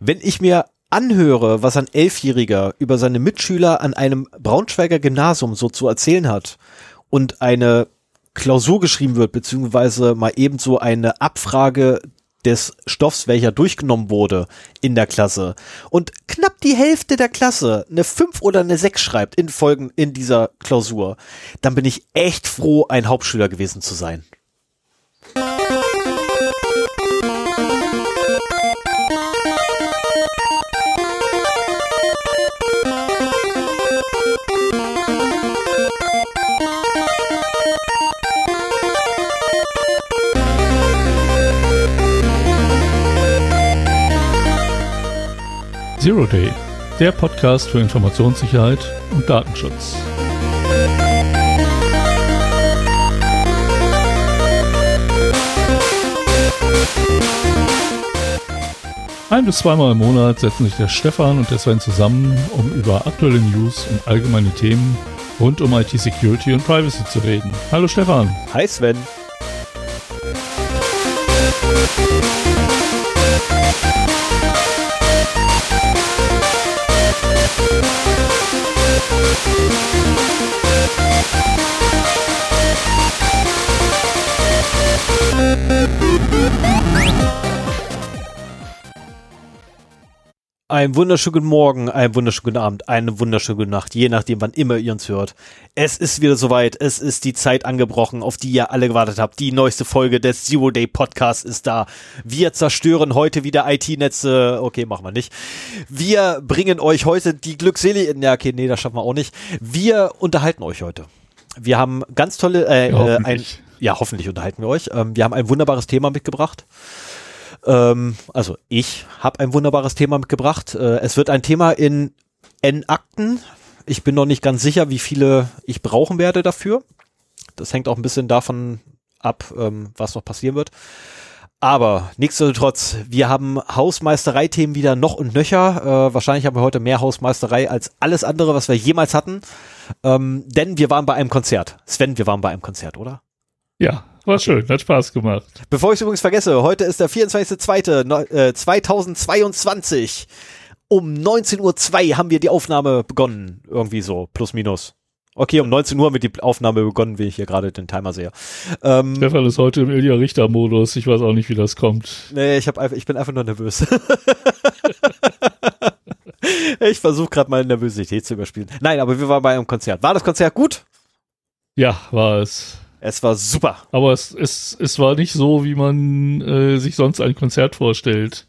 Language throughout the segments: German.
Wenn ich mir anhöre, was ein Elfjähriger über seine Mitschüler an einem Braunschweiger Gymnasium so zu erzählen hat und eine Klausur geschrieben wird, beziehungsweise mal ebenso eine Abfrage des Stoffs, welcher durchgenommen wurde in der Klasse und knapp die Hälfte der Klasse eine 5 oder eine 6 schreibt in Folgen in dieser Klausur, dann bin ich echt froh, ein Hauptschüler gewesen zu sein. Zero Day, der Podcast für Informationssicherheit und Datenschutz. Ein bis zweimal im Monat setzen sich der Stefan und der Sven zusammen, um über aktuelle News und allgemeine Themen rund um IT-Security und Privacy zu reden. Hallo Stefan. Hi Sven. Thank you. Ein wunderschönen guten Morgen, einen wunderschönen guten Abend, eine wunderschöne Nacht, je nachdem, wann immer ihr uns hört. Es ist wieder soweit, es ist die Zeit angebrochen, auf die ihr alle gewartet habt. Die neueste Folge des Zero Day Podcasts ist da. Wir zerstören heute wieder IT-Netze. Okay, machen wir nicht. Wir bringen euch heute die glückselige, ja, okay, nee, das schaffen wir auch nicht. Wir unterhalten euch heute. Wir haben ganz tolle, äh, Ja, äh, ein, ja, hoffentlich unterhalten wir euch. Ähm, wir haben ein wunderbares Thema mitgebracht. Ähm, also ich habe ein wunderbares Thema mitgebracht. Äh, es wird ein Thema in N-Akten. Ich bin noch nicht ganz sicher, wie viele ich brauchen werde dafür. Das hängt auch ein bisschen davon ab, ähm, was noch passieren wird. Aber nichtsdestotrotz, wir haben Hausmeisterei-Themen wieder noch und nöcher. Äh, wahrscheinlich haben wir heute mehr Hausmeisterei als alles andere, was wir jemals hatten. Ähm, denn wir waren bei einem Konzert. Sven, wir waren bei einem Konzert, oder? Ja, war schön, hat Spaß gemacht. Bevor ich es übrigens vergesse, heute ist der 24.02.2022. Um 19.02 Uhr haben wir die Aufnahme begonnen. Irgendwie so, plus minus. Okay, um 19 Uhr haben wir die Aufnahme begonnen, wie ich hier gerade den Timer sehe. Ähm, Stefan ist heute im Ilja Richter-Modus. Ich weiß auch nicht, wie das kommt. nee, ich, hab einfach, ich bin einfach nur nervös. ich versuche gerade meine Nervosität zu überspielen. Nein, aber wir waren bei einem Konzert. War das Konzert gut? Ja, war es. Es war super. Aber es, es, es war nicht so, wie man äh, sich sonst ein Konzert vorstellt.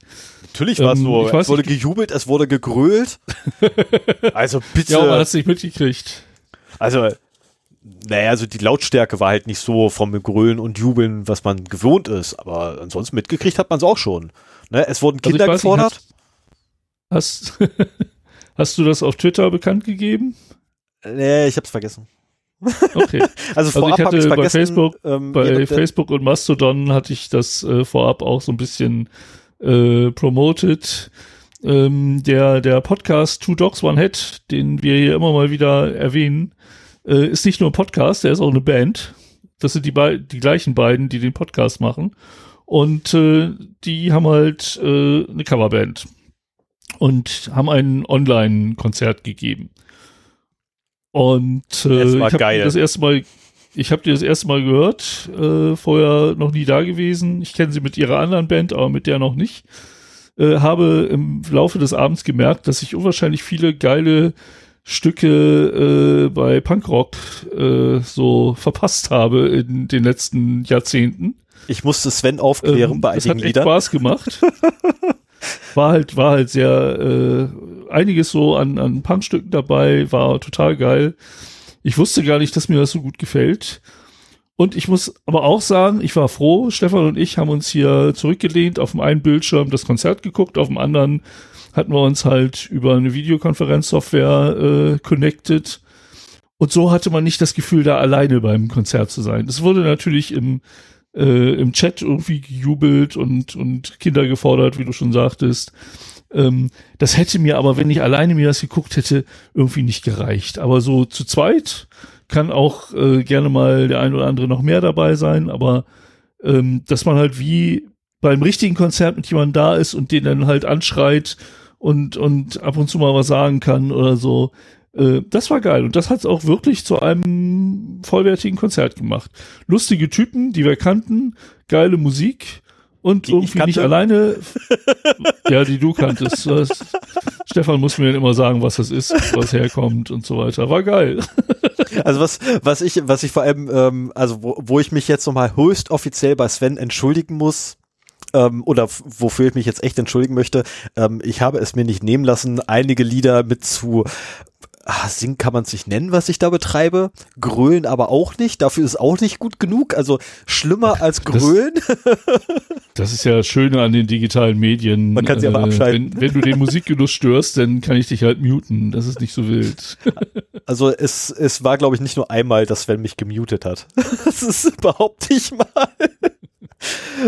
Natürlich war es Ähm, so. Es wurde nicht- gejubelt, es wurde gegrölt. also bitte. Ja, man hat es nicht mitgekriegt. Also, naja, also die Lautstärke war halt nicht so vom Grölen und Jubeln, was man gewohnt ist. Aber ansonsten mitgekriegt hat man es auch schon. Ne? Es wurden Also Kinder weiß nicht, gefordert. Hast, hast du das auf Twitter bekannt gegeben? nee, ich hab's vergessen. Okay. Also ich vorab hab hatte ich's bei. Facebook- ähm, Bei Facebook und Mastodon hatte ich das äh, vorab auch so ein bisschen äh, promoted. Ähm, der, der Podcast Two Dogs One Head, den wir hier immer mal wieder erwähnen, äh, ist nicht nur ein Podcast, der ist auch eine Band. Das sind die, bei die gleichen beiden, die den Podcast machen. Und äh, die haben halt äh, eine Coverband und haben ein Online-Konzert gegeben. Und äh, Es war ich habe das erste Mal, ich habe die das erste Mal gehört, äh, vorher noch nie da gewesen. Ich kenne sie mit ihrer anderen Band, aber mit der noch nicht. Äh, habe im Laufe des Abends gemerkt, dass ich unwahrscheinlich viele geile Stücke äh, bei Punkrock äh, so verpasst habe in den letzten Jahrzehnten. ich musste Sven aufklären Ähm, bei das einigen hat echt Liedern. Spaß gemacht. war halt, war halt sehr äh, einiges so an, an Punkstücken dabei, war total geil. Ich wusste gar nicht, dass mir das so gut gefällt. Und ich muss aber auch sagen, ich war froh. Stefan und ich haben uns hier zurückgelehnt, auf dem einen Bildschirm das Konzert geguckt, auf dem anderen hatten wir uns halt über eine Videokonferenzsoftware äh, connected. Und so hatte man nicht das Gefühl, da alleine beim Konzert zu sein. Es wurde natürlich im, äh, im Chat irgendwie gejubelt und, und Kinder gefordert, wie du schon sagtest. Ähm, das hätte mir aber, wenn ich alleine mir das geguckt hätte, irgendwie nicht gereicht. Aber so zu zweit kann auch äh, gerne mal der ein oder andere noch mehr dabei sein, aber ähm, dass man halt wie beim richtigen Konzert mit jemandem da ist und den dann halt anschreit und, und ab und zu mal was sagen kann oder so. Äh, das war geil und das hat es auch wirklich zu einem vollwertigen Konzert gemacht. Lustige Typen, die wir kannten, geile Musik und Die ich irgendwie nicht alleine. ja, die du kanntest. Das, Stefan muss mir dann immer sagen, was das ist, was herkommt und so weiter. War geil. Also was, was ich, was ich vor allem, ähm, also wo, wo ich mich jetzt nochmal höchst offiziell bei Sven entschuldigen muss, ähm, oder wofür ich mich jetzt echt entschuldigen möchte, ähm, ich habe es mir nicht nehmen lassen, einige Lieder mit zu ah, singen kann man es nicht nennen, was ich da betreibe. Grölen aber auch nicht. Dafür ist auch nicht gut genug. Also schlimmer als Grölen. Das ist ja das Schöne an den digitalen Medien. Man kann sie aber abschalten. Wenn, wenn du den Musikgenuss störst, dann kann ich dich halt muten. Das ist nicht so wild. Also es, es war, glaube ich, nicht nur einmal, dass Sven mich gemutet hat. Das ist behaupte ich mal.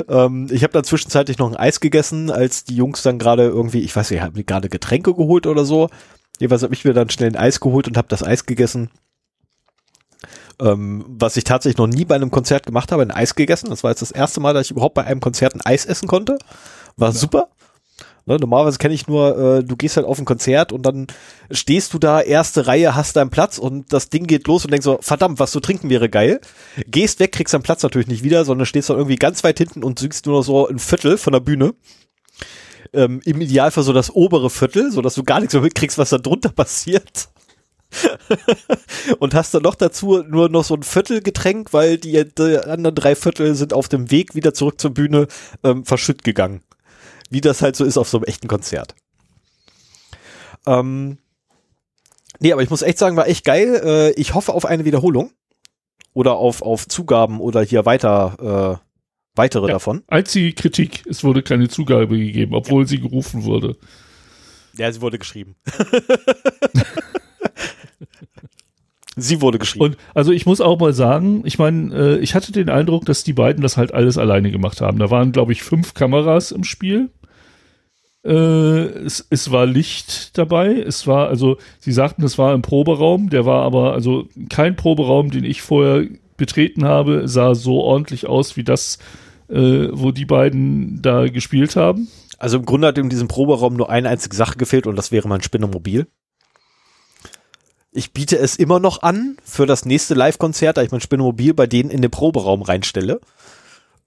ähm, ich habe dann zwischenzeitlich noch ein Eis gegessen, als die Jungs dann gerade irgendwie, ich weiß nicht, haben die gerade Getränke geholt oder so. Jeweils habe ich mir dann schnell ein Eis geholt und habe das Eis gegessen. Ähm, was ich tatsächlich noch nie bei einem Konzert gemacht habe, ein Eis gegessen. Das war jetzt das erste Mal, dass ich überhaupt bei einem Konzert ein Eis essen konnte. War super. Ne, normalerweise kenne ich nur, äh, du gehst halt auf ein Konzert und dann stehst du da, erste Reihe, hast deinen Platz und das Ding geht los und denkst so, verdammt, was zu trinken wäre geil. Gehst weg, kriegst deinen Platz natürlich nicht wieder, sondern stehst dann irgendwie ganz weit hinten und siehst nur noch so ein Viertel von der Bühne. Ähm, Im Idealfall so das obere Viertel, so dass du gar nichts mehr mitkriegst, was da drunter passiert. und hast dann noch dazu nur noch so ein Viertel Getränk, weil die, die anderen drei Viertel sind auf dem Weg wieder zurück zur Bühne ähm, verschütt gegangen. Wie das halt so ist auf so einem echten Konzert. Ähm, nee, aber ich muss echt sagen, war echt geil. Äh, ich hoffe auf eine Wiederholung. Oder auf, auf Zugaben oder hier weiter, äh, weitere Ja. davon. Einzige Kritik, es wurde keine Zugabe gegeben, obwohl sie gerufen wurde. Ja, sie wurde geschrieben. sie wurde geschrieben. Und also ich muss auch mal sagen, ich meine, äh, ich hatte den Eindruck, dass die beiden das halt alles alleine gemacht haben. Da waren, glaube ich, fünf Kameras im Spiel. Äh, es, es war Licht dabei. Es war, also, sie sagten, es war im Proberaum. Der war aber, also kein Proberaum, den ich vorher betreten habe, sah so ordentlich aus wie das, äh, wo die beiden da gespielt haben. Also im Grunde hat in diesem Proberaum nur eine einzige Sache gefehlt und das wäre mein Spinnermobil. Ich biete es immer noch an für das nächste Live-Konzert, da ich mein Spinnermobil bei denen in den Proberaum reinstelle.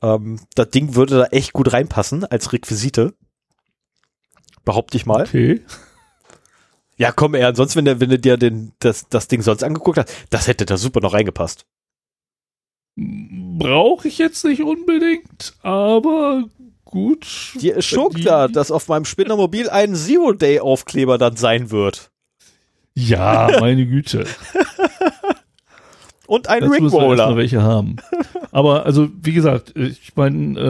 Ähm, das Ding würde da echt gut reinpassen als Requisite. Behaupte ich mal. Okay. Ja, komm, ey, ansonsten, wenn, der, wenn du dir den, das, das Ding sonst angeguckt hast, das hätte da super noch reingepasst. Brauche ich jetzt nicht unbedingt, aber gut. Dir ist schon Die- klar, dass auf meinem Spinnermobil ein Zero-Day-Aufkleber dann sein wird. Ja, meine Güte. Und ein Dazu müssen wir erst noch Rickroller. welche haben. Aber also, wie gesagt, ich meine,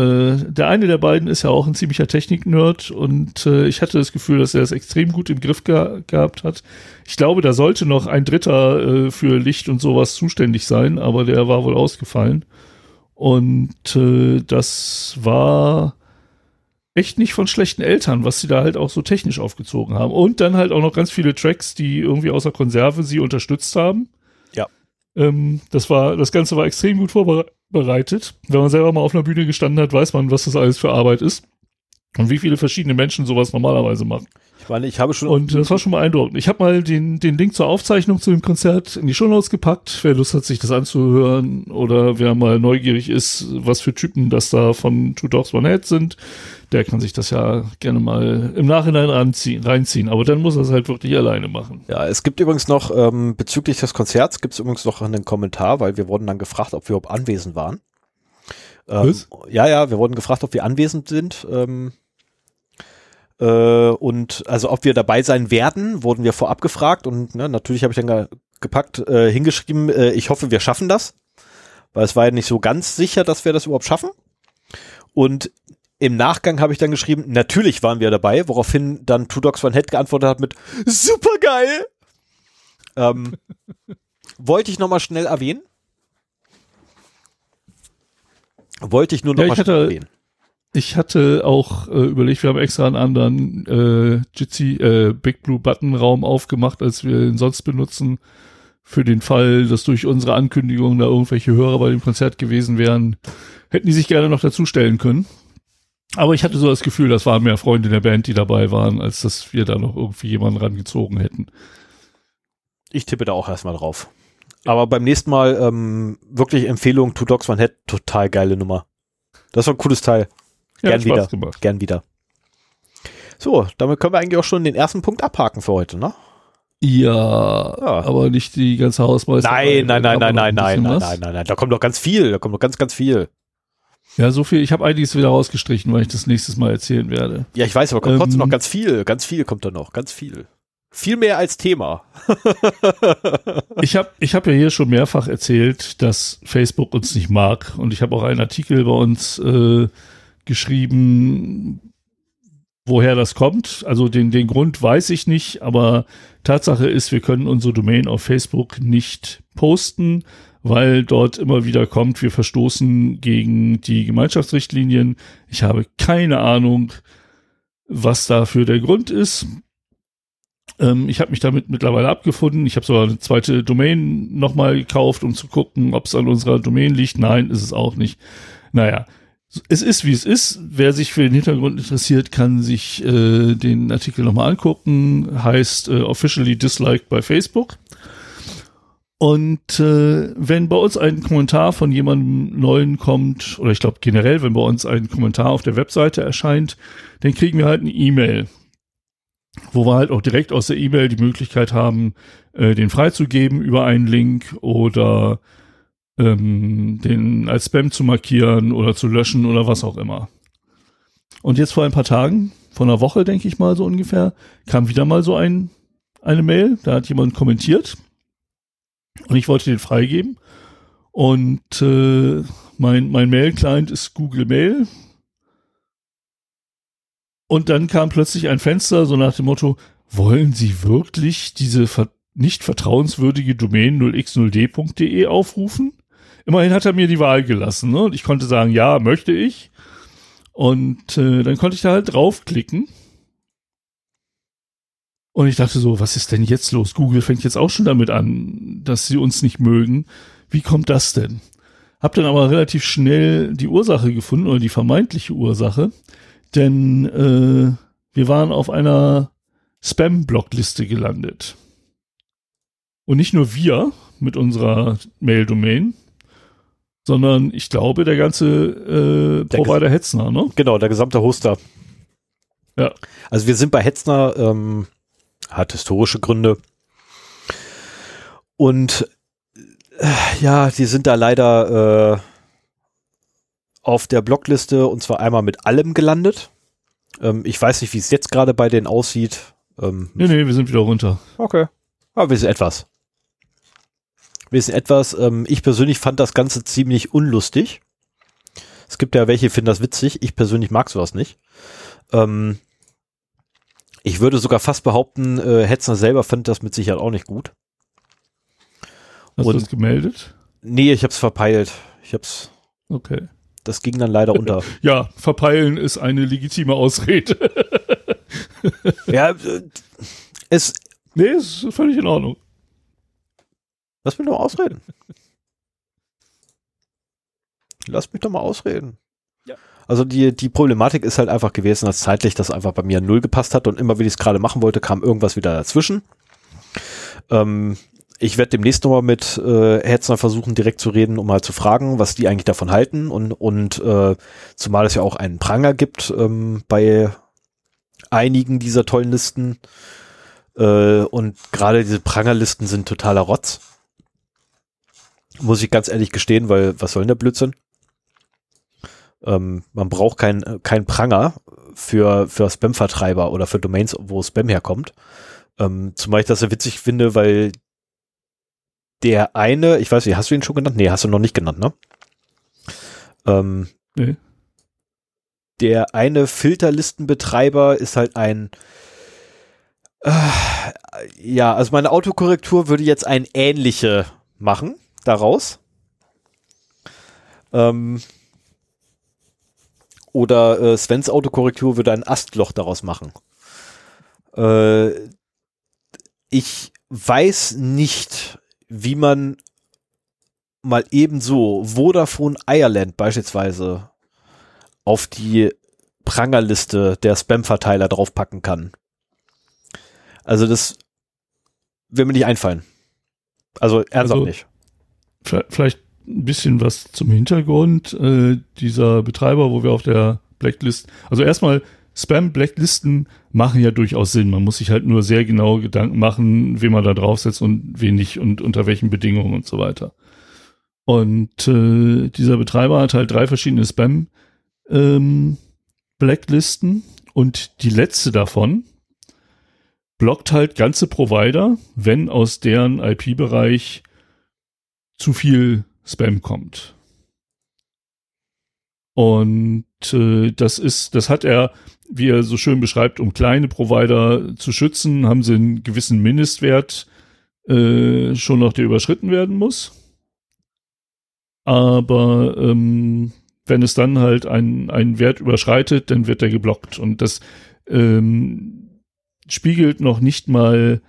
äh, der eine der beiden ist ja auch ein ziemlicher Technik-Nerd und äh, ich hatte das Gefühl, dass er es extrem gut im Griff ge gehabt hat. Ich glaube, da sollte noch ein Dritter äh, für Licht und sowas zuständig sein, aber der war wohl ausgefallen. Und äh, das war echt nicht von schlechten Eltern, was sie da halt auch so technisch aufgezogen haben. Und dann halt auch noch ganz viele Tracks, die irgendwie außer Konserve sie unterstützt haben. Ja. Ähm, das war, das Ganze war extrem gut vorbereitet. Wenn man selber mal auf einer Bühne gestanden hat, weiß man, was das alles für Arbeit ist. Und wie viele verschiedene Menschen sowas normalerweise machen. Ich meine, ich habe schon Und das war schon beeindruckend. Ich habe mal den, den Link zur Aufzeichnung zu dem Konzert in die Shownotes gepackt. Wer Lust hat, sich das anzuhören oder wer mal neugierig ist, was für Typen das da von Two Dogs One Head sind, der kann sich das ja gerne mal im Nachhinein ranziehen, reinziehen. Aber dann muss er es halt wirklich alleine machen. Ja, es gibt übrigens noch, ähm, bezüglich des Konzerts, gibt es übrigens noch einen Kommentar, weil wir wurden dann gefragt, ob wir überhaupt anwesend waren. Ähm, ja, ja, wir wurden gefragt, ob wir anwesend sind. Ähm, äh, und also ob wir dabei sein werden, wurden wir vorab gefragt und ne, natürlich habe ich dann ge gepackt, äh, hingeschrieben, äh, ich hoffe, wir schaffen das. Weil es war ja nicht so ganz sicher, dass wir das überhaupt schaffen. Und im Nachgang habe ich dann geschrieben, natürlich waren wir dabei, woraufhin dann Two Dogs One Head geantwortet hat mit super geil. Ähm, wollte ich noch mal schnell erwähnen. Wollte ich nur noch Ja, schnell erwähnen. Ich hatte auch äh, überlegt, wir haben extra einen anderen äh, Jitsi, äh, Big Blue Button Raum aufgemacht, als wir ihn sonst benutzen. Für den Fall, dass durch unsere Ankündigung da irgendwelche Hörer bei dem Konzert gewesen wären, hätten die sich gerne noch dazustellen können. Aber ich hatte so das Gefühl, das waren mehr Freunde der Band, die dabei waren, als dass wir da noch irgendwie jemanden rangezogen hätten. Ich tippe da auch erstmal drauf. Aber beim nächsten Mal ähm, wirklich Empfehlung, Two Dogs One Head, total geile Nummer. Das war ein cooles Teil. Ja, Gern wieder. gemacht. Gern wieder. So, damit können wir eigentlich auch schon den ersten Punkt abhaken für heute, ne? Ja, Ja. aber nicht die ganze Hausmeisterei. Nein, nein, nein, nein, noch nein, ein nein, nein, nein, nein, nein. Da kommt doch ganz viel. Da kommt doch ganz, ganz viel. Ja, so viel. Ich habe einiges wieder rausgestrichen, weil ich das nächstes Mal erzählen werde. Ja, ich weiß, aber kommt Ähm, trotzdem noch ganz viel. Ganz viel kommt da noch. Ganz viel. Viel mehr als Thema. Ich habe ich hab ja hier schon mehrfach erzählt, dass Facebook uns nicht mag. Und ich habe auch einen Artikel bei uns äh, geschrieben, woher das kommt. Also den, den Grund weiß ich nicht, aber Tatsache ist, wir können unsere Domain auf Facebook nicht posten, weil dort immer wieder kommt, wir verstoßen gegen die Gemeinschaftsrichtlinien. Ich habe keine Ahnung, was dafür der Grund ist. Ähm, ich habe mich damit mittlerweile abgefunden. Ich habe sogar eine zweite Domain nochmal gekauft, um zu gucken, ob es an unserer Domain liegt. Nein, ist es auch nicht. Naja, es ist wie es ist. Wer sich für den Hintergrund interessiert, kann sich äh, den Artikel nochmal angucken. Heißt äh, Officially Disliked bei Facebook. Und äh, wenn bei uns ein Kommentar von jemandem Neuen kommt, oder ich glaube generell, wenn bei uns ein Kommentar auf der Webseite erscheint, dann kriegen wir halt eine E-Mail wo wir halt auch direkt aus der E-Mail die Möglichkeit haben, äh, den freizugeben über einen Link oder ähm, den als Spam zu markieren oder zu löschen oder was auch immer. Und jetzt vor ein paar Tagen, vor einer Woche, denke ich mal so ungefähr, kam wieder mal so ein, eine Mail, da hat jemand kommentiert und ich wollte den freigeben und äh, mein, mein Mail-Client ist Google Mail, und dann kam plötzlich ein Fenster, so nach dem Motto, wollen Sie wirklich diese ver nicht vertrauenswürdige Domain 0x0d.de aufrufen? Immerhin hat er mir die Wahl gelassen, ne? Und ich konnte sagen, ja, möchte ich. Und äh, dann konnte ich da halt draufklicken. Und ich dachte so, was ist denn jetzt los? Google fängt jetzt auch schon damit an, dass sie uns nicht mögen. Wie kommt das denn? Hab dann aber relativ schnell die Ursache gefunden oder die vermeintliche Ursache. Denn äh, wir waren auf einer Spam-Blockliste gelandet. Und nicht nur wir mit unserer Mail-Domain, sondern ich glaube, der ganze äh, Der Provider Hetzner, ne? Genau, der gesamte Hoster. Ja. Also wir sind bei Hetzner, ähm, hat historische Gründe. Und äh, ja, die sind da leider äh, auf der Blockliste und zwar einmal mit allem gelandet. Ähm, ich weiß nicht, wie es jetzt gerade bei denen aussieht. Ähm, Nee, nee, wir sind wieder runter. Okay. Aber wir sind etwas. Wir sind etwas. Ähm, ich persönlich fand das Ganze ziemlich unlustig. Es gibt ja welche, die finden das witzig. Ich persönlich mag sowas nicht. Ähm, ich würde sogar fast behaupten, äh, Hetzner selber fand das mit Sicherheit auch nicht gut. Hast du Und- das gemeldet? Nee, ich hab's verpeilt. Ich hab's, Okay. das ging dann leider unter. Ja, verpeilen ist eine legitime Ausrede. ja, äh, es, nee, ist völlig in Ordnung. Lass mich doch mal ausreden. Lass mich doch mal ausreden. Ja. Also die, die Problematik ist halt einfach gewesen, dass zeitlich das einfach bei mir null gepasst hat und immer, wenn ich es gerade machen wollte, kam irgendwas wieder dazwischen. Ähm, ich werde demnächst nochmal mit äh, Hetzner versuchen, direkt zu reden, um mal zu fragen, was die eigentlich davon halten und, und äh, zumal es ja auch einen Pranger gibt ähm, bei einigen dieser tollen Listen äh, und gerade diese Prangerlisten sind totaler Rotz. Muss ich ganz ehrlich gestehen, weil was soll denn der Blödsinn? Ähm, man braucht kein, kein Pranger für, für Spam-Vertreiber oder für Domains, wo Spam herkommt. Ähm, zumal ich das sehr witzig finde, weil der eine, ich weiß nicht, hast du ihn schon genannt? Nee, hast du noch nicht genannt, ne? Ähm, Nee. Der eine Filterlistenbetreiber ist halt ein äh, ja, also meine Autokorrektur würde jetzt ein ähnliche machen daraus. Ähm, oder äh, Svens Autokorrektur würde ein Astloch daraus machen. Äh, ich weiß nicht, wie man mal ebenso Vodafone Ireland beispielsweise auf die Prangerliste der Spam-Verteiler draufpacken kann. Also das will mir nicht einfallen. Also ernsthaft Also- nicht. Vielleicht ein bisschen was zum Hintergrund. Äh, dieser Betreiber, wo wir auf der Blacklist, also erstmal Spam-Blacklisten machen ja durchaus Sinn. Man muss sich halt nur sehr genau Gedanken machen, wen man da draufsetzt und wen nicht und unter welchen Bedingungen und so weiter. Und äh, dieser Betreiber hat halt drei verschiedene Spam ähm, und die letzte davon blockt halt ganze Provider, wenn aus deren IP-Bereich zu viel Spam kommt. Und äh, das ist, das hat er, wie er so schön beschreibt, um kleine Provider zu schützen, haben sie einen gewissen Mindestwert äh, schon noch, der überschritten werden muss. Aber ähm, wenn es dann halt einen, einen Wert überschreitet, dann wird er geblockt. Und das ähm, spiegelt noch nicht mal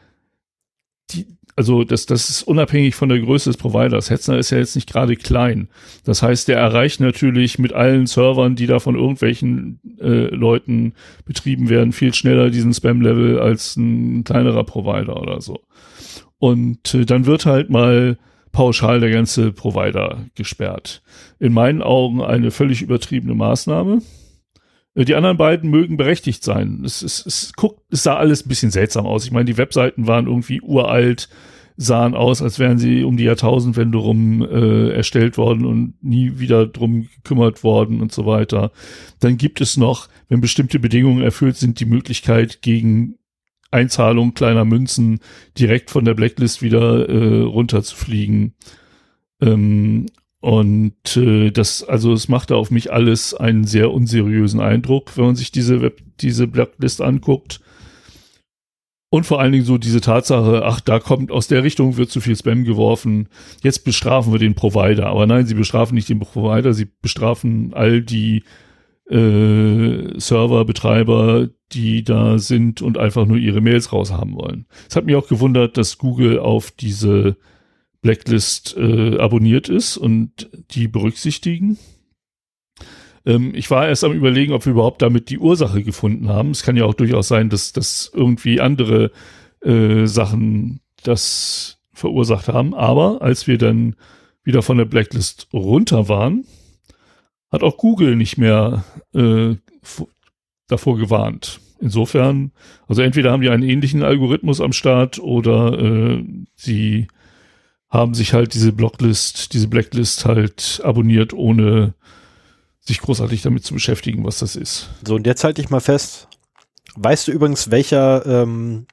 die, also das, das ist unabhängig von der Größe des Providers. Hetzner ist ja jetzt nicht gerade klein. Das heißt, der erreicht natürlich mit allen Servern, die da von irgendwelchen äh, Leuten betrieben werden, viel schneller diesen Spam-Level als ein kleinerer Provider oder so. Und äh, dann wird halt mal pauschal der ganze Provider gesperrt. In meinen Augen eine völlig übertriebene Maßnahme. Äh, Die anderen beiden mögen berechtigt sein. Es, es, es, guckt, es sah alles ein bisschen seltsam aus. Ich meine, die Webseiten waren irgendwie uralt, sahen aus, als wären sie um die Jahrtausendwende rum äh, erstellt worden und nie wieder drum gekümmert worden und so weiter. Dann gibt es noch, wenn bestimmte Bedingungen erfüllt sind, die Möglichkeit gegen Einzahlung kleiner Münzen direkt von der Blacklist wieder äh, runterzufliegen. Ähm, und äh, das, also es machte auf mich alles einen sehr unseriösen Eindruck, wenn man sich diese Web, diese Blacklist anguckt. Und vor allen Dingen so diese Tatsache, ach, da kommt aus der Richtung wird zu viel Spam geworfen. Jetzt bestrafen wir den Provider. Aber nein, sie bestrafen nicht den Provider, sie bestrafen all die äh, Serverbetreiber, die da sind und einfach nur ihre Mails raushaben wollen. Es hat mich auch gewundert, dass Google auf diese Blacklist äh, abonniert ist und die berücksichtigen. Ähm, ich war erst am überlegen, ob wir überhaupt damit die Ursache gefunden haben. Es kann ja auch durchaus sein, dass, dass irgendwie andere äh, Sachen das verursacht haben. Aber als wir dann wieder von der Blacklist runter waren, hat auch Google nicht mehr äh, davor gewarnt. Insofern, also entweder haben die einen ähnlichen Algorithmus am Start oder äh, sie haben sich halt diese Blocklist, diese Blacklist halt abonniert, ohne sich großartig damit zu beschäftigen, was das ist. So, und jetzt halte ich mal fest. Weißt du übrigens, welcher ähm,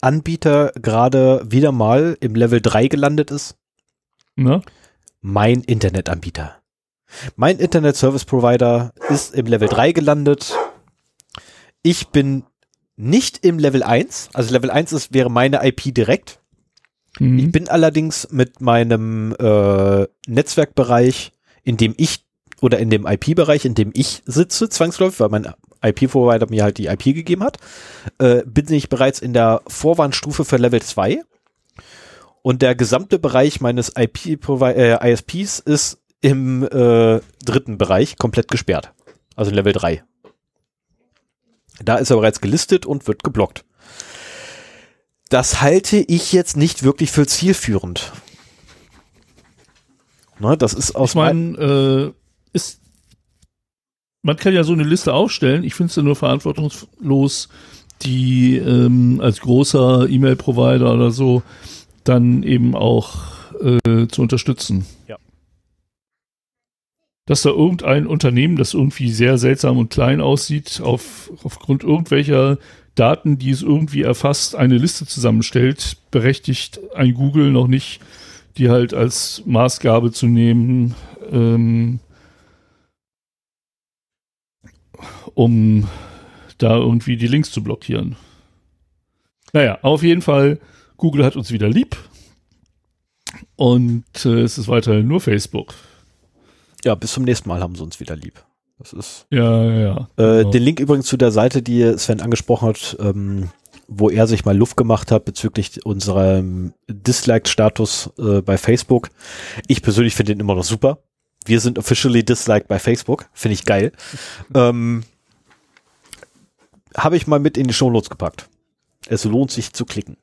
Anbieter gerade wieder mal im Level 3 gelandet ist? Na? Mein Internetanbieter. Mein Internet Service Provider ist im Level 3 gelandet. Ich bin nicht im Level 1. Also Level 1 ist, wäre meine IP direkt. Mhm. Ich bin allerdings mit meinem äh, Netzwerkbereich, in dem ich oder in dem IP-Bereich, in dem ich sitze, zwangsläufig, weil mein IP-Provider mir halt die IP gegeben hat, äh, bin ich bereits in der Vorwarnstufe für Level 2. Und der gesamte Bereich meines IP-Provi- äh, ISPs ist im äh, dritten Bereich komplett gesperrt. Also Level 3. Da ist er bereits gelistet und wird geblockt. Das halte ich jetzt nicht wirklich für zielführend. Ne, das ist aus Ich meine, äh, ist, man kann ja so eine Liste aufstellen. Ich finde es ja nur verantwortungslos, die ähm, als großer E-Mail-Provider oder so dann eben auch äh, zu unterstützen. Ja. Dass da irgendein Unternehmen, das irgendwie sehr seltsam und klein aussieht, auf, aufgrund irgendwelcher Daten, die es irgendwie erfasst, eine Liste zusammenstellt, berechtigt ein Google noch nicht, die halt als Maßgabe zu nehmen, ähm, um da irgendwie die Links zu blockieren. Naja, auf jeden Fall, Google hat uns wieder lieb. Und äh, es ist weiterhin nur Facebook. ja, bis zum nächsten Mal haben sie uns wieder lieb. Das ist Ja, ja, ja. Äh, Genau. Den Link übrigens zu der Seite, die Sven angesprochen hat, ähm, wo er sich mal Luft gemacht hat bezüglich unserem Disliked-Status äh, bei Facebook. Ich persönlich finde den immer noch super. Wir sind officially disliked bei Facebook. Finde ich geil. ähm, habe ich mal mit in die Shownotes gepackt. Es lohnt sich zu klicken.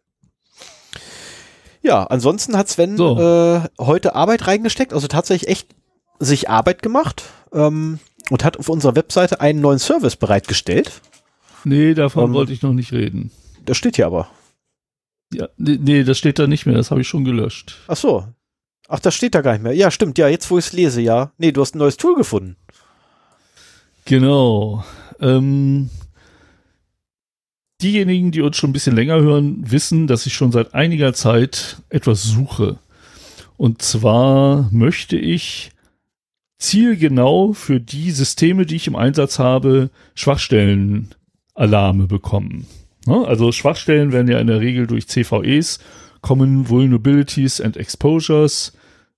Ja, ansonsten hat Sven So. äh, heute Arbeit reingesteckt, also tatsächlich echt sich Arbeit gemacht ähm, und hat auf unserer Webseite einen neuen Service bereitgestellt. Nee, davon Ähm. wollte ich noch nicht reden. Das steht hier aber. Ja, nee, nee, das steht da nicht mehr, das habe ich schon gelöscht. Ach so. Ach, das steht da gar nicht mehr. Ja, stimmt. Ja, jetzt wo ich es lese, ja. Nee, du hast ein neues Tool gefunden. Genau. Ähm, diejenigen, die uns schon ein bisschen länger hören, wissen, dass ich schon seit einiger Zeit etwas suche. Und zwar möchte ich zielgenau für die Systeme, die ich im Einsatz habe, Schwachstellenalarme bekommen. Also Schwachstellen werden ja in der Regel durch CVEs, Common Vulnerabilities and Exposures,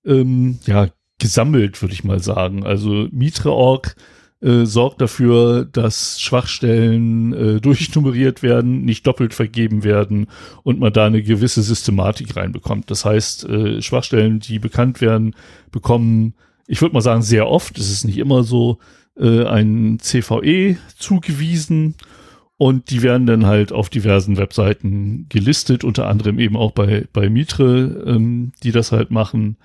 ähm, ja, gesammelt, würde ich mal sagen. Also Mitre.org äh, sorgt dafür, dass Schwachstellen äh, durchnummeriert werden, nicht doppelt vergeben werden und man da eine gewisse Systematik reinbekommt. Das heißt, äh, Schwachstellen, die bekannt werden, bekommen, ich würde mal sagen, sehr oft, es ist nicht immer so, äh, ein CVE zugewiesen und die werden dann halt auf diversen Webseiten gelistet, unter anderem eben auch bei, bei Mitre, ähm, die das halt machen.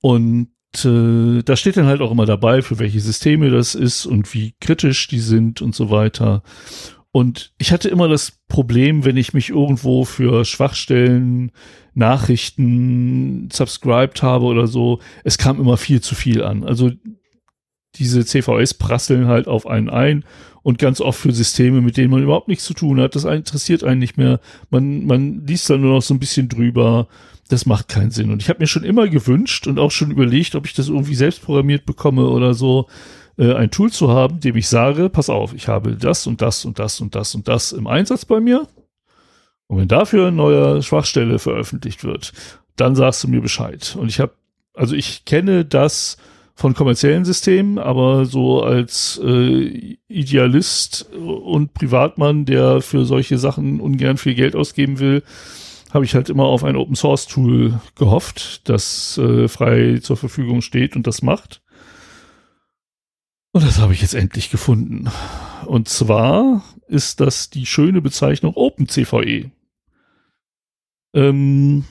Und äh, da steht dann halt auch immer dabei, für welche Systeme das ist und wie kritisch die sind und so weiter. Und ich hatte immer das Problem, wenn ich mich irgendwo für Schwachstellen, Nachrichten subscribed habe oder so, es kam immer viel zu viel an. Also diese CVS prasseln halt auf einen ein und ganz oft für Systeme, mit denen man überhaupt nichts zu tun hat. Das interessiert einen nicht mehr. Man, man liest dann nur noch so ein bisschen drüber. Das macht keinen Sinn. Und ich habe mir schon immer gewünscht und auch schon überlegt, ob ich das irgendwie selbst programmiert bekomme oder so, äh, ein Tool zu haben, dem ich sage, pass auf, ich habe das und das und das und das und das im Einsatz bei mir. Und wenn dafür eine neue Schwachstelle veröffentlicht wird, dann sagst du mir Bescheid. Und ich habe, also ich kenne das von kommerziellen Systemen, aber so als äh, Idealist und Privatmann, der für solche Sachen ungern viel Geld ausgeben will, habe ich halt immer auf ein Open Source Tool gehofft, das äh, frei zur Verfügung steht und das macht. Und das habe ich jetzt endlich gefunden. Und zwar ist das die schöne Bezeichnung OpenCVE. Ähm,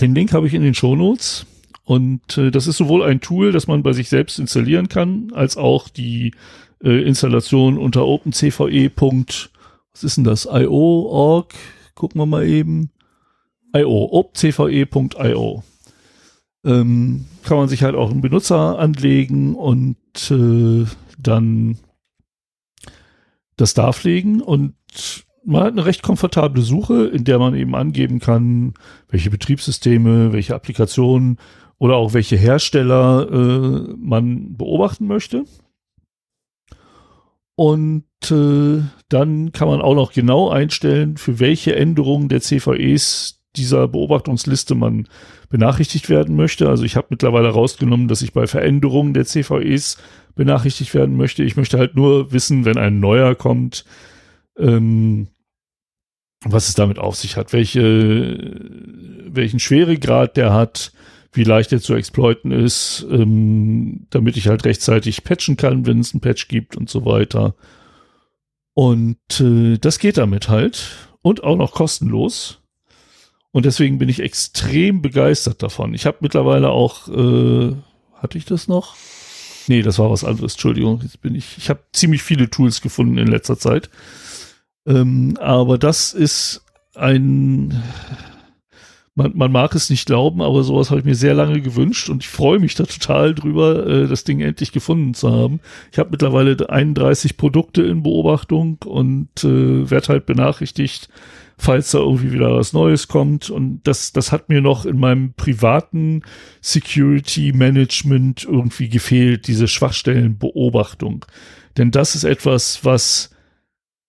den Link habe ich in den Shownotes. Und äh, das ist sowohl ein Tool, das man bei sich selbst installieren kann, als auch die äh, Installation unter OpenCVE. Was ist denn das? IO.org. Gucken wir mal eben. IO, opcve.io. Ähm, kann man sich halt auch einen Benutzer anlegen und äh, dann das darlegen und man hat eine recht komfortable Suche, in der man eben angeben kann, welche Betriebssysteme, welche Applikationen oder auch welche Hersteller äh, man beobachten möchte. Und äh, dann kann man auch noch genau einstellen, für welche Änderungen der CVEs dieser Beobachtungsliste man benachrichtigt werden möchte. Also ich habe mittlerweile rausgenommen, dass ich bei Veränderungen der CVEs benachrichtigt werden möchte. Ich möchte halt nur wissen, wenn ein neuer kommt, ähm, was es damit auf sich hat, welche, welchen Schweregrad der hat, wie leicht er zu exploiten ist, ähm, damit ich halt rechtzeitig patchen kann, wenn es einen Patch gibt und so weiter. Und äh, das geht damit halt und auch noch kostenlos. Und deswegen bin ich extrem begeistert davon. Ich habe mittlerweile auch, äh, hatte ich das noch? Nee, das war was anderes. Entschuldigung, jetzt bin ich. Ich habe ziemlich viele Tools gefunden in letzter Zeit. Ähm, aber das ist ein, man, man mag es nicht glauben, aber sowas habe ich mir sehr lange gewünscht und ich freue mich da total drüber, äh, das Ding endlich gefunden zu haben. Ich habe mittlerweile 31 Produkte in Beobachtung und äh, werde halt benachrichtigt, falls da irgendwie wieder was Neues kommt. Und das, das hat mir noch in meinem privaten Security Management irgendwie gefehlt, diese Schwachstellenbeobachtung. Denn das ist etwas, was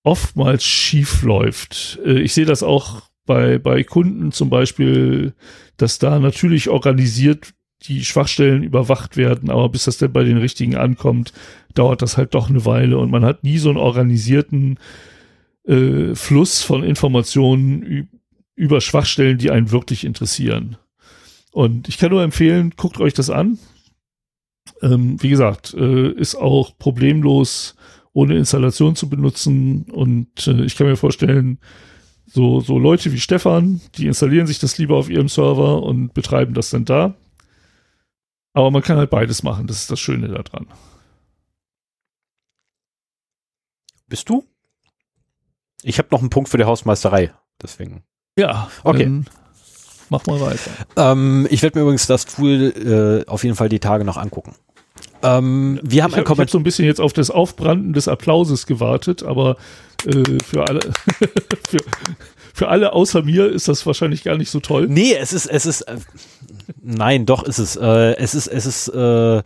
oftmals schief läuft. Äh, ich sehe das auch bei, bei Kunden zum Beispiel, dass da natürlich organisiert die Schwachstellen überwacht werden, aber bis das denn bei den richtigen ankommt, dauert das halt doch eine Weile und man hat nie so einen organisierten äh, Fluss von Informationen über Schwachstellen, die einen wirklich interessieren. Und ich kann nur empfehlen, guckt euch das an. Ähm, wie gesagt, äh, ist auch problemlos ohne Installation zu benutzen. Und äh, ich kann mir vorstellen, so, so Leute wie Stefan, die installieren sich das lieber auf ihrem Server und betreiben das dann da. Aber man kann halt beides machen, das ist das Schöne daran. Bist du? Ich habe noch einen Punkt für die Hausmeisterei, deswegen. Ja, okay. Mach mal weiter. Ähm, ich werde mir übrigens das Tool äh, auf jeden Fall die Tage noch angucken. Ähm, wir haben ich habe hab so ein bisschen jetzt auf das Aufbranden des Applauses gewartet, aber äh, für alle für, für alle außer mir ist das wahrscheinlich gar nicht so toll. Nee, es ist es ist äh, nein, doch ist es äh, es ist es ist äh,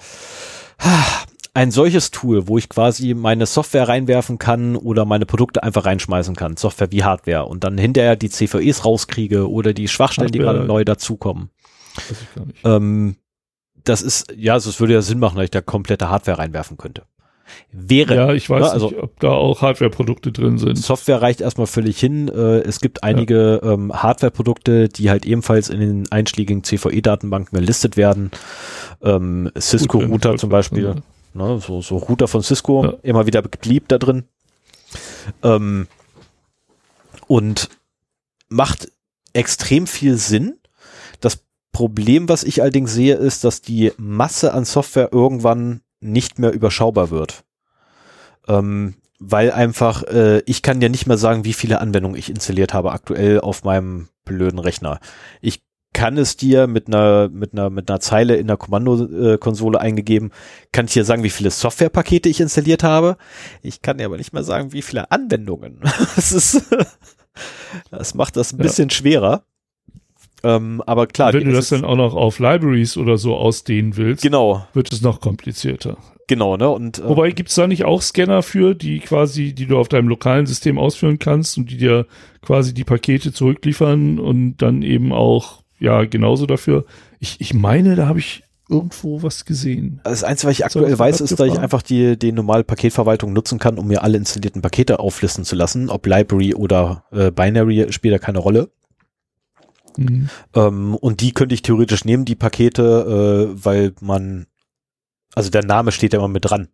ein solches Tool, wo ich quasi meine Software reinwerfen kann oder meine Produkte einfach reinschmeißen kann, Software wie Hardware und dann hinterher die CVEs rauskriege oder die Schwachstellen, Hardware. die gerade neu dazukommen. Ähm, das ist, ja, also es würde ja Sinn machen, dass ich da komplette Hardware reinwerfen könnte. Wäre. Ja, ich weiß ne, also, nicht, ob da auch Hardware-Produkte drin sind. Software reicht erstmal völlig hin. Äh, es gibt einige ja. ähm, Hardware-Produkte, die halt ebenfalls in den einschlägigen CVE-Datenbanken gelistet werden. Ähm, Cisco-Router zum Beispiel. Ne, so, so Router von Cisco, ja. immer wieder beliebt da drin. Ähm, und macht extrem viel Sinn. Problem, was ich allerdings sehe, ist, dass die Masse an Software irgendwann nicht mehr überschaubar wird. Ähm, weil einfach, äh, ich kann ja nicht mehr sagen, wie viele Anwendungen ich installiert habe aktuell auf meinem blöden Rechner. Ich kann es dir mit einer, mit einer, mit einer Zeile in der Kommandokonsole eingegeben, kann ich dir sagen, wie viele Softwarepakete ich installiert habe. Ich kann dir aber nicht mehr sagen, wie viele Anwendungen. das ist, das macht das ein ja. bisschen schwerer. Ähm, aber klar. Wenn du das dann auch noch auf Libraries oder so ausdehnen willst, genau. wird es noch komplizierter. Genau, ne? Und, äh, Wobei gibt es da nicht auch Scanner für, die quasi, die du auf deinem lokalen System ausführen kannst und die dir quasi die Pakete zurückliefern und dann eben auch, ja, genauso dafür. Ich, ich meine, da habe ich irgendwo was gesehen. Das Einzige, was ich aktuell weiß, ist, dass ich einfach die, die normale Paketverwaltung nutzen kann, um mir alle installierten Pakete auflisten zu lassen. Ob Library oder äh, Binary spielt da keine Rolle. Mhm. Ähm, und die könnte ich theoretisch nehmen, die Pakete, äh, weil man, also der Name steht ja immer mit dran,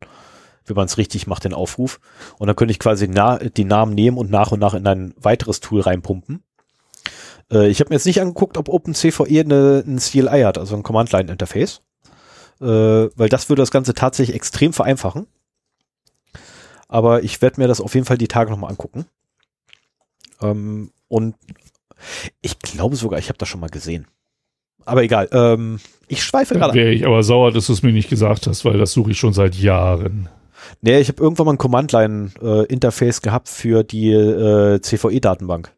wenn man es richtig macht, den Aufruf. Und dann könnte ich quasi na die Namen nehmen und nach und nach in ein weiteres Tool reinpumpen. Äh, ich habe mir jetzt nicht angeguckt, ob OpenCVE eine, ein CLI hat, also ein Command-Line-Interface. Äh, weil das würde das Ganze tatsächlich extrem vereinfachen. Aber ich werde mir das auf jeden Fall die Tage nochmal angucken. Ähm, und ich glaube sogar, ich habe das schon mal gesehen. Aber egal, ähm, ich schweife gerade. Wäre ich aber sauer, dass du es mir nicht gesagt hast, weil das suche ich schon seit Jahren. Nee, ich habe irgendwann mal ein Command-Line-Interface äh, gehabt für die äh, CVE-Datenbank.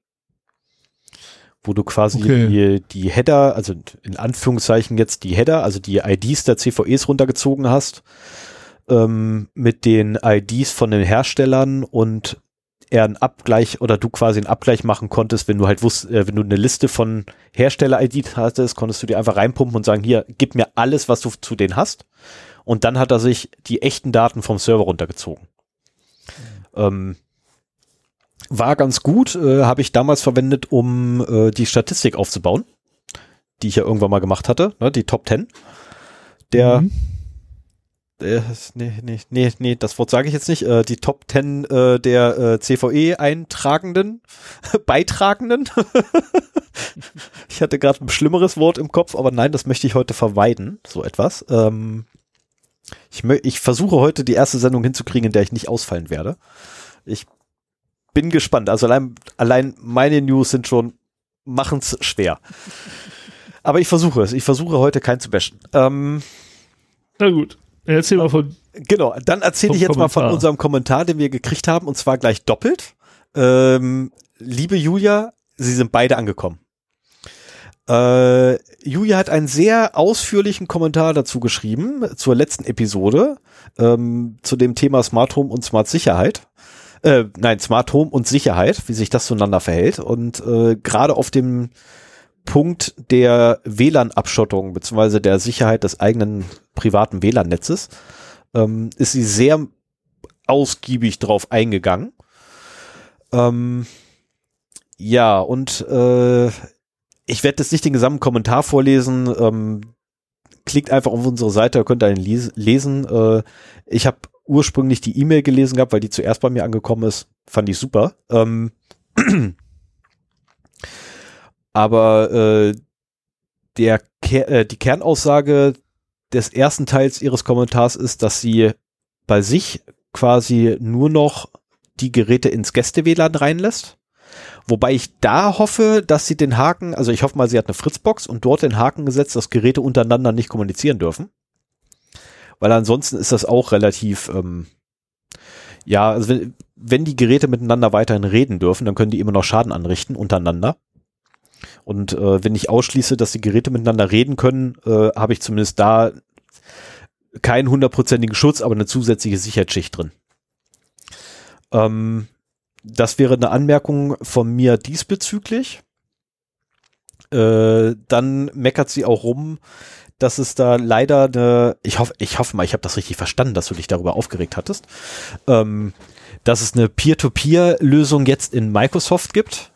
Wo du quasi okay. die, die Header, also in Anführungszeichen jetzt die Header, also die IDs der CVEs runtergezogen hast, ähm, mit den IDs von den Herstellern und er einen Abgleich oder du quasi einen Abgleich machen konntest, wenn du halt wusst, äh, wenn du eine Liste von Hersteller-ID hattest, konntest du dir einfach reinpumpen und sagen, hier, gib mir alles, was du zu denen hast. Und dann hat er sich die echten Daten vom Server runtergezogen. Mhm. Ähm, war ganz gut, äh, habe ich damals verwendet, um äh, die Statistik aufzubauen, die ich ja irgendwann mal gemacht hatte, ne, die Top 10 der mhm äh, nee, nee, nee, nee, das Wort sage ich jetzt nicht, äh, die Top 10 äh, der äh, CVE-Eintragenden, Beitragenden. ich hatte gerade ein schlimmeres Wort im Kopf, aber nein, das möchte ich heute verweiden, so etwas. Ähm, ich, ich versuche heute die erste Sendung hinzukriegen, in der ich nicht ausfallen werde. Ich bin gespannt. Also allein, allein meine News sind schon, machen's schwer. Aber ich versuche es. Ich versuche heute keinen zu bashen. Ähm, Na gut. Erzähl mal von. Genau, dann erzähle ich jetzt Kommentar. mal von unserem Kommentar, den wir gekriegt haben, und zwar gleich doppelt. Ähm, liebe Julia, Sie sind beide angekommen. Äh, Julia hat einen sehr ausführlichen Kommentar dazu geschrieben, zur letzten Episode, ähm, zu dem Thema Smart Home und Smart Sicherheit. Äh, nein, Smart Home und Sicherheit, wie sich das zueinander verhält. Und äh, gerade auf dem Punkt der WLAN-Abschottung beziehungsweise der Sicherheit des eigenen privaten WLAN-Netzes ähm, ist sie sehr ausgiebig drauf eingegangen. Ähm, ja, und äh, ich werde jetzt nicht den gesamten Kommentar vorlesen. Ähm, klickt einfach auf unsere Seite, könnt ihr ihn lesen. Äh, ich habe ursprünglich die E-Mail gelesen gehabt, weil die zuerst bei mir angekommen ist. Fand ich super. Ähm, aber äh, der äh, die Kernaussage des ersten Teils ihres Kommentars ist, dass sie bei sich quasi nur noch die Geräte ins Gäste-WLAN reinlässt. Wobei ich da hoffe, dass sie den Haken, also ich hoffe mal, sie hat eine Fritzbox und dort den Haken gesetzt, dass Geräte untereinander nicht kommunizieren dürfen. Weil ansonsten ist das auch relativ, ähm, ja, also wenn, wenn die Geräte miteinander weiterhin reden dürfen, dann können die immer noch Schaden anrichten untereinander. Und äh, wenn ich ausschließe, dass die Geräte miteinander reden können, äh, habe ich zumindest da keinen hundertprozentigen Schutz, aber eine zusätzliche Sicherheitsschicht drin. Ähm, das wäre eine Anmerkung von mir diesbezüglich. Äh, dann meckert sie auch rum, dass es da leider eine, ich hoffe, ich hoffe mal, ich habe das richtig verstanden, dass du dich darüber aufgeregt hattest, ähm, dass es eine Peer-to-Peer-Lösung jetzt in Microsoft gibt,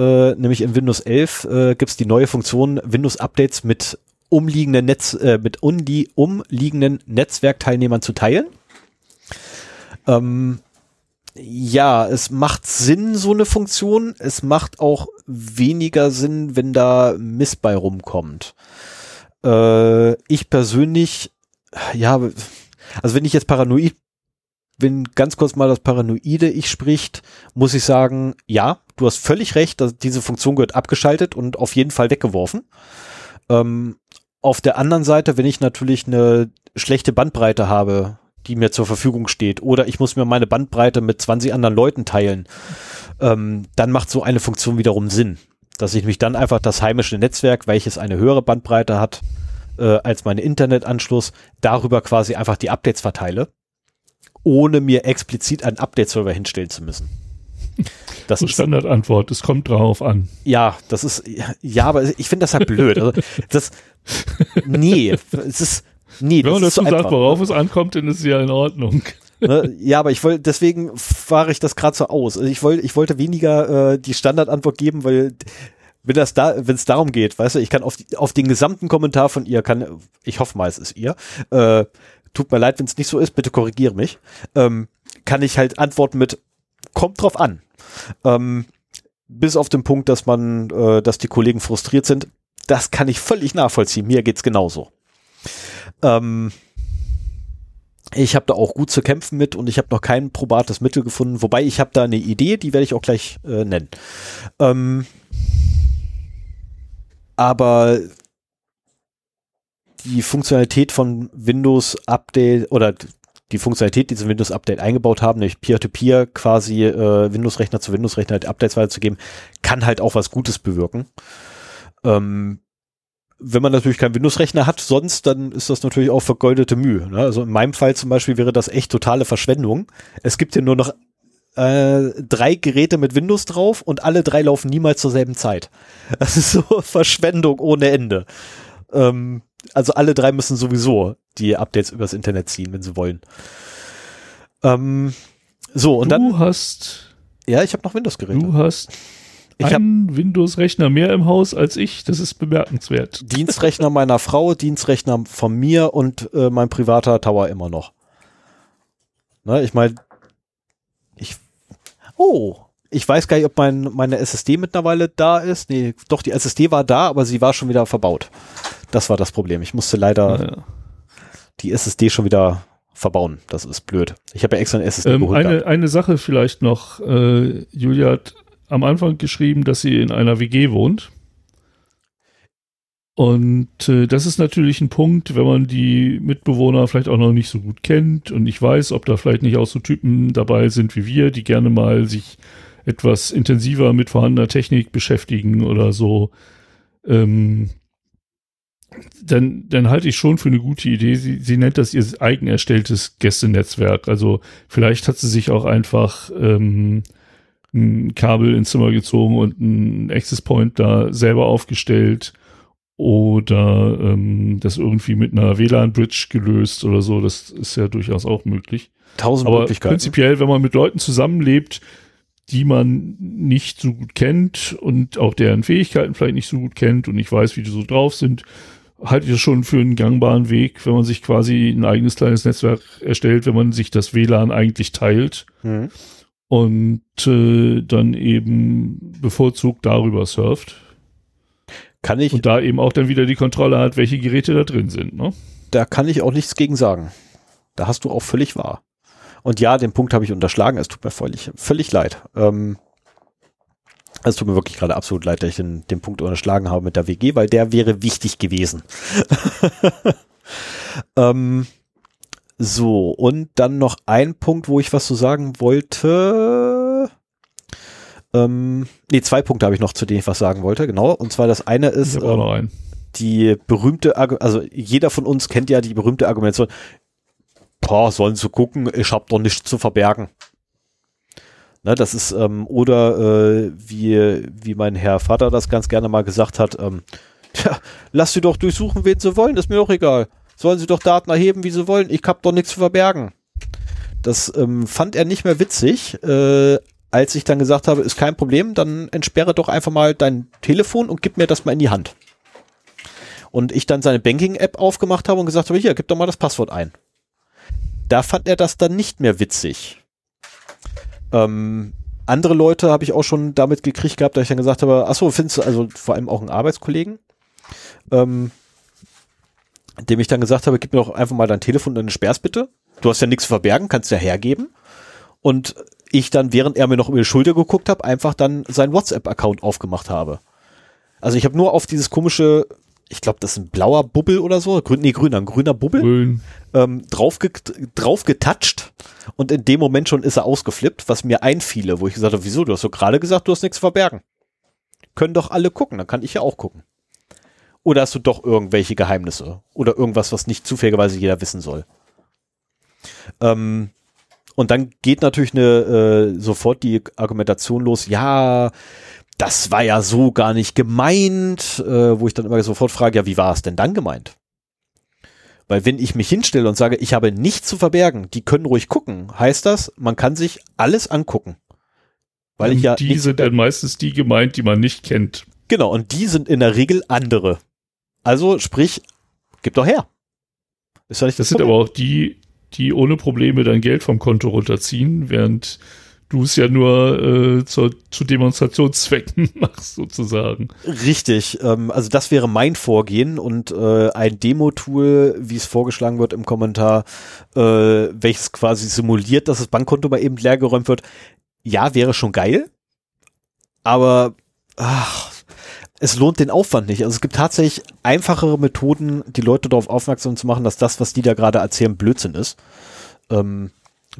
äh, nämlich in Windows 11 äh, gibt es die neue Funktion Windows-Updates mit umliegenden Netz, äh, mit umlie umliegenden Netzwerkteilnehmern zu teilen. Ähm, ja, es macht Sinn, so eine Funktion. Es macht auch weniger Sinn, wenn da Mist bei rumkommt. Äh, ich persönlich, ja, also wenn ich jetzt paranoid wenn ganz kurz mal das Paranoide ich spricht, muss ich sagen, ja, du hast völlig recht, dass diese Funktion gehört abgeschaltet und auf jeden Fall weggeworfen. Ähm, auf der anderen Seite, wenn ich natürlich eine schlechte Bandbreite habe, die mir zur Verfügung steht, oder ich muss mir meine Bandbreite mit 20 anderen Leuten teilen, ähm, dann macht so eine Funktion wiederum Sinn. Dass ich mich dann einfach das heimische Netzwerk, welches eine höhere Bandbreite hat, äh, als meine Internetanschluss, darüber quasi einfach die Updates verteile, ohne mir explizit einen Update-Server hinstellen zu müssen. Das ist Standardantwort, es kommt drauf an. Ja, das ist, ja, aber ich finde das halt blöd. Also, das, nee, es ist, nee, Wenn man dazu so sagt, worauf es ankommt, dann ist es ja in Ordnung. Ne? Ja, aber ich wollte, deswegen fahre ich das gerade so aus. Also ich wollte, ich wollte weniger äh, die Standardantwort geben, weil wenn das da, wenn es darum geht, weißt du, ich kann auf, auf den gesamten Kommentar von ihr, kann, ich hoffe mal, es ist ihr, äh, tut mir leid, wenn es nicht so ist, bitte korrigiere mich, ähm, kann ich halt antworten mit, kommt drauf an. Ähm, bis auf den Punkt, dass man, äh, dass die Kollegen frustriert sind, das kann ich völlig nachvollziehen. Mir geht's genauso. Ähm, ich habe da auch gut zu kämpfen mit und ich habe noch kein probates Mittel gefunden. Wobei ich habe da eine Idee, die werde ich auch gleich äh, nennen. Ähm, aber die Funktionalität von Windows Update oder die Funktionalität, die sie in Windows Update eingebaut haben, nämlich Peer-to-Peer -Peer quasi äh, Windows-Rechner zu Windows-Rechner halt Updates weiterzugeben, kann halt auch was Gutes bewirken. Ähm, wenn man natürlich keinen Windows-Rechner hat, sonst, dann ist das natürlich auch vergeudete Mühe. Ne? Also in meinem Fall zum Beispiel wäre das echt totale Verschwendung. Es gibt hier nur noch äh, drei Geräte mit Windows drauf und alle drei laufen niemals zur selben Zeit. Das ist so Verschwendung ohne Ende. Ähm, also alle drei müssen sowieso die Updates übers Internet ziehen, wenn sie wollen. Ähm, so, und du dann. Du hast. Ja, ich habe noch Windows-Geräte. Du hast ich einen Windows-Rechner mehr im Haus als ich. Das ist bemerkenswert. Dienstrechner meiner Frau, Dienstrechner von mir und äh, mein privater Tower immer noch. Ne, ich meine, ich. Oh, ich weiß gar nicht, ob mein, meine SSD mittlerweile da ist. Nee, doch, die SSD war da, aber sie war schon wieder verbaut. Das war das Problem. Ich musste leider ja. die SSD schon wieder verbauen. Das ist blöd. Ich habe ja extra eine SSD ähm, geholt. Eine, eine Sache vielleicht noch. Äh, Julia hat am Anfang geschrieben, dass sie in einer WG wohnt. Und äh, das ist natürlich ein Punkt, wenn man die Mitbewohner vielleicht auch noch nicht so gut kennt und ich weiß, ob da vielleicht nicht auch so Typen dabei sind wie wir, die gerne mal sich etwas intensiver mit vorhandener Technik beschäftigen oder so. Ähm, dann, dann halte ich schon für eine gute Idee. Sie, sie nennt das ihr eigen erstelltes Gästenetzwerk. Also vielleicht hat sie sich auch einfach ähm, ein Kabel ins Zimmer gezogen und ein Access Point da selber aufgestellt oder ähm, das irgendwie mit einer WLAN-Bridge gelöst oder so. Das ist ja durchaus auch möglich. Tausend Aber Möglichkeiten. Prinzipiell, wenn man mit Leuten zusammenlebt, die man nicht so gut kennt und auch deren Fähigkeiten vielleicht nicht so gut kennt und nicht weiß, wie die so drauf sind, halte ich das schon für einen gangbaren Weg, wenn man sich quasi ein eigenes kleines Netzwerk erstellt, wenn man sich das WLAN eigentlich teilt Mhm. und äh, dann eben bevorzugt darüber surft Kann ich, und da eben auch dann wieder die Kontrolle hat, welche Geräte da drin sind. Ne? da kann ich auch nichts gegen sagen. Da hast du auch völlig wahr. Und ja, den Punkt habe ich unterschlagen. Es tut mir völlig, völlig leid. Ähm, es tut mir wirklich gerade absolut leid, dass ich den, den Punkt unterschlagen habe mit der WG, weil der wäre wichtig gewesen. ähm, so, und dann noch ein Punkt, wo ich was zu sagen wollte. Ähm, nee, zwei Punkte habe ich noch, zu denen ich was sagen wollte, genau. Und zwar das eine ist, habe ähm, die berühmte, also jeder von uns kennt ja die berühmte Argumentation, boah, sollen sie gucken, ich hab doch nichts zu verbergen. Ne, das ist, ähm, oder äh, wie, wie mein Herr Vater das ganz gerne mal gesagt hat, ähm, tja, lass sie doch durchsuchen, wen sie wollen, ist mir doch egal. Sollen sie doch Daten erheben, wie sie wollen, ich hab doch nichts zu verbergen. Das ähm, fand er nicht mehr witzig, äh, als ich dann gesagt habe, ist kein Problem, dann entsperre doch einfach mal dein Telefon und gib mir das mal in die Hand. Und ich dann seine Banking-App aufgemacht habe und gesagt habe, hier, gib doch mal das Passwort ein. Da fand er das dann nicht mehr witzig. Ähm, andere Leute habe ich auch schon damit gekriegt gehabt, dass ich dann gesagt habe, ach so, findest du, also vor allem auch einen Arbeitskollegen, ähm, dem ich dann gesagt habe, gib mir doch einfach mal dein Telefon und deine Sperrs bitte. Du hast ja nichts zu verbergen, kannst ja hergeben. Und ich dann, während er mir noch über die Schulter geguckt hat, einfach dann seinen WhatsApp-Account aufgemacht habe. Also ich habe nur auf dieses komische, ich glaube, das ist ein blauer Bubbel oder so, grün, nee, grüner, ein grüner Bubbel, Grün. ähm, drauf, ge drauf getatscht und in dem Moment schon ist er ausgeflippt, was mir einfiele, wo ich gesagt habe, wieso, du hast doch gerade gesagt, du hast nichts zu verbergen. Können doch alle gucken, dann kann ich ja auch gucken. Oder hast du doch irgendwelche Geheimnisse oder irgendwas, was nicht zufälligerweise jeder wissen soll? Ähm, und dann geht natürlich eine, äh, sofort die Argumentation los, ja, das war ja so gar nicht gemeint, äh, wo ich dann immer sofort frage, ja, wie war es denn dann gemeint? Weil wenn ich mich hinstelle und sage, ich habe nichts zu verbergen, die können ruhig gucken, heißt das, man kann sich alles angucken. Weil ich ja die sind dann meistens die gemeint, die man nicht kennt. Genau, und die sind in der Regel andere. Also sprich, gib doch her. Ist ja nicht Das das, sind aber auch die, die ohne Probleme dein Geld vom Konto runterziehen, während du es ja nur äh, zur, zu Demonstrationszwecken machst, sozusagen. Richtig, ähm, also das wäre mein Vorgehen und äh, ein Demo-Tool, wie es vorgeschlagen wird im Kommentar, äh, welches quasi simuliert, dass das Bankkonto mal eben leergeräumt wird, ja, wäre schon geil, aber ach, es lohnt den Aufwand nicht. Also es gibt tatsächlich einfachere Methoden, die Leute darauf aufmerksam zu machen, dass das, was die da gerade erzählen, Blödsinn ist. Ähm,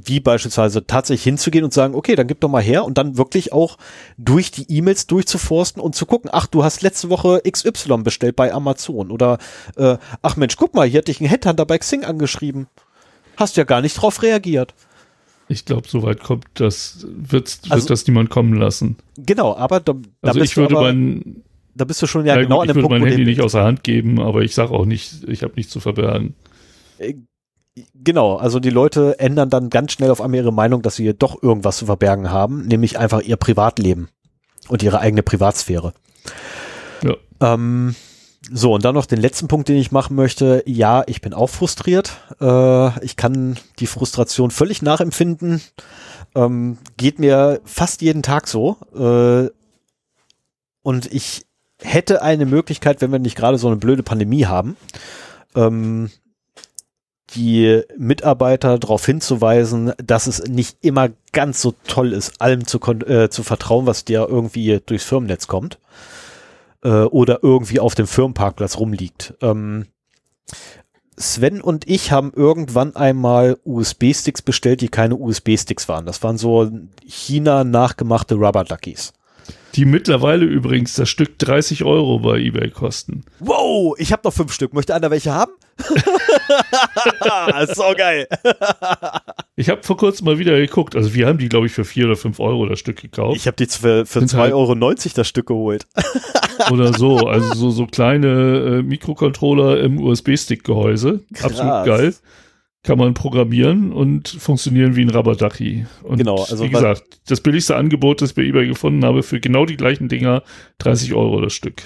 wie beispielsweise tatsächlich hinzugehen und sagen, okay, dann gib doch mal her und dann wirklich auch durch die E-Mails durchzuforsten und zu gucken, ach, du hast letzte Woche XY bestellt bei Amazon oder äh, ach Mensch, guck mal, hier hat dich ein Headhunter bei Xing angeschrieben. Hast ja gar nicht drauf reagiert. Ich glaube, so weit kommt das, wird, wird Also- das niemand kommen lassen. Genau, aber da, da, Also bist, ich würde du aber, mein, da bist du schon ja na genau gut, an ich dem würde Punkt, mein wo Handy dem- nicht außer Hand geben, aber ich sage auch nicht, ich habe nichts zu verbergen. Genau, also die Leute ändern dann ganz schnell auf einmal ihre Meinung, dass sie doch irgendwas zu verbergen haben, nämlich einfach ihr Privatleben und ihre eigene Privatsphäre. Ja. Ähm, so, und dann noch den letzten Punkt, den ich machen möchte. Ja, ich bin auch frustriert. Äh, ich kann die Frustration völlig nachempfinden. Ähm, geht mir fast jeden Tag so. Äh, und ich hätte eine Möglichkeit, wenn wir nicht gerade so eine blöde Pandemie haben, ähm, die Mitarbeiter darauf hinzuweisen, dass es nicht immer ganz so toll ist, allem zu, äh, zu vertrauen, was dir irgendwie durchs Firmennetz kommt äh, oder irgendwie auf dem Firmenparkplatz rumliegt. Ähm, Sven und ich haben irgendwann einmal USB-Sticks bestellt, die keine USB-Sticks waren. Das waren so China nachgemachte Rubber Duckies. Die mittlerweile übrigens das Stück 30 Euro bei eBay kosten. Wow, ich habe noch fünf Stück. Möchte einer welche haben? so geil. Ich habe vor kurzem mal wieder geguckt. Also wir haben die, glaube ich, für 4 oder 5 Euro das Stück gekauft. Ich habe die für, für Sind 2,90 halt- Euro das Stück geholt. oder so. Also so, so kleine äh, Mikrocontroller im USB-Stick-Gehäuse. Absolut geil. Kann man programmieren und funktionieren wie ein Rabadachi. Und Genau, also wie gesagt, das billigste Angebot, das ich bei eBay gefunden habe, für genau die gleichen Dinger, 30 Euro das Stück.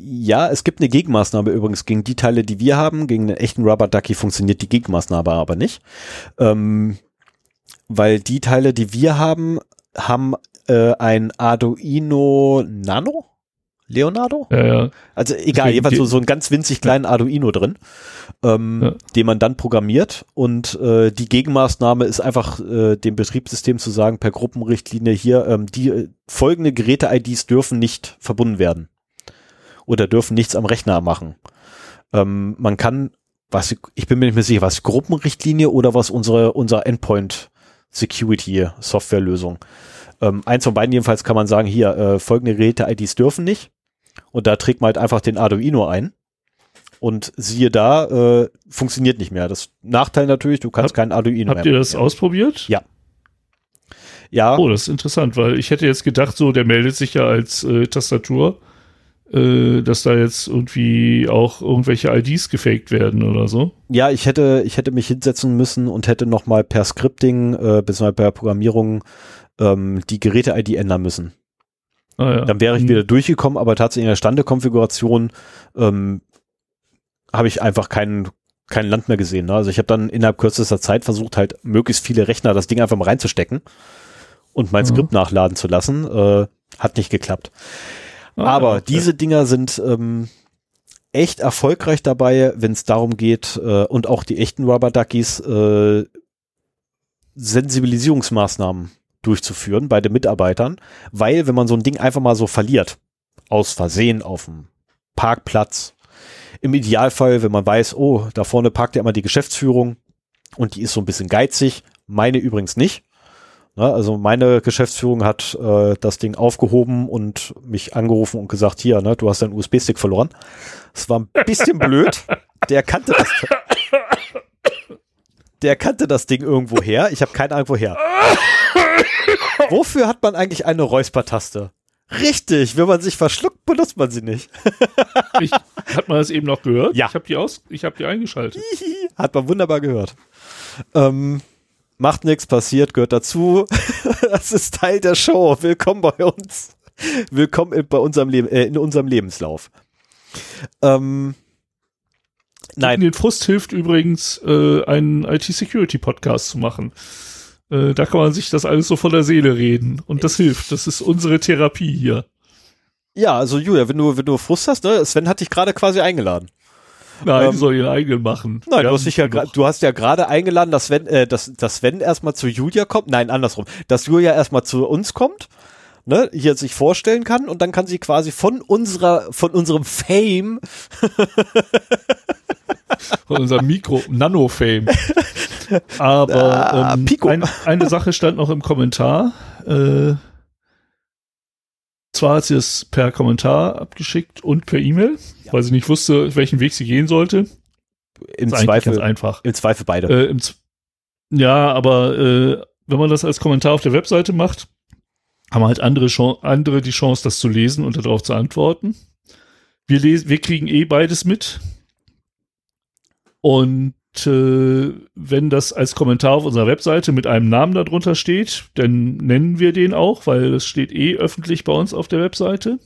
Ja, es gibt eine Gegenmaßnahme übrigens gegen die Teile, die wir haben. Gegen einen echten Rubber Ducky funktioniert die Gegenmaßnahme aber nicht. Ähm, weil die Teile, die wir haben, haben äh, ein Arduino Nano? Leonardo? Ja, ja. Also egal, jedenfalls so, so einen ganz winzig kleinen ja. Arduino drin, ähm, den man dann programmiert und äh, die Gegenmaßnahme ist einfach äh, dem Betriebssystem zu sagen, per Gruppenrichtlinie hier, ähm, die äh, folgende Geräte-IDs dürfen nicht verbunden werden oder dürfen nichts am Rechner machen. Ähm, man kann, was ich bin mir nicht mehr sicher, was Gruppenrichtlinie oder was unsere unser Endpoint Security Softwarelösung. Ähm, eins von beiden jedenfalls kann man sagen, hier äh, folgende Geräte-IDs dürfen nicht und da trägt man halt einfach den Arduino ein. Und siehe da, äh, funktioniert nicht mehr. Das Nachteil natürlich, du kannst Hab, keinen Arduino habt mehr. Habt ihr das ausprobiert? Ja. Ja. Oh, das ist interessant, weil ich hätte jetzt gedacht, so, der meldet sich ja als äh, Tastatur, dass da jetzt irgendwie auch irgendwelche IDs gefaked werden oder so. Ja, ich hätte, ich hätte mich hinsetzen müssen und hätte nochmal per Scripting, äh, beziehungsweise per Programmierung ähm, die Geräte-ID ändern müssen. Ah, ja. Dann wäre ich hm. wieder durchgekommen, aber tatsächlich in der Standekonfiguration ähm, habe ich einfach kein, kein Land mehr gesehen. Ne? Also ich habe dann innerhalb kürzester Zeit versucht, halt möglichst viele Rechner das Ding einfach mal reinzustecken und mein mhm. Skript nachladen zu lassen. Äh, hat nicht geklappt. Ah, aber okay. diese Dinger sind ähm, echt erfolgreich dabei, wenn es darum geht, äh, und auch die echten Rubber Duckies, äh, Sensibilisierungsmaßnahmen durchzuführen bei den Mitarbeitern, weil wenn man so ein Ding einfach mal so verliert, aus Versehen auf dem Parkplatz, im Idealfall, wenn man weiß, oh, da vorne parkt ja immer die Geschäftsführung und die ist so ein bisschen geizig, meine übrigens nicht. Na, also meine Geschäftsführung hat äh, das Ding aufgehoben und mich angerufen und gesagt, hier, ne, du hast deinen USB-Stick verloren. Das war ein bisschen blöd. Der kannte das. Der kannte das Ding irgendwo her. Ich habe keine Ahnung woher. Wofür hat man eigentlich eine Räuspertaste? Richtig, wenn man sich verschluckt, benutzt man sie nicht. ich, hat man das eben noch gehört? Ja. Ich habe die aus, ich habe die eingeschaltet. hat man wunderbar gehört. Ähm, macht nichts, passiert, gehört dazu. das ist Teil der Show. Willkommen bei uns. Willkommen in, bei unserem Leben, äh, in unserem Lebenslauf. Ähm, nein. Den Frust hilft übrigens, äh, einen IT-Security-Podcast zu machen. Äh, da kann man sich das alles so von der Seele reden. Und das hilft. Das ist unsere Therapie hier. Ja, also Julia, wenn du, wenn du Frust hast, ne? Sven hat dich gerade quasi eingeladen. Nein, ähm, soll ihren eigenen machen. Nein, du hast, ja, du hast ja gerade eingeladen, dass Sven, äh, dass, dass Sven erstmal zu Julia kommt. Nein, andersrum. Dass Julia erstmal zu uns kommt, ne, hier sich vorstellen kann und dann kann sie quasi von unserer, von unserem Fame von unserem Mikro, Nano-Fame. Aber ah, ähm, ein, eine Sache stand noch im Kommentar. Äh, zwar hat sie es per Kommentar abgeschickt und per E-Mail, ja. weil sie nicht wusste, welchen Weg sie gehen sollte. Im Zweifel ganz einfach. Im Zweifel beide. Äh, im ja, aber äh, wenn man das als Kommentar auf der Webseite macht, haben halt andere, andere die Chance, das zu lesen und darauf zu antworten. Wir, wir kriegen eh beides mit. Und äh, wenn das als Kommentar auf unserer Webseite mit einem Namen darunter steht, dann nennen wir den auch, weil es steht eh öffentlich bei uns auf der Webseite.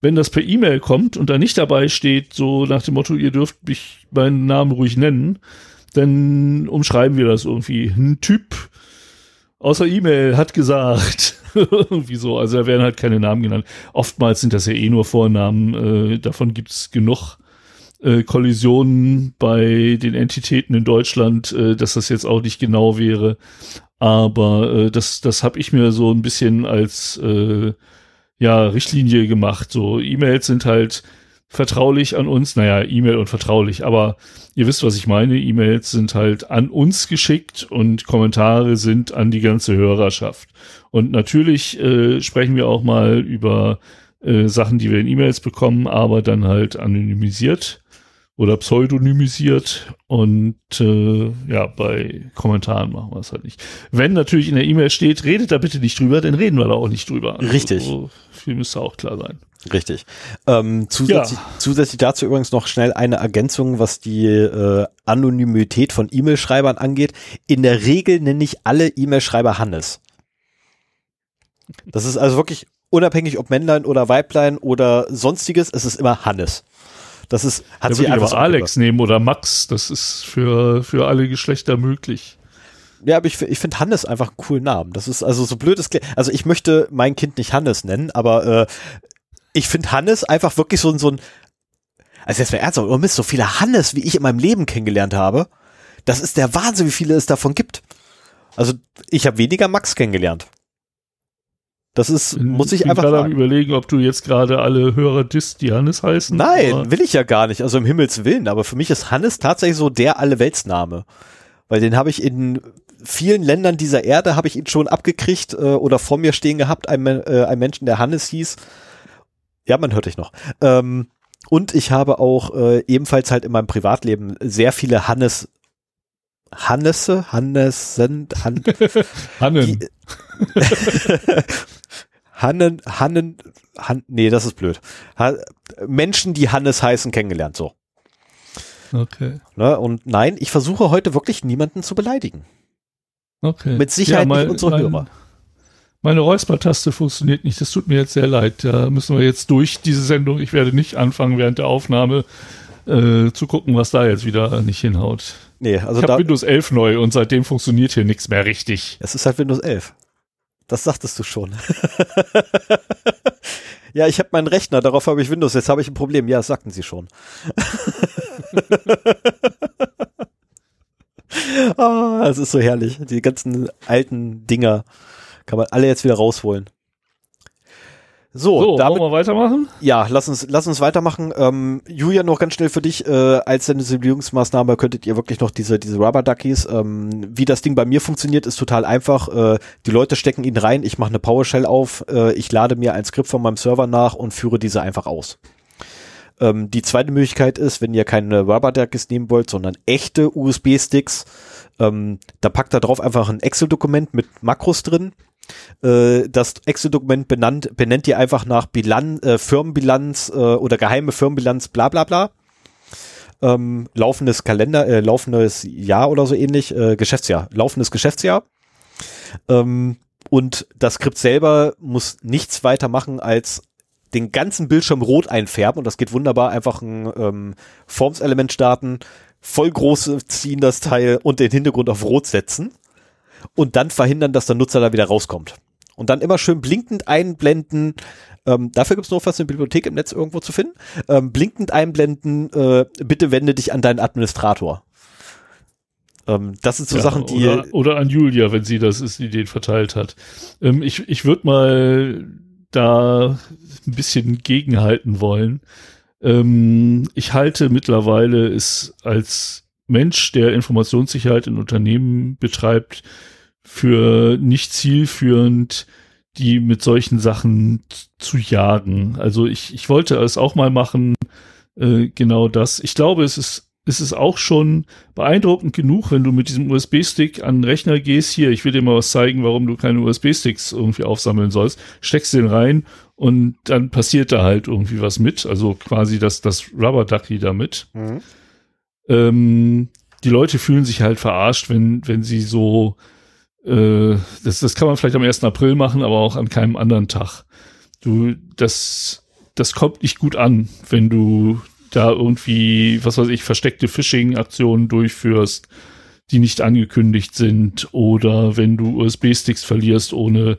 Wenn das per E-Mail kommt und da nicht dabei steht, so nach dem Motto, ihr dürft mich meinen Namen ruhig nennen, dann umschreiben wir das irgendwie. Ein Typ außer E-Mail hat gesagt. irgendwie so. Also da werden halt keine Namen genannt. Oftmals sind das ja eh nur Vornamen. Äh, davon gibt's genug äh, Kollisionen bei den Entitäten in Deutschland, äh, dass das jetzt auch nicht genau wäre. Aber äh, das, das habe ich mir so ein bisschen als äh, ja, Richtlinie gemacht. So, E-Mails sind halt vertraulich an uns. Naja, E-Mail und vertraulich, aber ihr wisst, was ich meine. E-Mails sind halt an uns geschickt und Kommentare sind an die ganze Hörerschaft. Und natürlich äh, sprechen wir auch mal über äh, Sachen, die wir in E-Mails bekommen, aber dann halt anonymisiert oder pseudonymisiert und äh, ja, bei Kommentaren machen wir es halt nicht. Wenn natürlich in der E-Mail steht, redet da bitte nicht drüber, dann reden wir da auch nicht drüber. Also Richtig. So viel müsste auch klar sein. Richtig. Ähm, zusätzlich, ja. zusätzlich dazu übrigens noch schnell eine Ergänzung, was die äh, Anonymität von E-Mail-Schreibern angeht. In der Regel nenne ich alle E-Mail-Schreiber Hannes. Das ist also wirklich unabhängig ob Männlein oder Weiblein oder sonstiges, es ist immer Hannes. Das ist, hat da sich einfach so Alex nehmen oder Max. Das ist für, für alle Geschlechter möglich. Ja, aber ich, ich finde Hannes einfach einen coolen Namen. Das ist also so blöd. Also ich möchte mein Kind nicht Hannes nennen, aber äh, ich finde Hannes einfach wirklich so, so ein, also jetzt mal ernsthaft, oh Mist, so viele Hannes, wie ich in meinem Leben kennengelernt habe, das ist der Wahnsinn, wie viele es davon gibt. Also ich habe weniger Max kennengelernt. Das ist, muss ich, ich einfach gerade überlegen, ob du jetzt gerade alle Hörer disst, die Hannes heißen. Nein, will ich ja gar nicht. Also im Himmels Willen. Aber für mich ist Hannes tatsächlich so der Alleweltsname. Weil den habe ich in vielen Ländern dieser Erde habe ich ihn schon abgekriegt äh, oder vor mir stehen gehabt, ein, äh, ein Menschen, der Hannes hieß. Ja, man hört dich noch. Ähm, und ich habe auch äh, ebenfalls halt in meinem Privatleben sehr viele Hannes Hannesse, Hannesen, Han, Hannen. Hannen, Hannen, Han, nee, das ist blöd. Ha, Menschen, die Hannes heißen, kennengelernt, so. Okay. Ne, und nein, ich versuche heute wirklich niemanden zu beleidigen. Okay. Mit Sicherheit ja, mein, nicht unsere mein, Hörer. Meine Räuspertaste funktioniert nicht. Das tut mir jetzt sehr leid. Da müssen wir jetzt durch diese Sendung. Ich werde nicht anfangen, während der Aufnahme äh, zu gucken, was da jetzt wieder nicht hinhaut. Nee, also ich habe Windows 11 neu und seitdem funktioniert hier nichts mehr richtig. Es ist halt Windows 11. Das sagtest du schon. ja, ich habe meinen Rechner, darauf habe ich Windows, jetzt habe ich ein Problem. Ja, das sagten sie schon. ah, es ist so herrlich. Die ganzen alten Dinger kann man alle jetzt wieder rausholen. So, so damit, wollen wir weitermachen? Ja, lass uns, lass uns weitermachen. Ähm, Julia, noch ganz schnell für dich, äh, als Sensibilisierungsmaßnahme könntet ihr wirklich noch diese, diese Rubber Duckies, ähm, wie das Ding bei mir funktioniert, ist total einfach. Äh, die Leute stecken ihn rein, ich mache eine PowerShell auf, äh, ich lade mir ein Skript von meinem Server nach und führe diese einfach aus. Ähm, die zweite Möglichkeit ist, wenn ihr keine Rubber Duckies nehmen wollt, sondern echte USB-Sticks, ähm, da packt da drauf einfach ein Excel-Dokument mit Makros drin äh, das Excel-Dokument benannt, benennt ihr einfach nach Bilanz, äh, Firmenbilanz äh, oder geheime Firmenbilanz, bla bla bla. Ähm, laufendes Kalender, äh, laufendes Jahr oder so ähnlich, äh, Geschäftsjahr, laufendes Geschäftsjahr. Ähm, und das Skript selber muss nichts weiter machen als den ganzen Bildschirm rot einfärben und das geht wunderbar, einfach ein ähm, Forms-Element starten, voll groß ziehen das Teil und den Hintergrund auf rot setzen und dann verhindern, dass der Nutzer da wieder rauskommt. Und dann immer schön blinkend einblenden. Ähm, dafür gibt es noch was in der Bibliothek im Netz irgendwo zu finden. Ähm, blinkend einblenden, äh, bitte wende dich an deinen Administrator. Ähm, das sind so ja, Sachen, die. Oder, oder, an Julia, wenn sie das ist, die den verteilt hat. Ähm, ich ich würde mal da ein bisschen gegenhalten wollen. Ähm, ich halte mittlerweile es als Mensch, der Informationssicherheit in Unternehmen betreibt, für nicht zielführend, die mit solchen Sachen zu jagen. Also ich, ich wollte es auch mal machen, äh, genau das. Ich glaube, es ist, es auch schon beeindruckend genug, wenn du mit diesem USB-Stick an den Rechner gehst. Hier, ich will dir mal was zeigen, warum du keine USB-Sticks irgendwie aufsammeln sollst. Steckst den rein und dann passiert da halt irgendwie was mit. Also quasi das, das Rubber Ducky damit. Mhm. Ähm, die Leute fühlen sich halt verarscht, wenn, wenn sie so äh, das, das kann man vielleicht am 1. April machen, aber auch an keinem anderen Tag. Du, das, das kommt nicht gut an, wenn du da irgendwie, was weiß ich, versteckte Phishing-Aktionen durchführst, die nicht angekündigt sind, oder wenn du USB-Sticks verlierst, ohne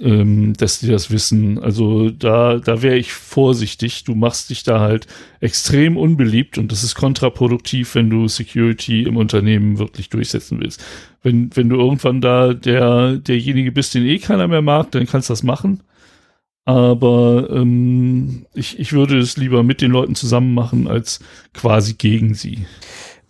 ähm, dass die das wissen. Also da, da wäre ich vorsichtig. Du machst dich da halt extrem unbeliebt und das ist kontraproduktiv, wenn du Security im Unternehmen wirklich durchsetzen willst. Wenn, wenn du irgendwann da der, derjenige bist, den eh keiner mehr mag, dann kannst du das machen. Aber ähm, ich, ich würde es lieber mit den Leuten zusammen machen, als quasi gegen sie.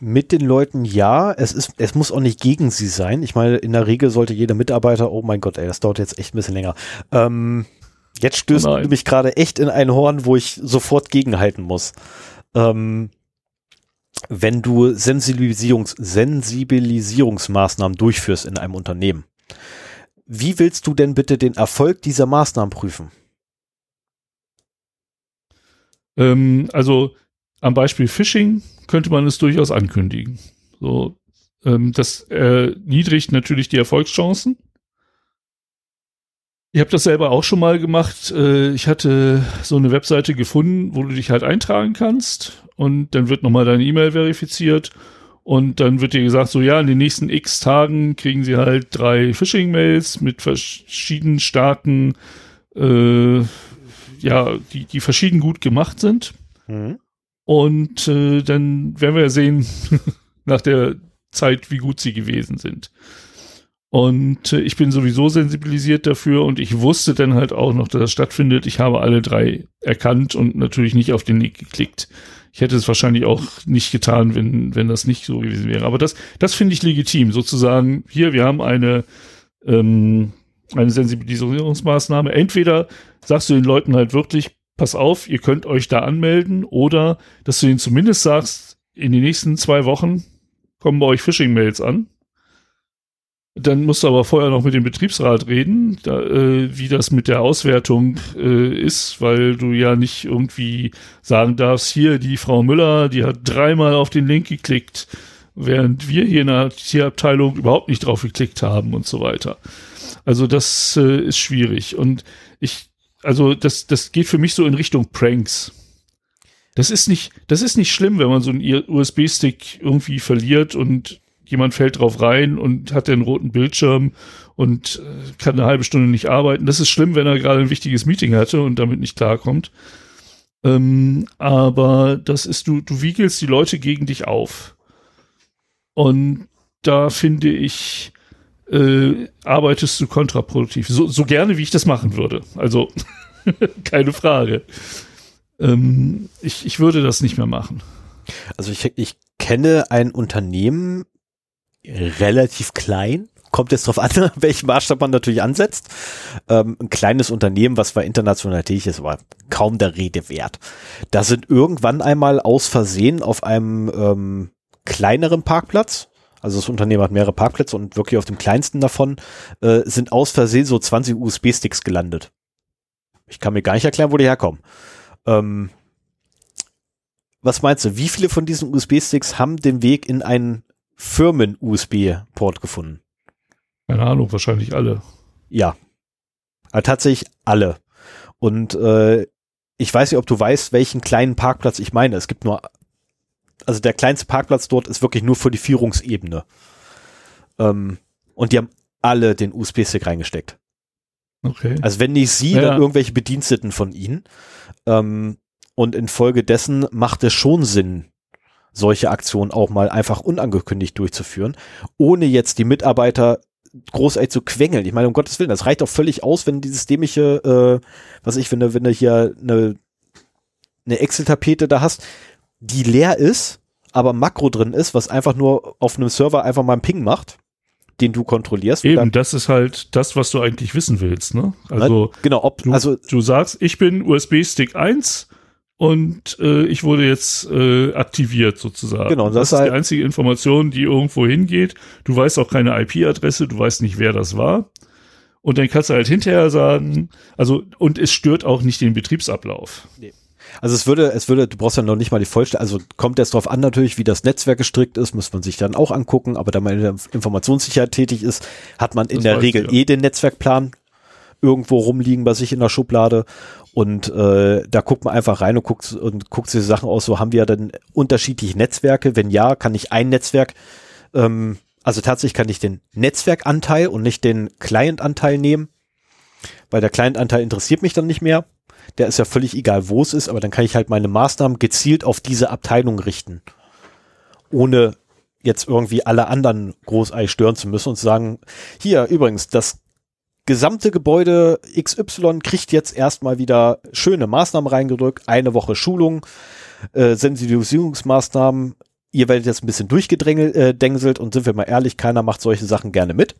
Mit den Leuten ja, es ist, es muss auch nicht gegen sie sein. Ich meine, in der Regel sollte jeder Mitarbeiter, oh mein Gott, ey, das dauert jetzt echt ein bisschen länger. Ähm, jetzt stößt oh du mich gerade echt in ein Horn, wo ich sofort gegenhalten muss. Ähm, wenn du Sensibilisierungs Sensibilisierungsmaßnahmen durchführst in einem Unternehmen, wie willst du denn bitte den Erfolg dieser Maßnahmen prüfen? Ähm, also am Beispiel Phishing könnte man es durchaus ankündigen. So, ähm, das erniedrigt natürlich die Erfolgschancen. Ich habe das selber auch schon mal gemacht. Äh, ich hatte so eine Webseite gefunden, wo du dich halt eintragen kannst und dann wird nochmal deine E-Mail verifiziert und dann wird dir gesagt, so ja, in den nächsten x Tagen kriegen sie halt drei Phishing-Mails mit verschiedenen Staaten, äh, ja, die, die verschieden gut gemacht sind. Mhm. Und äh, dann werden wir ja sehen, nach der Zeit, wie gut sie gewesen sind. Und äh, ich bin sowieso sensibilisiert dafür und ich wusste dann halt auch noch, dass das stattfindet. Ich habe alle drei erkannt und natürlich nicht auf den Link geklickt. Ich hätte es wahrscheinlich auch nicht getan, wenn, wenn das nicht so gewesen wäre. Aber das, das finde ich legitim. Sozusagen, hier, wir haben eine, ähm, eine Sensibilisierungsmaßnahme. Entweder sagst du den Leuten halt wirklich, pass auf, ihr könnt euch da anmelden, oder dass du ihnen zumindest sagst, in den nächsten zwei Wochen kommen bei euch Phishing-Mails an dann musst du aber vorher noch mit dem Betriebsrat reden, da, äh, wie das mit der Auswertung äh, ist, weil du ja nicht irgendwie sagen darfst, hier die Frau Müller, die hat dreimal auf den Link geklickt, während wir hier in der Tierabteilung überhaupt nicht drauf geklickt haben und so weiter. Also das äh, ist schwierig und ich, also das, das geht für mich so in Richtung Pranks. Das ist nicht, das ist nicht schlimm, wenn man so einen USB-Stick irgendwie verliert und jemand fällt drauf rein und hat den roten Bildschirm und äh, kann eine halbe Stunde nicht arbeiten. Das ist schlimm, wenn er gerade ein wichtiges Meeting hatte und damit nicht klarkommt. Ähm, aber das ist, du, du wiegelst die Leute gegen dich auf. Und da finde ich, äh, arbeitest du kontraproduktiv. So, so gerne, wie ich das machen würde. Also, keine Frage. Ähm, ich, ich würde das nicht mehr machen. Also ich, ich kenne ein Unternehmen, relativ klein. Kommt jetzt drauf an, welchen Maßstab man natürlich ansetzt. Ähm, ein kleines Unternehmen, was zwar international tätig ist, aber kaum der Rede wert. Da sind irgendwann einmal aus Versehen auf einem ähm, kleineren Parkplatz, also das Unternehmen hat mehrere Parkplätze und wirklich auf dem kleinsten davon äh, sind aus Versehen so 20 USB-Sticks gelandet. Ich kann mir gar nicht erklären, wo die herkommen. Ähm, was meinst du, wie viele von diesen USB-Sticks haben den Weg in einen Firmen-USB-Port gefunden. Keine Ahnung, wahrscheinlich alle. Ja. Aber tatsächlich alle. Und äh, ich weiß nicht, ob du weißt, welchen kleinen Parkplatz ich meine. Es gibt nur, also der kleinste Parkplatz dort ist wirklich nur für die Führungsebene. Ähm, und die haben alle den USB-Stick reingesteckt. Okay. Also wenn nicht sie, ja. dann irgendwelche Bediensteten von ihnen. Ähm, und infolgedessen macht es schon Sinn, solche Aktionen auch mal einfach unangekündigt durchzuführen, ohne jetzt die Mitarbeiter großartig zu quengeln. Ich meine, um Gottes Willen, das reicht doch völlig aus, wenn dieses dämliche, äh, was ich finde, wenn du hier eine, eine Excel-Tapete da hast, die leer ist, aber Makro drin ist, was einfach nur auf einem Server einfach mal einen Ping macht, den du kontrollierst. Eben, das ist halt das, was du eigentlich wissen willst, ne? Also, genau, ob, du, also, du sagst, ich bin USB-Stick 1 und äh, ich wurde jetzt äh, aktiviert sozusagen. Genau, das, das ist halt die einzige Information, die irgendwo hingeht. Du weißt auch keine IP-Adresse, du weißt nicht, wer das war. Und dann kannst du halt hinterher sagen, also und es stört auch nicht den Betriebsablauf. Nee. Also es würde, es würde, du brauchst ja noch nicht mal die Vollständigkeit, also kommt jetzt drauf an natürlich, wie das Netzwerk gestrickt ist, muss man sich dann auch angucken, aber da man in der Informationssicherheit tätig ist, hat man in das der Regel ja. eh den Netzwerkplan irgendwo rumliegen bei sich in der Schublade und äh, da guckt man einfach rein und guckt und guckt sich Sachen aus. So haben wir dann unterschiedliche Netzwerke. Wenn ja, kann ich ein Netzwerk, ähm, also tatsächlich kann ich den Netzwerkanteil und nicht den Clientanteil nehmen, weil der Clientanteil interessiert mich dann nicht mehr. Der ist ja völlig egal, wo es ist, aber dann kann ich halt meine Maßnahmen gezielt auf diese Abteilung richten, ohne jetzt irgendwie alle anderen großei stören zu müssen und zu sagen, hier übrigens, das gesamte Gebäude XY kriegt jetzt erstmal wieder schöne Maßnahmen reingedrückt, eine Woche Schulung, äh, Sensibilisierungsmaßnahmen. Ihr werdet jetzt ein bisschen durchgedrängselt äh, und sind wir mal ehrlich, keiner macht solche Sachen gerne mit.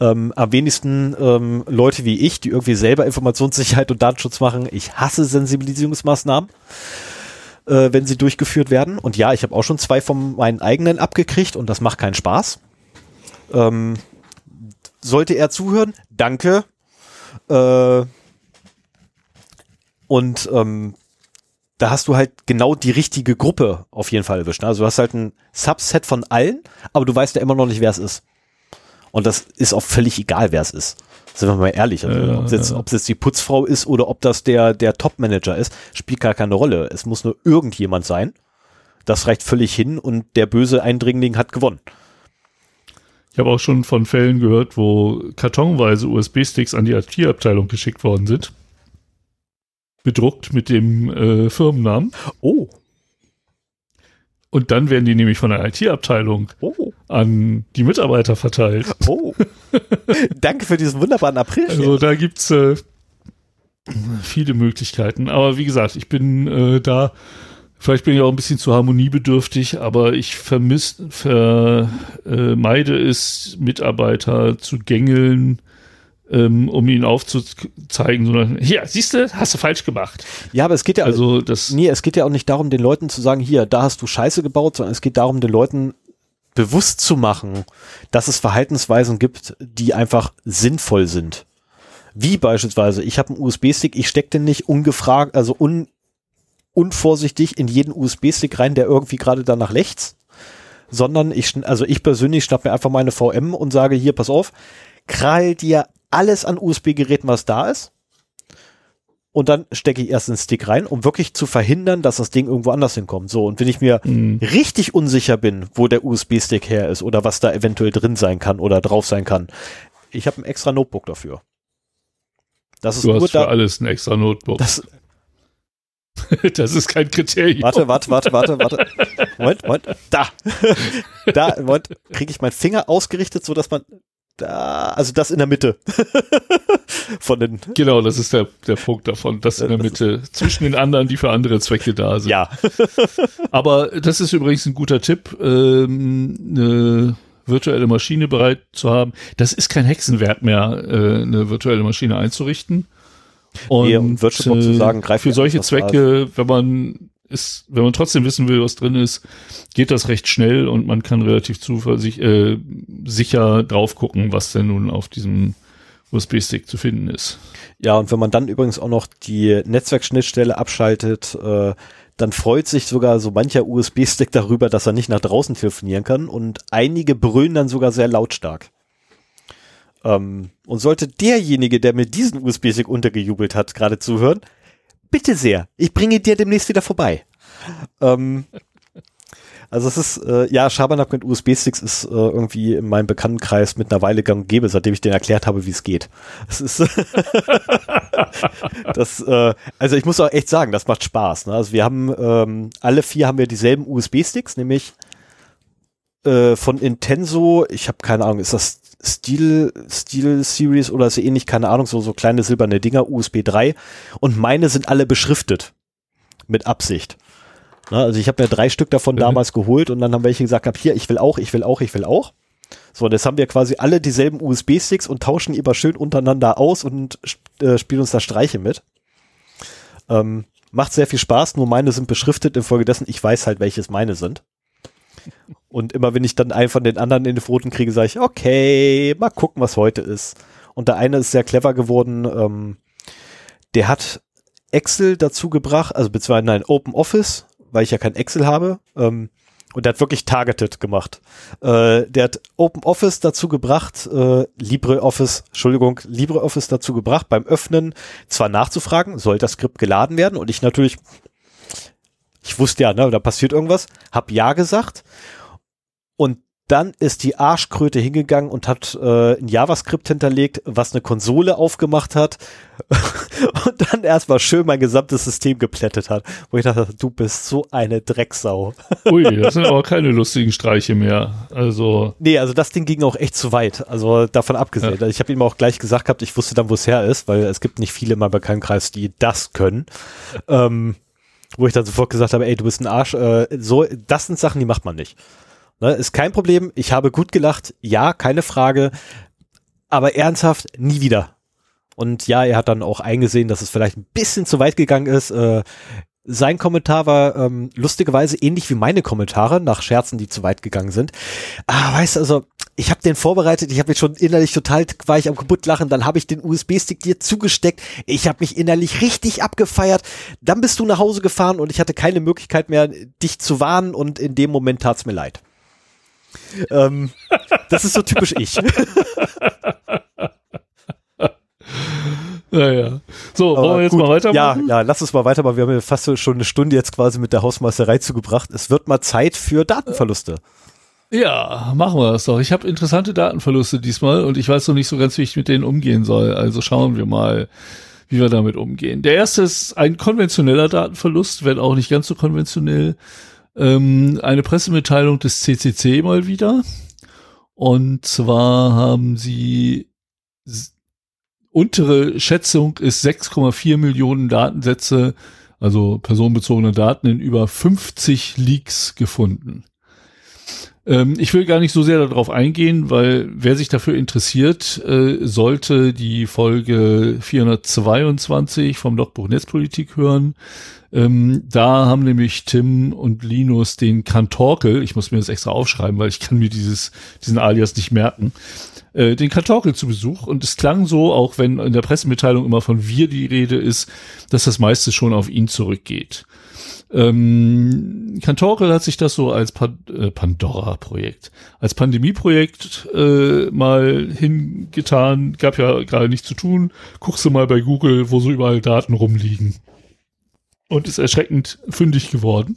Ähm, am wenigsten ähm, Leute wie ich, die irgendwie selber Informationssicherheit und Datenschutz machen. Ich hasse Sensibilisierungsmaßnahmen, äh, wenn sie durchgeführt werden. Und ja, ich habe auch schon zwei von meinen eigenen abgekriegt und das macht keinen Spaß. Ähm, sollte er zuhören, danke. Äh, und ähm, da hast du halt genau die richtige Gruppe auf jeden Fall erwischt. Ne? Also du hast halt ein Subset von allen, aber du weißt ja immer noch nicht, wer es ist. Und das ist auch völlig egal, wer es ist. Sind wir mal ehrlich. Also, Ja, ob, es jetzt, ja. ob es jetzt die Putzfrau ist oder ob das der, der Top-Manager ist, spielt gar keine Rolle. Es muss nur irgendjemand sein. Das reicht völlig hin und der böse Eindringling hat gewonnen. Ich habe auch schon von Fällen gehört, wo kartonweise USB-Sticks an die IT-Abteilung geschickt worden sind. Bedruckt mit dem äh, Firmennamen. Oh, Und dann werden die nämlich von der IT-Abteilung oh, an die Mitarbeiter verteilt. oh. Danke für diesen wunderbaren April. Also da gibt's äh, viele Möglichkeiten. Aber wie gesagt, ich bin äh, da, vielleicht bin ich auch ein bisschen zu harmoniebedürftig, aber ich vermiss, vermeide es, Mitarbeiter zu gängeln, ähm, um ihnen aufzuzeigen, sondern hier, siehst du, hast du falsch gemacht. ja, aber es geht ja, Also das nee, es geht ja auch nicht darum, den Leuten zu sagen, hier, da hast du Scheiße gebaut, sondern es geht darum, den Leuten bewusst zu machen, dass es Verhaltensweisen gibt, die einfach sinnvoll sind. Wie beispielsweise, ich habe einen USB-Stick, ich stecke den nicht ungefragt, also un, unvorsichtig in jeden USB-Stick rein, der irgendwie gerade da nach rechts, sondern ich, also ich persönlich schnapp mir einfach meine VM und sage, hier, pass auf, krall dir alles an USB-Geräten, was da ist. Und dann stecke ich erst den Stick rein, um wirklich zu verhindern, dass das Ding irgendwo anders hinkommt. So, und wenn ich mir mh, richtig unsicher bin, wo der USB-Stick her ist oder was da eventuell drin sein kann oder drauf sein kann, ich habe ein extra Notebook dafür. Das ist du hast für da. alles ein extra Notebook. Das, Das ist kein Kriterium. warte, warte, warte, warte, warte. Moment, Moment. Da. da, Moment, kriege ich meinen Finger ausgerichtet, so dass man da, also das in der Mitte. Von den, Genau, das ist der, der Punkt davon. Das in der Das- Mitte. Zwischen den anderen, die für andere Zwecke da sind. ja. Aber das ist übrigens ein guter Tipp, ähm, eine virtuelle Maschine bereit zu haben. Das ist kein Hexenwert mehr, äh, eine virtuelle Maschine einzurichten. Und, Nee, VirtualBox zu sagen, für solche Zwecke, wenn man ist, wenn man trotzdem wissen will, was drin ist, geht das recht schnell und man kann relativ zuversicht, äh, sicher drauf gucken, was denn nun auf diesem USB-Stick zu finden ist. Ja, und wenn man dann übrigens auch noch die Netzwerkschnittstelle abschaltet, äh, dann freut sich sogar so mancher USB-Stick darüber, dass er nicht nach draußen telefonieren kann und einige brüllen dann sogar sehr lautstark. Ähm, und sollte derjenige, der mir diesen USB-Stick untergejubelt hat, gerade zuhören, bitte sehr, ich bringe dir demnächst wieder vorbei. Ähm, also es ist, äh, ja, Schabernack mit USB-Sticks ist äh, irgendwie in meinem Bekanntenkreis mit einer Weile gang und gäbe, seitdem ich denen erklärt habe, wie es geht. Es ist das, äh, also ich muss auch echt sagen, das macht Spaß. Ne? Also wir haben, ähm, alle vier haben wir dieselben USB-Sticks, nämlich äh, von Intenso, ich habe keine Ahnung, ist das Steel, Steel Series oder so ähnlich, keine Ahnung, so, so kleine silberne Dinger, USB 3 und meine sind alle beschriftet. Mit Absicht. Ne? Also ich habe mir drei Stück davon Mhm. damals geholt und dann haben welche gesagt, hab, hier, ich will auch, ich will auch, ich will auch. So, und jetzt haben wir quasi alle dieselben USB-Sticks und tauschen immer schön untereinander aus und äh, spielen uns da Streiche mit. Ähm, macht sehr viel Spaß, nur meine sind beschriftet, infolgedessen ich weiß halt, welches meine sind. Und immer wenn ich dann einen von den anderen in den Pfoten kriege, sage ich, okay, mal gucken, was heute ist. Und der eine ist sehr clever geworden, ähm, der hat Excel dazu gebracht, also beziehungsweise nein, Open Office, weil ich ja kein Excel habe, ähm, und der hat wirklich targeted gemacht. Äh, der hat Open Office dazu gebracht, äh, LibreOffice, Entschuldigung, LibreOffice dazu gebracht, beim Öffnen zwar nachzufragen, soll das Skript geladen werden? Und ich natürlich, ich wusste ja, ne, da passiert irgendwas, hab ja gesagt. Und dann ist die Arschkröte hingegangen und hat äh, ein JavaScript hinterlegt, was eine Konsole aufgemacht hat und dann erstmal schön mein gesamtes System geplättet hat, wo ich dachte, du bist so eine Drecksau. Ui, das sind aber keine lustigen Streiche mehr. Also, Nee, also das Ding ging auch echt zu weit. Also davon abgesehen. Ja. Ich habe ihm auch gleich gesagt gehabt, ich wusste dann, wo es her ist, weil es gibt nicht viele in meinem Bekanntenkreis, die das können. Ähm, wo ich dann sofort gesagt habe, ey, du bist ein Arsch. Äh, so, das sind Sachen, die macht man nicht. Ne, ist kein Problem. Ich habe gut gelacht. Ja, keine Frage. Aber ernsthaft, nie wieder. Und ja, er hat dann auch eingesehen, dass es vielleicht ein bisschen zu weit gegangen ist. Äh, sein Kommentar war ähm, lustigerweise ähnlich wie meine Kommentare nach Scherzen, die zu weit gegangen sind. Ah, weißt du, also ich habe den vorbereitet, ich habe mich schon innerlich total war ich am kaputtlachen, dann habe ich den USB-Stick dir zugesteckt, ich habe mich innerlich richtig abgefeiert, dann bist du nach Hause gefahren und ich hatte keine Möglichkeit mehr, dich zu warnen und in dem Moment tat's mir leid. Ähm, das ist so typisch ich. Naja. So, wollen wir jetzt gut. mal weitermachen? Ja, ja, lass uns mal weitermachen. Wir haben ja fast schon eine Stunde jetzt quasi mit der Hausmeisterei zugebracht. Es wird mal Zeit für Datenverluste. Ja, machen wir das doch. Ich habe interessante Datenverluste diesmal und ich weiß noch nicht so ganz, wie ich mit denen umgehen soll. Also schauen wir mal, wie wir damit umgehen. Der erste ist ein konventioneller Datenverlust, wenn auch nicht ganz so konventionell. Ähm, eine Pressemitteilung des CCC mal wieder. Und zwar haben sie untere Schätzung ist 6,4 Millionen Datensätze, also personenbezogene Daten in über 50 Leaks gefunden. Ähm, ich will gar nicht so sehr darauf eingehen, weil wer sich dafür interessiert, äh, sollte die Folge 422 vom Logbuch Netzpolitik hören. Ähm, da haben nämlich Tim und Linus den Kantorkel, ich muss mir das extra aufschreiben, weil ich kann mir dieses, diesen Alias nicht merken, äh, den Kantorkel zu Besuch. Und es klang so, auch wenn in der Pressemitteilung immer von wir die Rede ist, dass das meiste schon auf ihn zurückgeht. Ähm, Cantorel hat sich das so als Pan äh, Pandora-Projekt, als Pandemie-Projekt äh, mal hingetan. Gab ja gerade nichts zu tun. Guckst du mal bei Google, wo so überall Daten rumliegen. Und ist erschreckend fündig geworden.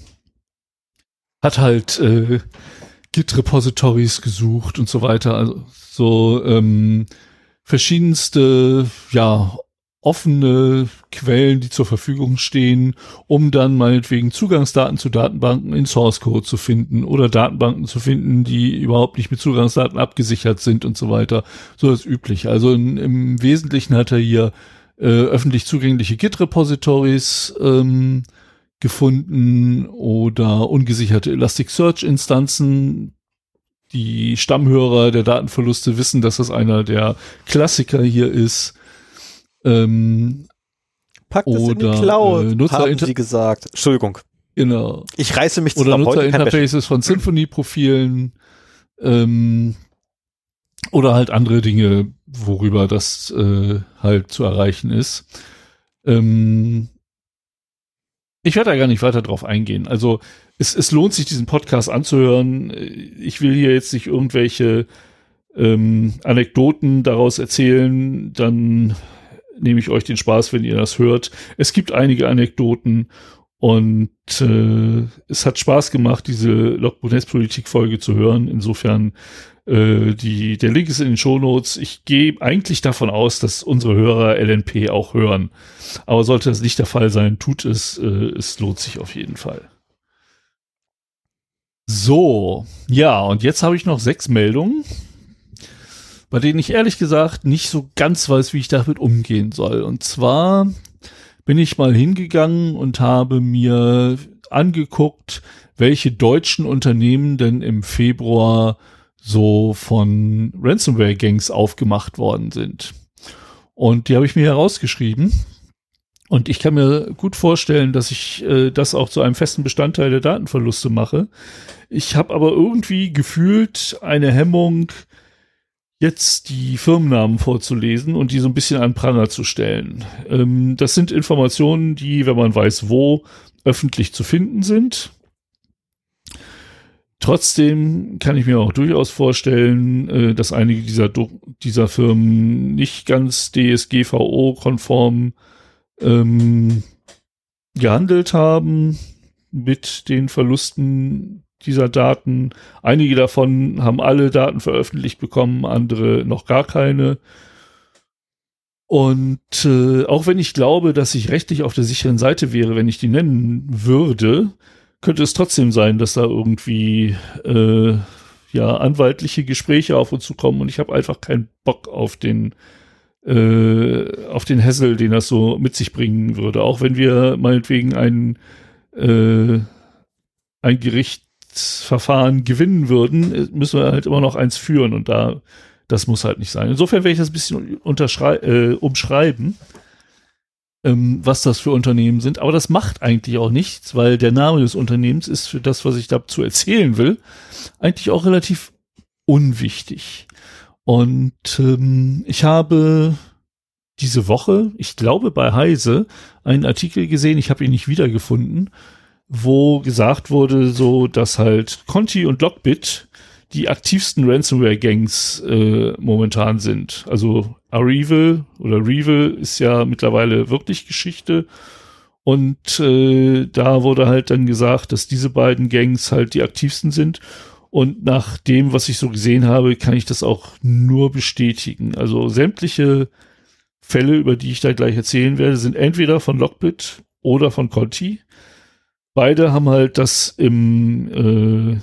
Hat halt äh, Git-Repositories gesucht und so weiter. Also so ähm, verschiedenste ja offene Quellen, die zur Verfügung stehen, um dann meinetwegen Zugangsdaten zu Datenbanken in Source Code zu finden oder Datenbanken zu finden, die überhaupt nicht mit Zugangsdaten abgesichert sind und so weiter. So das übliche. Also in, im Wesentlichen hat er hier äh, öffentlich zugängliche Git-Repositories ähm, gefunden oder ungesicherte Elasticsearch-Instanzen. Die Stammhörer der Datenverluste wissen, dass das einer der Klassiker hier ist ähm, Packt es in die Cloud, äh, haben sie gesagt. Entschuldigung. Genau. Ich reiße mich zusammen. Oder Nutzerinterfaces von Symfony-Profilen ähm, oder halt andere Dinge, worüber das äh, halt zu erreichen ist. Ähm, ich werde da gar nicht weiter drauf eingehen. Also es, es lohnt sich, diesen Podcast anzuhören. Ich will hier jetzt nicht irgendwelche ähm, Anekdoten daraus erzählen, dann nehme ich euch den Spaß, wenn ihr das hört. Es gibt einige Anekdoten und äh, es hat Spaß gemacht, diese Logbuch Netzpolitik-Folge zu hören. Insofern, äh, die, der Link ist in den Shownotes. Ich gehe eigentlich davon aus, dass unsere Hörer LNP auch hören. Aber sollte das nicht der Fall sein, tut es. Äh, es lohnt sich auf jeden Fall. So, ja, und jetzt habe ich noch sechs Meldungen bei denen ich ehrlich gesagt nicht so ganz weiß, wie ich damit umgehen soll. Und zwar bin ich mal hingegangen und habe mir angeguckt, welche deutschen Unternehmen denn im Februar so von Ransomware-Gangs aufgemacht worden sind. Und die habe ich mir herausgeschrieben. Und ich kann mir gut vorstellen, dass ich äh, das auch zu einem festen Bestandteil der Datenverluste mache. Ich habe aber irgendwie gefühlt eine Hemmung, jetzt die Firmennamen vorzulesen und die so ein bisschen an Pranger zu stellen. Ähm, das sind Informationen, die, wenn man weiß, wo, öffentlich zu finden sind. Trotzdem kann ich mir auch durchaus vorstellen, äh, dass einige dieser, dieser Firmen nicht ganz DSGVO-konform ähm, gehandelt haben mit den Verlusten, dieser Daten. Einige davon haben alle Daten veröffentlicht bekommen, andere noch gar keine. Und äh, auch wenn ich glaube, dass ich rechtlich auf der sicheren Seite wäre, wenn ich die nennen würde, könnte es trotzdem sein, dass da irgendwie äh, ja anwaltliche Gespräche auf uns zukommen und ich habe einfach keinen Bock auf den äh, auf den Hassel, den das so mit sich bringen würde. Auch wenn wir meinetwegen ein äh, ein Gericht Gerichtsverfahren gewinnen würden, müssen wir halt immer noch eins führen und da, das muss halt nicht sein. Insofern werde ich das ein bisschen äh, umschreiben, ähm, was das für Unternehmen sind. Aber das macht eigentlich auch nichts, weil der Name des Unternehmens ist für das, was ich dazu erzählen will, eigentlich auch relativ unwichtig. Und ähm, ich habe diese Woche, ich glaube bei Heise, einen Artikel gesehen, ich habe ihn nicht wiedergefunden, wo gesagt wurde, so, dass halt Conti und Lockbit, die aktivsten Ransomware-Gangs äh, momentan sind. Also Arrival oder Revel ist ja mittlerweile wirklich Geschichte. Und äh, da wurde halt dann gesagt, dass diese beiden Gangs halt die aktivsten sind. Und nach dem, was ich so gesehen habe, kann ich das auch nur bestätigen. Also sämtliche Fälle, über die ich da gleich erzählen werde, sind entweder von Lockbit oder von Conti. Beide haben halt das im äh,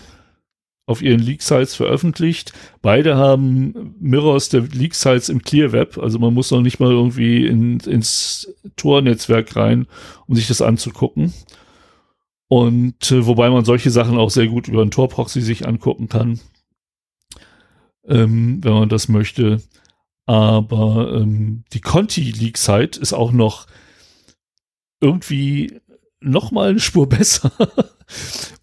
auf ihren Leak-Sites veröffentlicht. Beide haben Mirrors der Leak-Sites im Clear Web, also man muss noch nicht mal irgendwie in, ins Tor-Netzwerk rein, um sich das anzugucken. Und äh, wobei man solche Sachen auch sehr gut über einen Tor-Proxy sich angucken kann, ähm, wenn man das möchte. Aber ähm, die Conti-Leak-Site ist auch noch irgendwie noch mal eine Spur besser,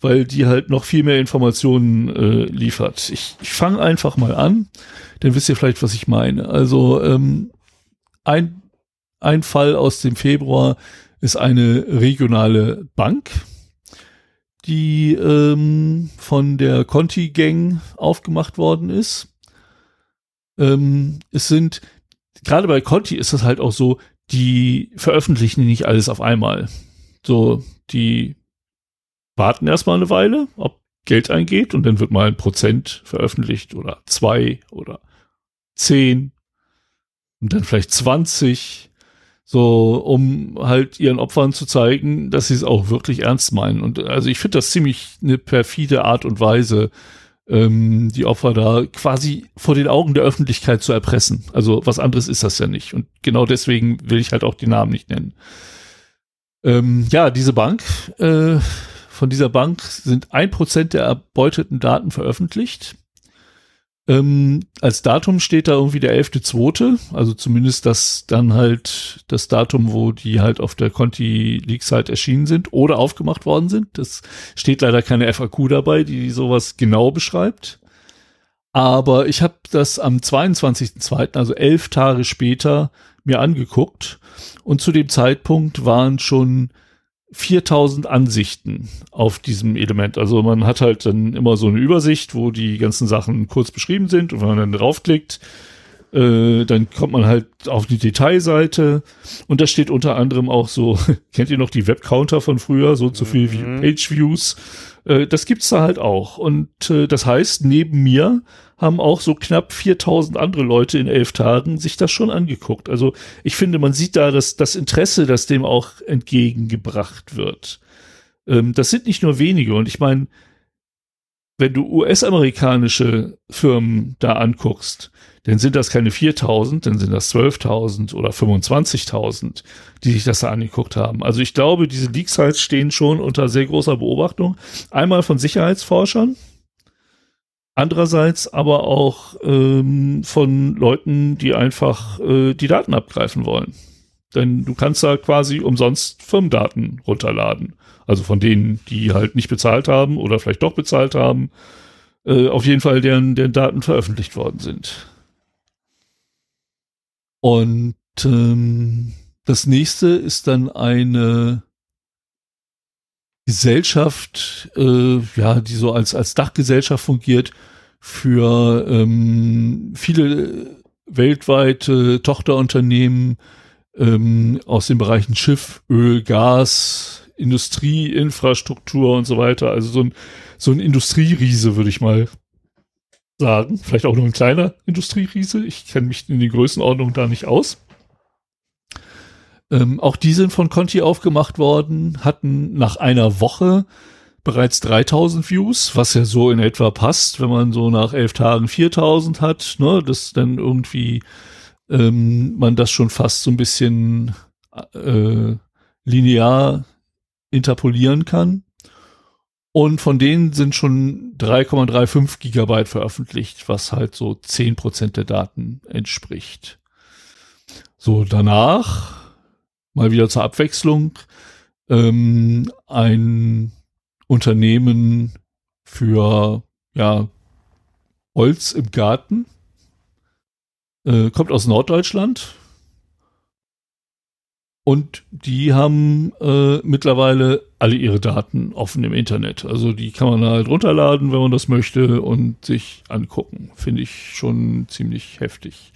weil die halt noch viel mehr Informationen äh, liefert. Ich, ich fange einfach mal an, dann wisst ihr vielleicht, was ich meine. Also ähm, ein, ein Fall aus dem Februar ist eine regionale Bank, die ähm, von der Conti-Gang aufgemacht worden ist. Ähm, es sind, gerade bei Conti ist das halt auch so, die veröffentlichen nicht alles auf einmal. So, die warten erstmal eine Weile, ob Geld eingeht und dann wird mal ein Prozent veröffentlicht oder zwei oder zehn und dann vielleicht 20, so um halt ihren Opfern zu zeigen, dass sie es auch wirklich ernst meinen. Und also ich finde das ziemlich eine perfide Art und Weise, ähm, die Opfer da quasi vor den Augen der Öffentlichkeit zu erpressen. Also was anderes ist das ja nicht. Und genau deswegen will ich halt auch die Namen nicht nennen. Ähm, ja, diese Bank, äh, von dieser Bank sind ein Prozent der erbeuteten Daten veröffentlicht. Ähm, als Datum steht da irgendwie der 11.2., also zumindest das dann halt das Datum, wo die halt auf der Conti Leak Site erschienen sind oder aufgemacht worden sind. Das steht leider keine FAQ dabei, die sowas genau beschreibt. Aber ich habe das am 22.2., also elf Tage später, mir angeguckt und zu dem Zeitpunkt waren schon 4000 Ansichten auf diesem Element. Also man hat halt dann immer so eine Übersicht, wo die ganzen Sachen kurz beschrieben sind und wenn man dann draufklickt, äh, dann kommt man halt auf die Detailseite und da steht unter anderem auch so, kennt ihr noch die Webcounter von früher, so zu viel wie mhm. Page-Views? Äh, das gibt's da halt auch und äh, das heißt, neben mir haben auch so knapp 4000 andere Leute in elf Tagen sich das schon angeguckt. Also ich finde, man sieht da das, das Interesse, das dem auch entgegengebracht wird. Ähm, das sind nicht nur wenige. Und ich meine, wenn du US-amerikanische Firmen da anguckst, dann sind das keine 4000, dann sind das 12.000 oder 25.000, die sich das da angeguckt haben. Also ich glaube, diese Leaks halt stehen schon unter sehr großer Beobachtung. Einmal von Sicherheitsforschern, Andererseits aber auch ähm, von Leuten, die einfach äh, die Daten abgreifen wollen. Denn du kannst da quasi umsonst Firmendaten runterladen. Also von denen, die halt nicht bezahlt haben oder vielleicht doch bezahlt haben. Äh, auf jeden Fall, deren, deren Daten veröffentlicht worden sind. Und ähm, das nächste ist dann eine Gesellschaft, äh, ja, die so als, als Dachgesellschaft fungiert für ähm, viele weltweite Tochterunternehmen ähm, aus den Bereichen Schiff, Öl, Gas, Industrie, Infrastruktur und so weiter. Also so ein, so ein Industrieriese, würde ich mal sagen. Vielleicht auch nur ein kleiner Industrieriese. Ich kenne mich in den Größenordnungen da nicht aus. Ähm, auch die sind von Conti aufgemacht worden, hatten nach einer Woche bereits 3000 Views, was ja so in etwa passt, wenn man so nach elf Tagen 4000 hat, ne, dass dann irgendwie ähm, man das schon fast so ein bisschen äh, linear interpolieren kann. Und von denen sind schon 3,35 Gigabyte veröffentlicht, was halt so 10% der Daten entspricht. So, danach mal wieder zur Abwechslung ähm, ein Unternehmen für ja Holz im Garten. Äh, kommt aus Norddeutschland. Und die haben äh, mittlerweile alle ihre Daten offen im Internet. Also die kann man halt runterladen, wenn man das möchte und sich angucken. Finde ich schon ziemlich heftig.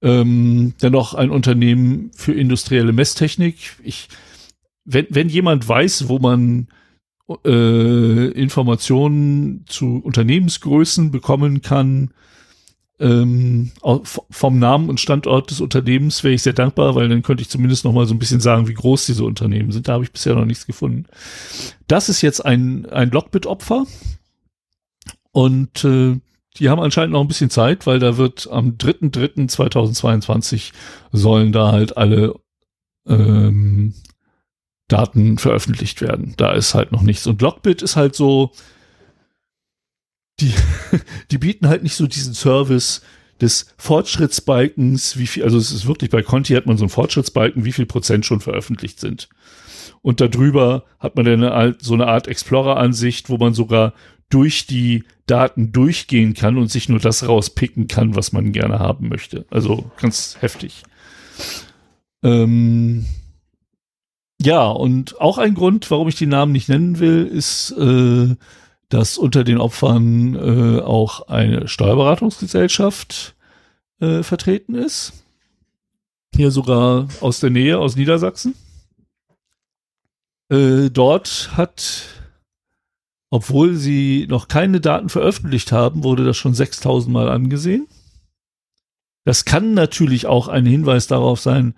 Ähm, dennoch ein Unternehmen für industrielle Messtechnik. Ich, wenn, wenn jemand weiß, wo man äh, Informationen zu Unternehmensgrößen bekommen kann, ähm, vom Namen und Standort des Unternehmens wäre ich sehr dankbar, weil dann könnte ich zumindest noch mal so ein bisschen sagen, wie groß diese Unternehmen sind. Da habe ich bisher noch nichts gefunden. Das ist jetzt ein, ein Lockbit-Opfer und äh, die haben anscheinend noch ein bisschen Zeit, weil da wird am 3.3.2022 sollen da halt alle ähm, Daten veröffentlicht werden. Da ist halt noch nichts. Und Lockbit ist halt so, die, die bieten halt nicht so diesen Service des Fortschrittsbalkens, wie viel, also es ist wirklich bei Conti hat man so einen Fortschrittsbalken, wie viel Prozent schon veröffentlicht sind. Und darüber hat man dann so eine Art Explorer-Ansicht, wo man sogar durch die Daten durchgehen kann und sich nur das rauspicken kann, was man gerne haben möchte. Also ganz heftig. Ähm, ja, und auch ein Grund, warum ich die Namen nicht nennen will, ist, äh, dass unter den Opfern äh, auch eine Steuerberatungsgesellschaft äh, vertreten ist. Hier sogar aus der Nähe, aus Niedersachsen. Äh, dort hat, obwohl sie noch keine Daten veröffentlicht haben, wurde das schon 6000 Mal angesehen. Das kann natürlich auch ein Hinweis darauf sein,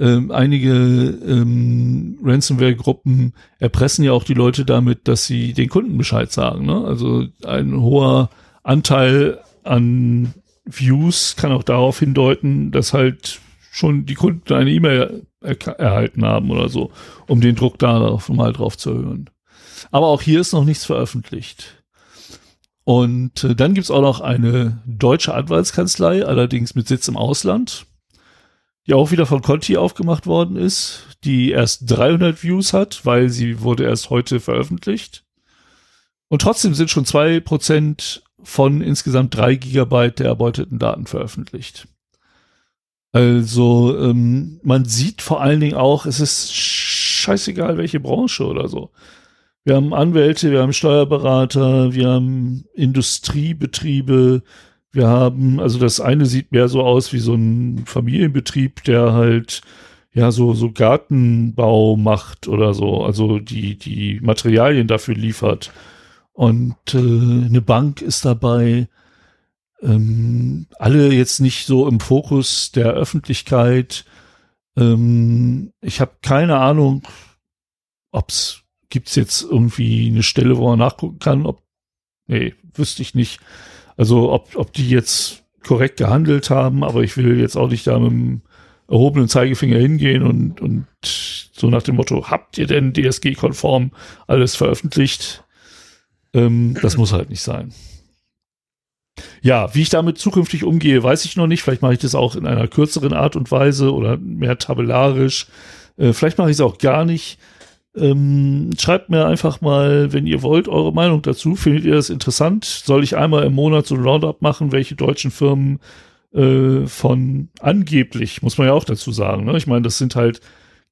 ähm, einige ähm, Ransomware-Gruppen erpressen ja auch die Leute damit, dass sie den Kunden Bescheid sagen. Ne? Also ein hoher Anteil an Views kann auch darauf hindeuten, dass halt schon die Kunden eine E-Mail er erhalten haben oder so, um den Druck da mal drauf zu erhöhen. Aber auch hier ist noch nichts veröffentlicht. Und äh, dann gibt's auch noch eine deutsche Anwaltskanzlei, allerdings mit Sitz im Ausland die auch wieder von Conti aufgemacht worden ist, die erst 300 Views hat, weil sie wurde erst heute veröffentlicht. Und trotzdem sind schon zwei Prozent von insgesamt drei Gigabyte der erbeuteten Daten veröffentlicht. Also ähm, man sieht vor allen Dingen auch, es ist scheißegal, welche Branche oder so. Wir haben Anwälte, wir haben Steuerberater, wir haben Industriebetriebe, wir haben, also das eine sieht mehr so aus wie so ein Familienbetrieb, der halt ja so so Gartenbau macht oder so, also die die Materialien dafür liefert. Und äh, eine Bank ist dabei. Ähm, alle jetzt nicht so im Fokus der Öffentlichkeit. Ähm, ich habe keine Ahnung, ob's gibt's jetzt irgendwie eine Stelle, wo man nachgucken kann. Ob nee, wüsste ich nicht. Also ob, ob die jetzt korrekt gehandelt haben, aber ich will jetzt auch nicht da mit dem erhobenen Zeigefinger hingehen und, und so nach dem Motto, habt ihr denn DSG-konform alles veröffentlicht? Ähm, das muss halt nicht sein. Ja, wie ich damit zukünftig umgehe, weiß ich noch nicht. Vielleicht mache ich das auch in einer kürzeren Art und Weise oder mehr tabellarisch. Äh, vielleicht mache ich es auch gar nicht. Ähm, schreibt mir einfach mal, wenn ihr wollt, eure Meinung dazu. Findet ihr das interessant? Soll ich einmal im Monat so ein Roundup machen, welche deutschen Firmen äh, von angeblich, muss man ja auch dazu sagen, ne? Ich meine, das sind halt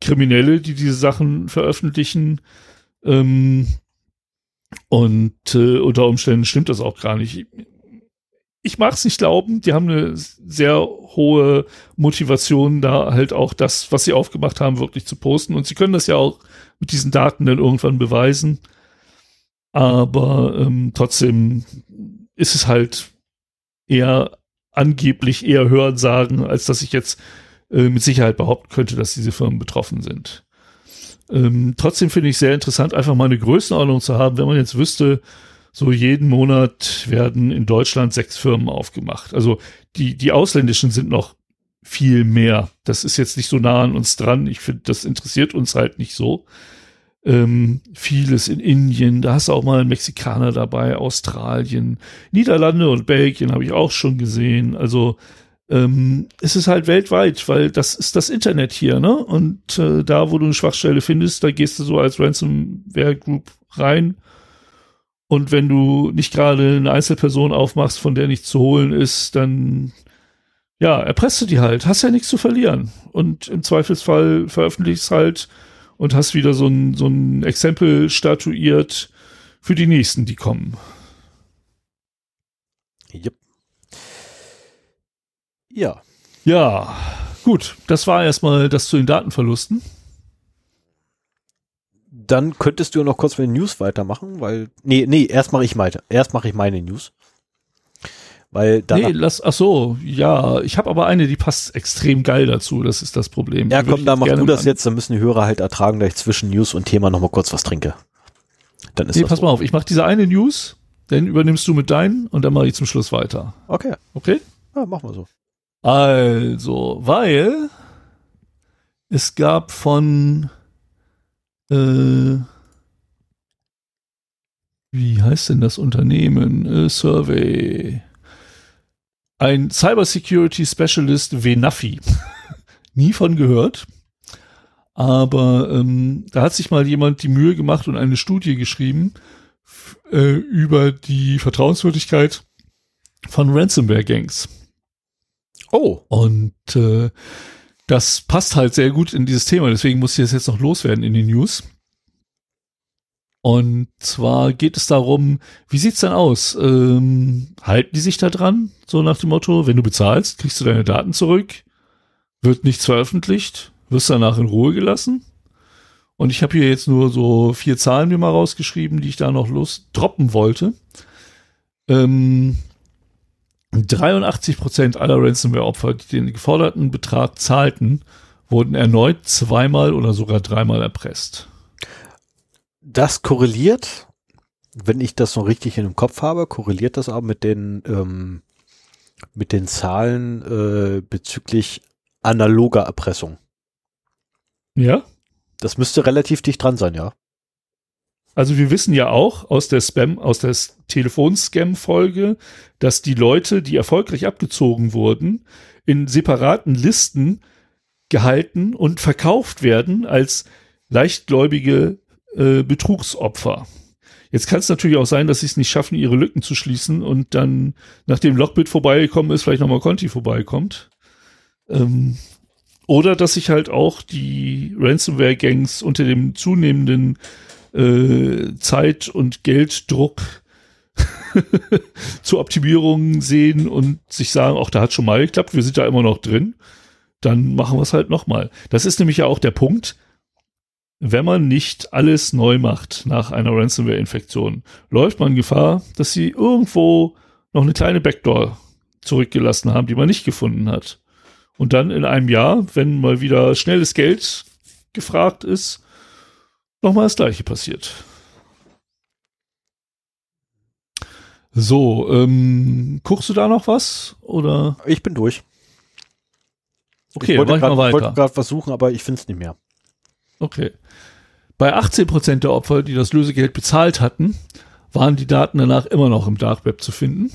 Kriminelle, die diese Sachen veröffentlichen. Ähm, und äh, unter Umständen stimmt das auch gar nicht. Ich mag es nicht glauben, die haben eine sehr hohe Motivation, da halt auch das, was sie aufgemacht haben, wirklich zu posten. Und sie können das ja auch mit diesen Daten dann irgendwann beweisen. Aber ähm, trotzdem ist es halt eher angeblich eher hören sagen, als dass ich jetzt äh, mit Sicherheit behaupten könnte, dass diese Firmen betroffen sind. Ähm, trotzdem finde ich sehr interessant, einfach mal eine Größenordnung zu haben, wenn man jetzt wüsste, so jeden Monat werden in Deutschland sechs Firmen aufgemacht. Also die, die ausländischen sind noch viel mehr. Das ist jetzt nicht so nah an uns dran. Ich finde, das interessiert uns halt nicht so. Ähm, vieles in Indien, da hast du auch mal einen Mexikaner dabei, Australien, Niederlande und Belgien habe ich auch schon gesehen. Also ähm, es ist halt weltweit, weil das ist das Internet hier, ne? Und äh, da, wo du eine Schwachstelle findest, da gehst du so als Ransomware Group rein. Und wenn du nicht gerade eine Einzelperson aufmachst, von der nichts zu holen ist, dann Ja, erpresst du die halt, hast ja nichts zu verlieren. Und im Zweifelsfall veröffentlichst halt und hast wieder so ein, so ein Exempel statuiert für die nächsten, die kommen. Yep. Ja. Ja, gut, das war erstmal das zu den Datenverlusten. Dann könntest du noch kurz mit den News weitermachen, weil. Nee, nee, erst mache ich meine. Erst mache ich meine News. Weil dann. Nee, lass, ach so, ja, ich habe aber eine, die passt extrem geil dazu, das ist das Problem. Ja, Die komm, dann mach du das an- jetzt, dann müssen die Hörer halt ertragen, dass ich zwischen News und Thema nochmal kurz was trinke. Dann ist Nee, pass so. mal auf, ich mache diese eine News, dann übernimmst du mit deinen und dann mache ich zum Schluss weiter. Okay, Okay? ja, machen wir so. Also, weil es gab von äh, wie heißt denn das Unternehmen? Äh, Survey. Ein Cybersecurity Specialist Venafi. Nie von gehört. Aber ähm, da hat sich mal jemand die Mühe gemacht und eine Studie geschrieben äh, über die Vertrauenswürdigkeit von Ransomware-Gangs. Oh, Und äh, das passt halt sehr gut in dieses Thema, deswegen muss ich das jetzt noch loswerden in den News. Und zwar geht es darum, wie sieht's denn aus? Ähm, halten die sich da dran? So nach dem Motto, wenn du bezahlst, kriegst du deine Daten zurück, wird nichts veröffentlicht, wirst danach in Ruhe gelassen. Und ich habe hier jetzt nur so vier Zahlen mir mal rausgeschrieben, die ich da noch los droppen wollte. Ähm, 83 Prozent aller Ransomware-Opfer, die den geforderten Betrag zahlten, wurden erneut zweimal oder sogar dreimal erpresst. das korreliert, wenn ich das noch richtig in dem Kopf habe, korreliert das aber mit den, ähm, mit den Zahlen äh, bezüglich analoger Erpressung. Ja? Das müsste relativ dicht dran sein, ja. Also wir wissen ja auch aus der Spam, aus der Telefonscam-Folge, dass die Leute, die erfolgreich abgezogen wurden, in separaten Listen gehalten und verkauft werden als leichtgläubige äh, Betrugsopfer. Jetzt kann es natürlich auch sein, dass sie es nicht schaffen, ihre Lücken zu schließen und dann, nachdem Lockbit vorbeigekommen ist, vielleicht nochmal Conti vorbeikommt. Ähm, oder dass sich halt auch die Ransomware-Gangs unter dem zunehmenden äh, Zeit- und Gelddruck zur Optimierung sehen und sich sagen, auch da hat schon mal geklappt, wir sind da immer noch drin, dann machen wir es halt nochmal. Das ist nämlich ja auch der Punkt, wenn man nicht alles neu macht nach einer Ransomware-Infektion, läuft man Gefahr, dass sie irgendwo noch eine kleine Backdoor zurückgelassen haben, die man nicht gefunden hat. Und dann in einem Jahr, wenn mal wieder schnelles Geld gefragt ist, nochmal das gleiche passiert. So, ähm, guckst du da noch was? Oder? Ich bin durch. Okay, ich wollte gerade was suchen, aber ich finde es nicht mehr. Okay. Bei 18% der Opfer, die das Lösegeld bezahlt hatten, waren die Daten danach immer noch im Dark Web zu finden.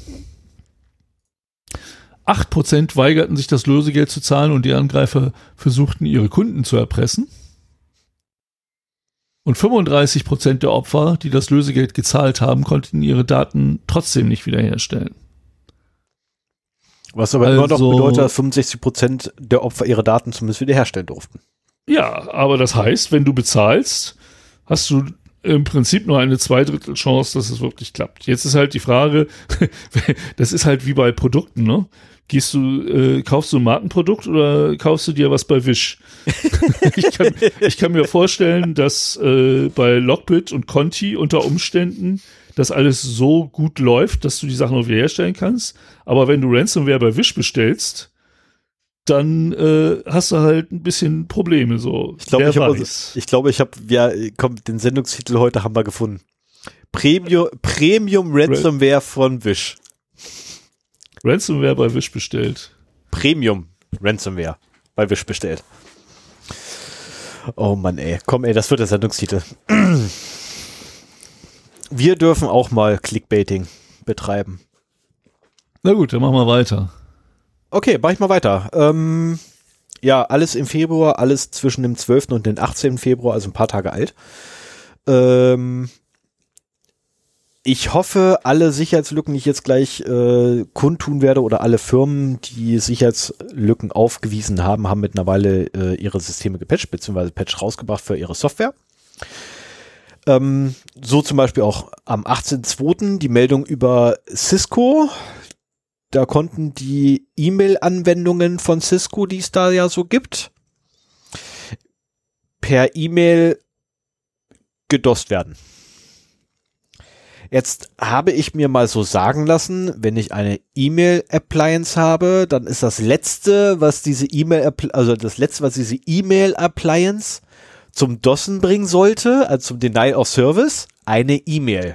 8% weigerten sich das Lösegeld zu zahlen und die Angreifer versuchten ihre Kunden zu erpressen. Und 35% der Opfer, die das Lösegeld gezahlt haben, konnten ihre Daten trotzdem nicht wiederherstellen. Was aber immer noch Also- bedeutet, dass 65 Prozent der Opfer ihre Daten zumindest wiederherstellen durften. Ja, aber das heißt, wenn du bezahlst, hast du im Prinzip nur eine Zweidrittel Chance, dass es wirklich klappt. Jetzt ist halt die Frage, das ist halt wie bei Produkten, ne? Gehst du, äh, kaufst du ein Markenprodukt oder kaufst du dir was bei Wish? ich, kann, ich kann mir vorstellen, dass äh, bei Lockbit und Conti unter Umständen das alles so gut läuft, dass du die Sachen auch wiederherstellen kannst. Aber wenn du Ransomware bei Wish bestellst, dann äh, hast du halt ein bisschen Probleme so. Ich glaube, ich habe ich glaube, ich habe ja, komm, den Sendungstitel heute haben wir gefunden. Premium, Premium Ransomware von Wish. Ransomware bei Wish bestellt. Premium Ransomware bei Wish bestellt. Oh Mann, ey. Komm, ey, das wird der Sendungstitel. Wir dürfen auch mal Clickbaiting betreiben. Na gut, dann machen wir weiter. Okay, mach ich mal weiter. Ähm, ja, alles im Februar, alles zwischen dem 12. und dem 18. Februar, also ein paar Tage alt. Ähm, ich hoffe, alle Sicherheitslücken, die ich jetzt gleich äh, kundtun werde oder alle Firmen, die Sicherheitslücken aufgewiesen haben, haben mittlerweile äh, ihre Systeme gepatcht, beziehungsweise Patch rausgebracht für ihre Software. Ähm, so zum Beispiel auch am 18.02. die Meldung über Cisco. Da konnten die E-Mail-Anwendungen von Cisco, die es da ja so gibt, per E-Mail gedost werden. Jetzt habe ich mir mal so sagen lassen, wenn ich eine E-Mail-Appliance habe, dann ist das letzte, was diese E-Mail, also das letzte, was diese E-Mail-Appliance zum DOSen bringen sollte, also zum Denial of Service, eine E-Mail.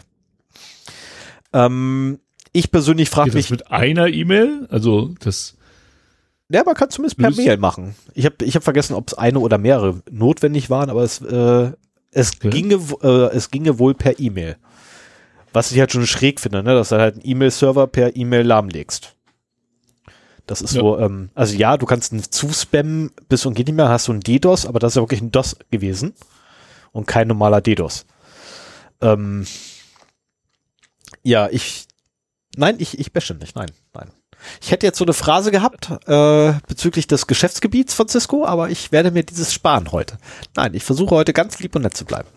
Ähm, ich persönlich frage mich. mit einer E-Mail? Also das. Ja, man kann zumindest per Mail machen. Ich habe ich hab vergessen, ob es eine oder mehrere notwendig waren, aber es, äh, es, okay. ginge, äh, es ginge wohl per E-Mail. Was ich halt schon schräg finde, ne? dass du halt einen E-Mail-Server per E-Mail lahmlegst. Das ist ja. so, ähm, also ja, du kannst einen zuspammen bis und geht nicht mehr, hast du einen DDoS, aber das ist ja wirklich ein DOS gewesen und kein normaler DDoS. Ähm, ja, ich, nein, ich, ich bashe nicht, nein, nein. Ich hätte jetzt so eine Phrase gehabt äh, bezüglich des Geschäftsgebiets von Cisco, aber ich werde mir dieses sparen heute. Nein, ich versuche heute ganz lieb und nett zu bleiben.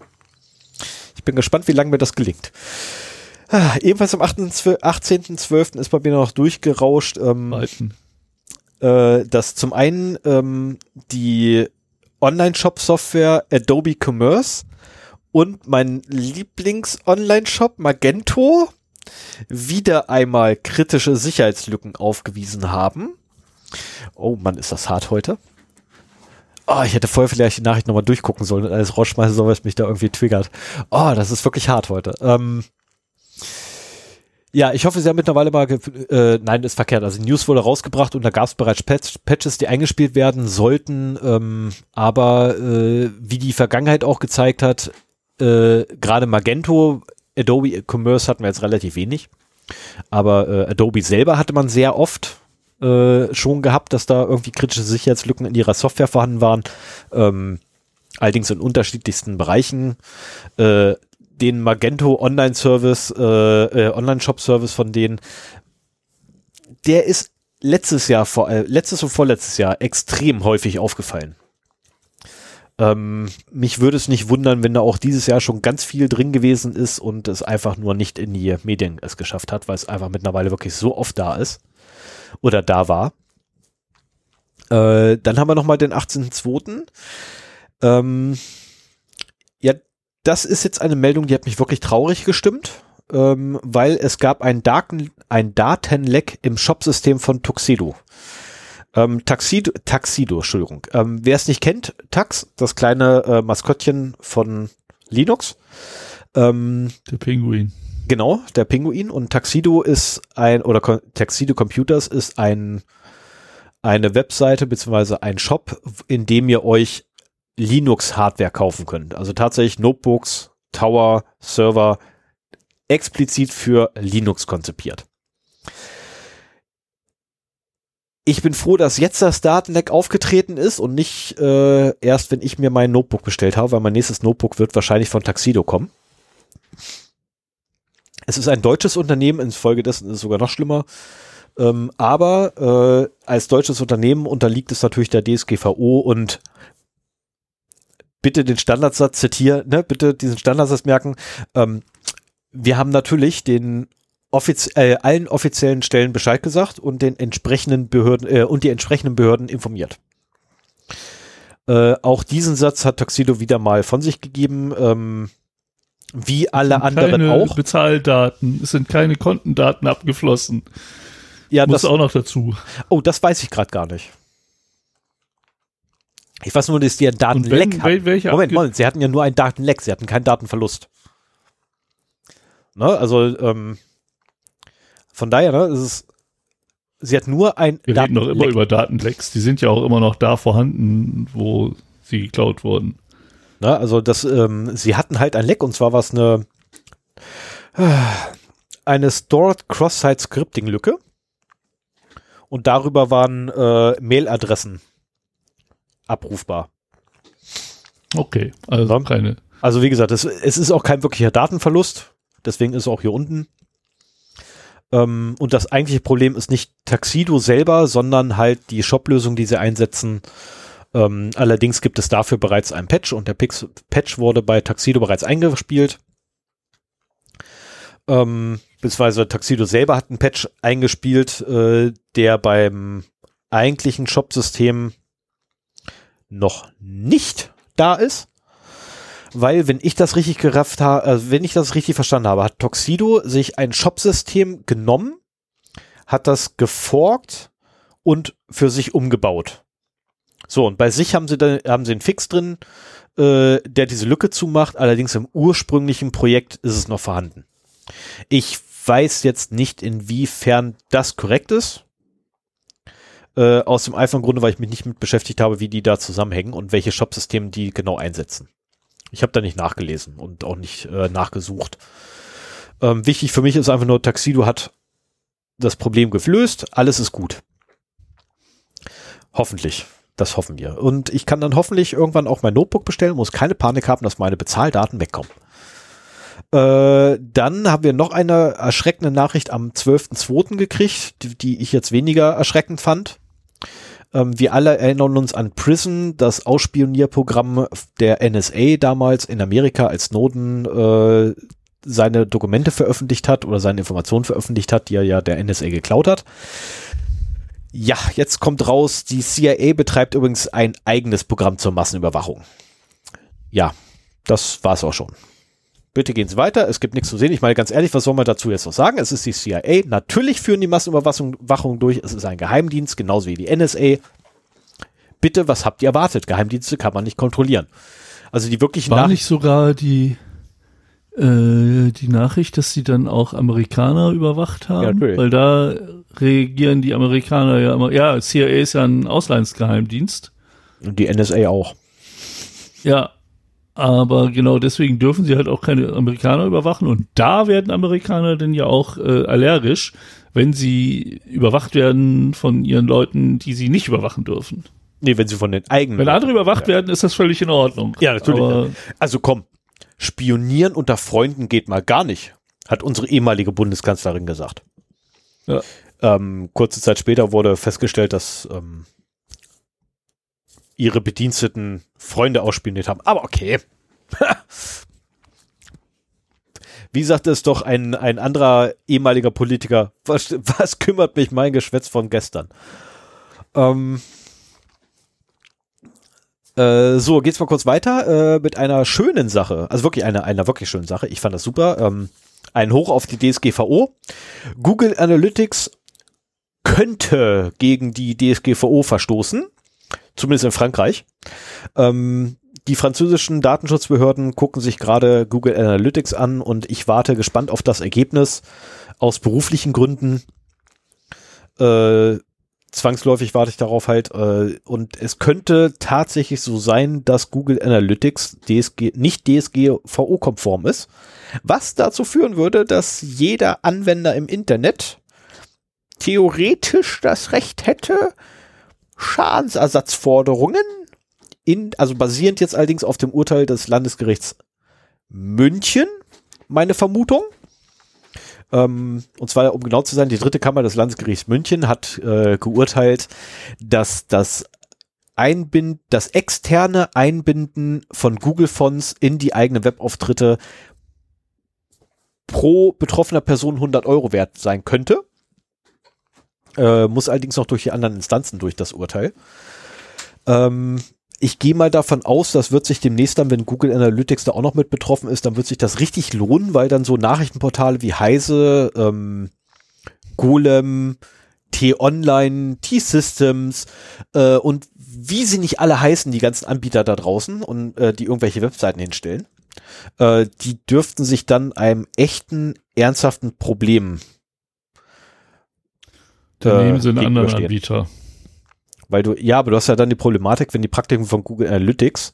Ich bin gespannt, wie lange mir das gelingt. Ah, ebenfalls am 18.12. ist bei mir noch durchgerauscht, ähm, äh, dass zum einen ähm, die Online-Shop-Software Adobe Commerce und mein Lieblings-Online-Shop Magento wieder einmal kritische Sicherheitslücken aufgewiesen haben. Oh Mann, ist das hart heute. Oh, ich hätte vorher vielleicht die Nachricht nochmal durchgucken sollen und alles rausschmeißen sollen, was mich da irgendwie triggert. Oh, das ist wirklich hart heute. Ähm, ja, ich hoffe, sie haben mittlerweile mal, äh, nein, ist verkehrt. Also News wurde rausgebracht und da gab es bereits Patch Patches, die eingespielt werden sollten. Ähm, aber äh, wie die Vergangenheit auch gezeigt hat, äh, gerade Magento, Adobe Commerce hatten wir jetzt relativ wenig. Aber äh, Adobe selber hatte man sehr oft äh, schon gehabt, dass da irgendwie kritische Sicherheitslücken in ihrer Software vorhanden waren. Ähm, allerdings in unterschiedlichsten Bereichen. Äh, den Magento Online Service, äh, äh, Online Shop Service von denen, der ist letztes Jahr, vor, äh, letztes und vorletztes Jahr extrem häufig aufgefallen. Ähm, mich würde es nicht wundern, wenn da auch dieses Jahr schon ganz viel drin gewesen ist und es einfach nur nicht in die Medien es geschafft hat, weil es einfach mittlerweile wirklich so oft da ist oder da war. Äh, dann haben wir nochmal den 18.02. Ähm, ja, das ist jetzt eine Meldung, die hat mich wirklich traurig gestimmt, ähm, weil es gab ein, Daten, ein Datenleck im Shopsystem von Tuxedo. Ähm, Taxido, Taxido, Entschuldigung. Ähm, Wer es nicht kennt, Tax, das kleine äh, Maskottchen von Linux. Ähm, der Pinguin. Genau, der Pinguin. Und Taxido ist ein, oder Taxido Computers ist ein, eine Webseite beziehungsweise ein Shop, in dem ihr euch Linux-Hardware kaufen könnt. Also tatsächlich Notebooks, Tower, Server explizit für Linux konzipiert. Ich bin froh, dass jetzt das Datenleck aufgetreten ist und nicht äh, erst, wenn ich mir mein Notebook bestellt habe, weil mein nächstes Notebook wird wahrscheinlich von Taxido kommen. Es ist ein deutsches Unternehmen, infolgedessen ist es sogar noch schlimmer. Ähm, aber äh, als deutsches Unternehmen unterliegt es natürlich der DSGVO und bitte den Standardsatz zitieren, ne, bitte diesen Standardsatz merken. Ähm, wir haben natürlich den offiz äh, allen offiziellen Stellen Bescheid gesagt und den entsprechenden Behörden äh, und die entsprechenden Behörden informiert. Äh, auch diesen Satz hat Tuxedo wieder mal von sich gegeben, ähm, wie alle anderen keine auch. Bezahldaten, es sind keine Kontendaten abgeflossen. Ja, Muss das auch noch dazu. Oh, das weiß ich gerade gar nicht. Ich weiß nur, dass die einen Datenleck hatten. Moment, Moment, sie hatten ja nur einen Datenleck, sie hatten keinen Datenverlust. Ne, also, ähm, von daher, ne, ist es, sie hat nur ein Wir reden noch immer über Datenlecks, die sind ja auch immer noch da vorhanden, wo sie geklaut wurden. Ne, also das, ähm, sie hatten halt ein Leck und zwar war es eine, eine Stored Cross-Site Scripting Lücke und darüber waren äh, Mailadressen abrufbar. Okay, also ja. keine. Also wie gesagt, es, es ist auch kein wirklicher Datenverlust. Deswegen ist es auch hier unten. Ähm, und das eigentliche Problem ist nicht Taxido selber, sondern halt die Shop-Lösung, die sie einsetzen. Ähm, allerdings gibt es dafür bereits einen Patch und der Pix Patch wurde bei Taxido bereits eingespielt. Ähm, beziehungsweise Taxido selber hat einen Patch eingespielt, äh, der beim eigentlichen Shop-System noch nicht da ist. Weil, wenn ich das richtig gerafft habe, äh, wenn ich das richtig verstanden habe, hat Tuxedo sich ein Shop-System genommen, hat das geforkt und für sich umgebaut. So, und bei sich haben sie dann, haben sie einen Fix drin, äh, der diese Lücke zumacht. Allerdings im ursprünglichen Projekt ist es noch vorhanden. Ich weiß jetzt nicht, inwiefern das korrekt ist. Äh, aus dem einfachen Grunde, weil ich mich nicht mit beschäftigt habe, wie die da zusammenhängen und welche Shop-Systeme die genau einsetzen. Ich habe da nicht nachgelesen und auch nicht äh, nachgesucht. Ähm, wichtig für mich ist einfach nur, Taxido hat das Problem gelöst, alles ist gut. Hoffentlich. Das hoffen wir. Und ich kann dann hoffentlich irgendwann auch mein Notebook bestellen, muss keine Panik haben, dass meine Bezahldaten wegkommen. Äh, dann haben wir noch eine erschreckende Nachricht am 12.02. gekriegt, die, die ich jetzt weniger erschreckend fand. Ähm, wir alle erinnern uns an Prison, das Ausspionierprogramm der NSA damals in Amerika, als Snowden äh, seine Dokumente veröffentlicht hat oder seine Informationen veröffentlicht hat, die er ja der NSA geklaut hat. Ja, jetzt kommt raus, die CIA betreibt übrigens ein eigenes Programm zur Massenüberwachung. Ja, das war's auch schon. Bitte gehen Sie weiter, es gibt nichts zu sehen. Ich meine, ganz ehrlich, was soll man dazu jetzt noch sagen? Es ist die CIA. Natürlich führen die Massenüberwachung durch. Es ist ein Geheimdienst, genauso wie die NSA. Bitte, was habt ihr erwartet? Geheimdienste kann man nicht kontrollieren. Also die wirklichen War nicht sogar die, äh, die Nachricht, dass sie dann auch Amerikaner überwacht haben? Ja, natürlich. Weil da reagieren die Amerikaner ja immer. Ja, CIA ist ja ein Auslandsgeheimdienst. Und die NSA auch. Ja, aber genau deswegen dürfen sie halt auch keine Amerikaner überwachen. Und da werden Amerikaner dann ja auch äh, allergisch, wenn sie überwacht werden von ihren Leuten, die sie nicht überwachen dürfen. Nee, wenn sie von den eigenen. Wenn andere überwacht ja. werden, ist das völlig in Ordnung. Ja, natürlich. Aber also komm, spionieren unter Freunden geht mal gar nicht, hat unsere ehemalige Bundeskanzlerin gesagt. Ja. Ähm, kurze Zeit später wurde festgestellt, dass ähm, ihre Bediensteten Freunde ausspioniert haben. Aber okay. Wie sagte es doch ein, ein anderer ehemaliger Politiker, was, was kümmert mich mein Geschwätz von gestern? Ähm, äh, so, geht's mal kurz weiter äh, mit einer schönen Sache. Also wirklich einer, einer wirklich schönen Sache. Ich fand das super. Ähm, ein Hoch auf die DSGVO. Google Analytics könnte gegen die DSGVO verstoßen zumindest in Frankreich. Ähm, die französischen Datenschutzbehörden gucken sich gerade Google Analytics an und ich warte gespannt auf das Ergebnis aus beruflichen Gründen. Äh, zwangsläufig warte ich darauf halt. Äh, und es könnte tatsächlich so sein, dass Google Analytics DSG, nicht DSGVO-konform ist, was dazu führen würde, dass jeder Anwender im Internet theoretisch das Recht hätte, Schadensersatzforderungen in, also basierend jetzt allerdings auf dem Urteil des Landesgerichts München, meine Vermutung. Ähm, und zwar, um genau zu sein, die dritte Kammer des Landesgerichts München hat äh, geurteilt, dass das Einbind, das externe Einbinden von Google-Fonds in die eigenen Webauftritte pro betroffener Person 100 Euro wert sein könnte. Äh, muss allerdings noch durch die anderen Instanzen durch das Urteil. Ähm, ich gehe mal davon aus, das wird sich demnächst dann, wenn Google Analytics da auch noch mit betroffen ist, dann wird sich das richtig lohnen, weil dann so Nachrichtenportale wie Heise, ähm, Golem, T-Online, T-Systems äh, und wie sie nicht alle heißen, die ganzen Anbieter da draußen und äh, die irgendwelche Webseiten hinstellen, äh, die dürften sich dann einem echten, ernsthaften Problem dann nehmen sie einen anderen Anbieter. Weil du, ja, aber du hast ja dann die Problematik, wenn die Praktiken von Google Analytics,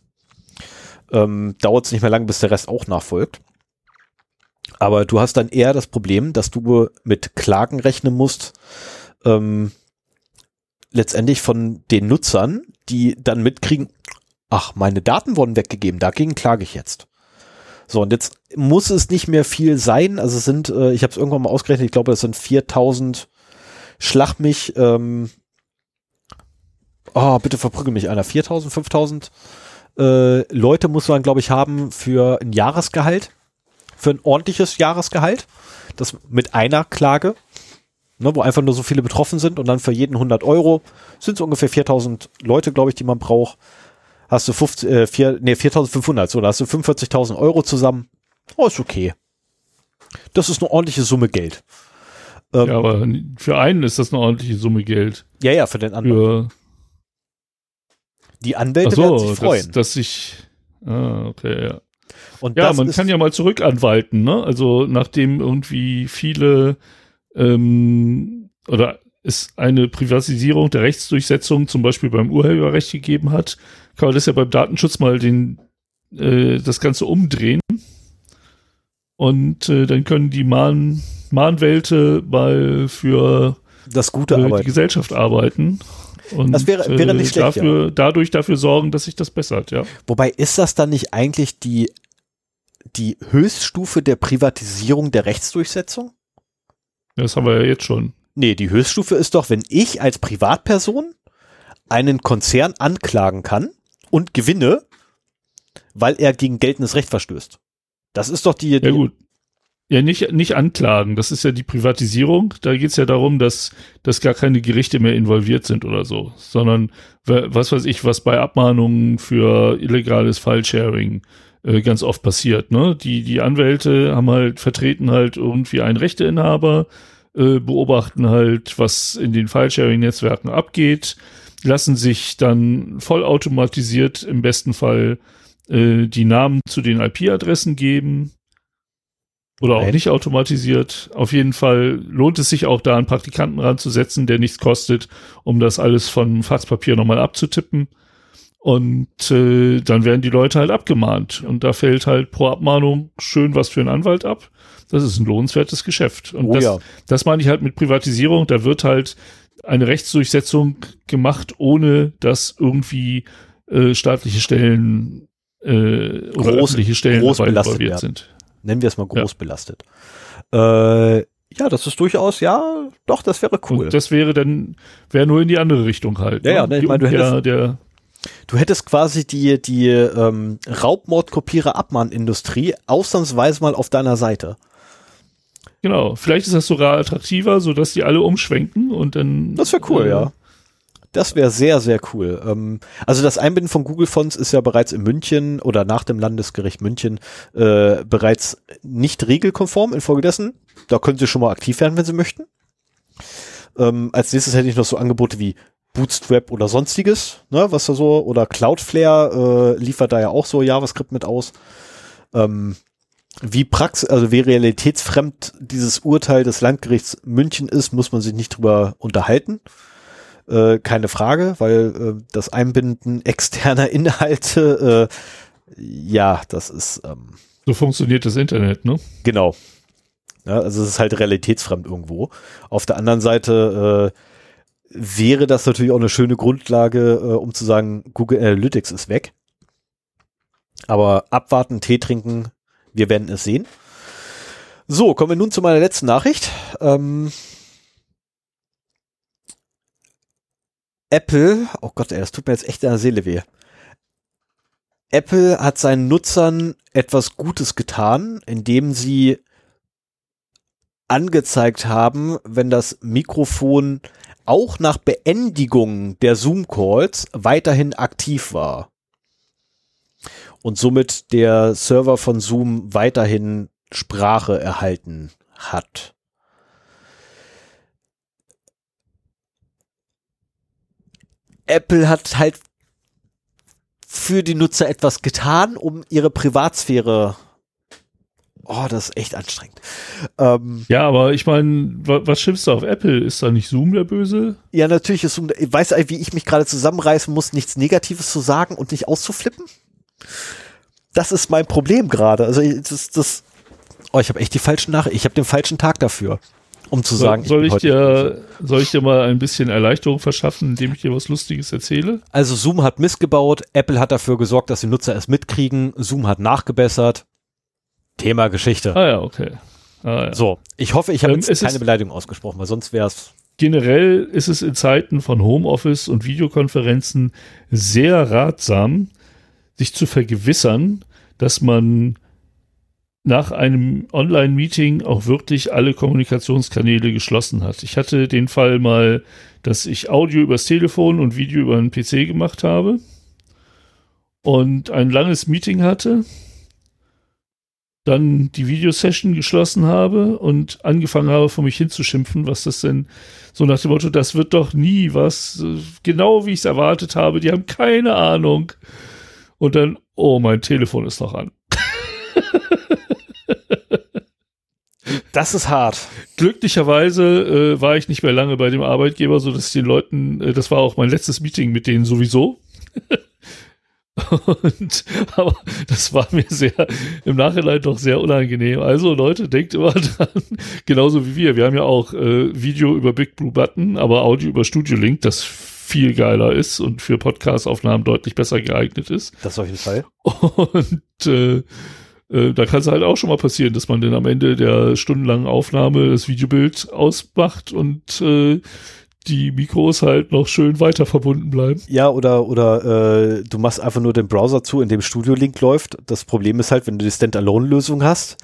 ähm, dauert es nicht mehr lange, bis der Rest auch nachfolgt. Aber du hast dann eher das Problem, dass du mit Klagen rechnen musst, ähm, letztendlich von den Nutzern, die dann mitkriegen, ach, meine Daten wurden weggegeben, dagegen klage ich jetzt. So, und jetzt muss es nicht mehr viel sein. Also es sind, äh, ich habe es irgendwann mal ausgerechnet, ich glaube, das sind 4000 Schlag mich, ähm, oh, bitte verprügel mich einer, 4000, 5000 äh, Leute muss man, glaube ich, haben für ein Jahresgehalt, für ein ordentliches Jahresgehalt, das mit einer Klage, ne, wo einfach nur so viele betroffen sind und dann für jeden 100 Euro sind es ungefähr 4000 Leute, glaube ich, die man braucht. Hast du 50, äh, 4, nee, 4500, so, da hast du 45.000 Euro zusammen. Oh, ist okay. Das ist eine ordentliche Summe Geld. Ähm, ja, aber für einen ist das eine ordentliche Summe Geld. Ja, ja, für den anderen. Für die Anwälte so, werden sich freuen. Dass, dass ich, ah, okay, ja. Und ja, man kann ja mal zurück anwalten, ne? Also nachdem irgendwie viele ähm, oder es eine Privatisierung der Rechtsdurchsetzung zum Beispiel beim Urheberrecht gegeben hat, kann man das ja beim Datenschutz mal den äh, das Ganze umdrehen und äh, dann können die Mahn Mahnwälte mal für das gute äh, die Gesellschaft arbeiten. Und, das wäre, wäre nicht äh, schlecht. Dafür, ja. Dadurch dafür sorgen, dass sich das bessert, ja. Wobei ist das dann nicht eigentlich die, die Höchststufe der Privatisierung der Rechtsdurchsetzung? Das haben wir ja jetzt schon. Nee, die Höchststufe ist doch, wenn ich als Privatperson einen Konzern anklagen kann und gewinne, weil er gegen geltendes Recht verstößt. Das ist doch die. die ja, gut. Ja, nicht, nicht anklagen. Das ist ja die Privatisierung. Da geht es ja darum, dass, dass gar keine Gerichte mehr involviert sind oder so, sondern was weiß ich, was bei Abmahnungen für illegales File-Sharing äh, ganz oft passiert. Ne? Die, die Anwälte haben halt, vertreten halt irgendwie einen Rechteinhaber, äh, beobachten halt, was in den File-Sharing-Netzwerken abgeht, lassen sich dann vollautomatisiert im besten Fall äh, die Namen zu den IP-Adressen geben, oder auch nicht automatisiert. Auf jeden Fall lohnt es sich auch da einen Praktikanten ranzusetzen, der nichts kostet, um das alles von Faxpapier nochmal abzutippen. Und äh, dann werden die Leute halt abgemahnt. Und da fällt halt pro Abmahnung schön was für einen Anwalt ab. Das ist ein lohnenswertes Geschäft. Und oh, das, ja. das meine ich halt mit Privatisierung. Da wird halt eine Rechtsdurchsetzung gemacht, ohne dass irgendwie äh, staatliche Stellen äh, oder groß, öffentliche Stellen involviert werden. sind nennen wir es mal groß ja. belastet. Äh, ja, das ist durchaus, ja, doch, das wäre cool. Und das wäre dann, wäre nur in die andere Richtung halt. Ja, ne? ja, ne, ich meine, du hättest, der, du hättest quasi die, die ähm, Raubmordkopierer-Abmahnindustrie ausnahmsweise mal auf deiner Seite. Genau, vielleicht ist das sogar attraktiver, sodass die alle umschwenken und dann. Das wäre cool, äh, ja. Das wäre sehr, sehr cool. Ähm, also das Einbinden von Google Fonts ist ja bereits in München oder nach dem Landesgericht München äh, bereits nicht regelkonform. Infolgedessen, da können Sie schon mal aktiv werden, wenn Sie möchten. Ähm, als nächstes hätte ich noch so Angebote wie Bootstrap oder sonstiges, ne, was da so, oder Cloudflare äh, liefert da ja auch so JavaScript mit aus. Ähm, wie prax also wie realitätsfremd dieses Urteil des Landgerichts München ist, muss man sich nicht drüber unterhalten. Äh, keine Frage, weil äh, das Einbinden externer Inhalte, äh, ja, das ist. Ähm, so funktioniert das Internet, ne? Genau. Ja, also es ist halt realitätsfremd irgendwo. Auf der anderen Seite äh, wäre das natürlich auch eine schöne Grundlage, äh, um zu sagen, Google Analytics ist weg. Aber abwarten, Tee trinken, wir werden es sehen. So, kommen wir nun zu meiner letzten Nachricht. Ähm, Apple, oh Gott, ey, das tut mir jetzt echt in der Seele weh. Apple hat seinen Nutzern etwas Gutes getan, indem sie angezeigt haben, wenn das Mikrofon auch nach Beendigung der Zoom-Calls weiterhin aktiv war. Und somit der Server von Zoom weiterhin Sprache erhalten hat. Apple hat halt für die Nutzer etwas getan, um ihre Privatsphäre Oh, das ist echt anstrengend. Ähm, ja, aber ich meine, was schimpfst du auf Apple? Ist da nicht Zoom der Böse? Ja, natürlich ist Zoom. Weißt du, wie ich mich gerade zusammenreißen muss, nichts Negatives zu sagen und nicht auszuflippen? Das ist mein Problem gerade. Also das, das. Oh, ich habe echt die falschen Nachrichten. Ich habe den falschen Tag dafür um zu sagen. Soll ich, dir, soll ich dir mal ein bisschen Erleichterung verschaffen, indem ich dir was Lustiges erzähle? Also Zoom hat missgebaut, Apple hat dafür gesorgt, dass die Nutzer es mitkriegen, Zoom hat nachgebessert. Thema Geschichte. Ah ja, okay. Ah, ja. So, ich hoffe, ich habe Ähm, jetzt keine Beleidigung ausgesprochen, weil sonst wäre es. Generell ist es in Zeiten von Homeoffice und Videokonferenzen sehr ratsam, sich zu vergewissern, dass man nach einem Online-Meeting auch wirklich alle Kommunikationskanäle geschlossen hat. Ich hatte den Fall mal, dass ich Audio übers Telefon und Video über einen PC gemacht habe und ein langes Meeting hatte, dann die Videosession geschlossen habe und angefangen habe, vor mich hinzuschimpfen, was das denn so nach dem Motto, das wird doch nie was, genau wie ich es erwartet habe, die haben keine Ahnung. Und dann, oh, mein Telefon ist noch an. Das ist hart. Glücklicherweise äh, war ich nicht mehr lange bei dem Arbeitgeber, so dass den Leuten, äh, das war auch mein letztes Meeting mit denen sowieso. Und, aber das war mir sehr, im Nachhinein doch sehr unangenehm. Also Leute, denkt immer dran, genauso wie wir. Wir haben ja auch äh, Video über Big Blue Button, aber Audio über Studio Link, das viel geiler ist und für Podcast-Aufnahmen deutlich besser geeignet ist. Das auf jeden Fall. Und äh, äh, da kann es halt auch schon mal passieren, dass man dann am Ende der stundenlangen Aufnahme das Videobild ausmacht und äh, die Mikros halt noch schön weiter verbunden bleiben. Ja, oder, oder äh, du machst einfach nur den Browser zu, in dem Studio Link läuft. Das Problem ist halt, wenn du die Standalone-Lösung hast,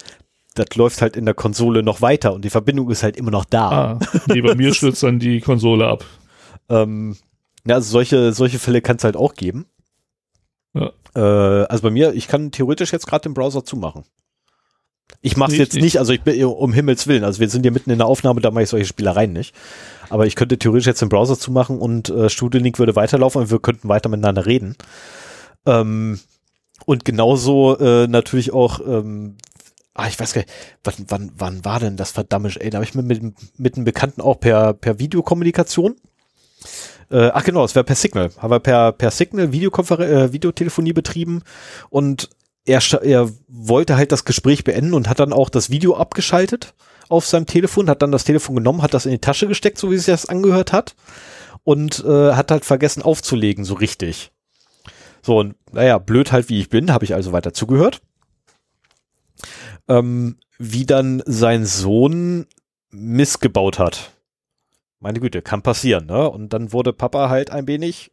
das läuft halt in der Konsole noch weiter und die Verbindung ist halt immer noch da. Ah, nee, bei mir stürzt dann die Konsole ab. Ähm, ja, also solche, solche Fälle kann es halt auch geben. Ja. Äh, also bei mir, ich kann theoretisch jetzt gerade den Browser zumachen. Ich mache es jetzt ich nicht, also ich bin um Himmels Willen, also wir sind hier mitten in der Aufnahme, da mache ich solche Spielereien nicht. Aber ich könnte theoretisch jetzt den Browser zumachen und äh, Studio Link würde weiterlaufen und wir könnten weiter miteinander reden. Ähm, und genauso äh, natürlich auch, ähm, ah, ich weiß gar nicht, wann, wann, wann war denn das verdammt, ey, da habe ich mit, mit, mit einem Bekannten auch per, per Videokommunikation äh, ach genau, es wäre per Signal. Haben wir per, per Signal Videokonfer äh, Videotelefonie betrieben und er, er wollte halt das Gespräch beenden und hat dann auch das Video abgeschaltet auf seinem Telefon, hat dann das Telefon genommen, hat das in die Tasche gesteckt, so wie es sich das angehört hat und äh, hat halt vergessen aufzulegen, so richtig. So, und naja, blöd halt wie ich bin, habe ich also weiter zugehört. Ähm, wie dann sein Sohn missgebaut hat. Meine Güte, kann passieren, ne? Und dann wurde Papa halt ein wenig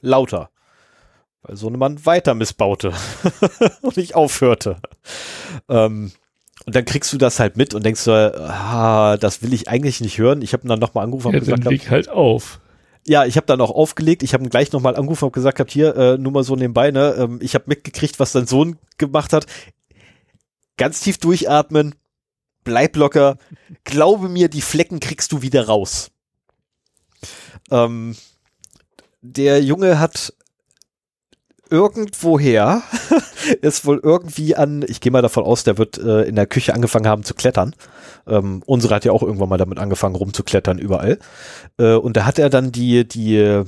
lauter. Weil so ein Mann weiter missbaute und nicht aufhörte. Ähm, und dann kriegst du das halt mit und denkst so, ah, das will ich eigentlich nicht hören. Ich habe ihn dann nochmal angerufen und Ja, gesagt, dann leg halt auf. ja, ich habe dann auch aufgelegt. Ich habe ihn gleich nochmal angerufen und gesagt, hab hier äh, nur mal so nebenbei, ne, ähm, ich habe mitgekriegt, was dein Sohn gemacht hat. Ganz tief durchatmen, bleib locker. Glaube mir, die Flecken kriegst du wieder raus. Ähm, der Junge hat irgendwoher ist wohl irgendwie an, ich gehe mal davon aus, der wird äh, in der Küche angefangen haben zu klettern. Ähm, unsere hat ja auch irgendwann mal damit angefangen rumzuklettern überall. Äh, und da hat er dann die, die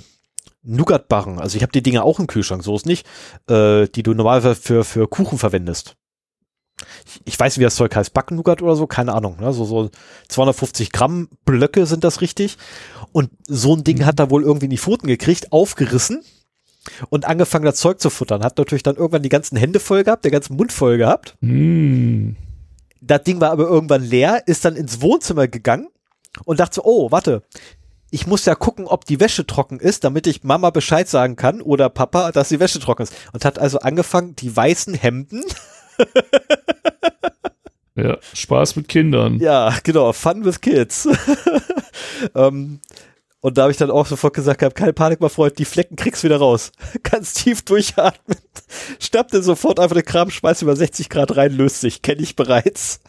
Nougat-Barren, also ich habe die Dinger auch im Kühlschrank, so ist nicht, äh, die du normalerweise für, für Kuchen verwendest. Ich, weiß, wie das Zeug heißt, Backen-Nougat oder so, keine Ahnung. Ne? So, so 250 Gramm Blöcke sind das richtig. Und so ein Ding hat er wohl irgendwie in die Pfoten gekriegt, aufgerissen und angefangen, das Zeug zu futtern. Hat natürlich dann irgendwann die ganzen Hände voll gehabt, der ganzen Mund voll gehabt. Hm. Das Ding war aber irgendwann leer, ist dann ins Wohnzimmer gegangen und dachte so, oh, warte, ich muss ja gucken, ob die Wäsche trocken ist, damit ich Mama Bescheid sagen kann oder Papa, dass die Wäsche trocken ist. Und hat also angefangen, die weißen Hemden, Ja, Spaß mit Kindern. ja, genau, Fun with Kids. ähm, und da habe ich dann auch sofort gesagt, gehabt, keine Panik, mein Freund, die Flecken kriegst du wieder raus. Ganz tief durchatmen. Schnappte sofort einfach den Kram, schmeiß über 60 Grad rein, löst sich, kenne ich bereits.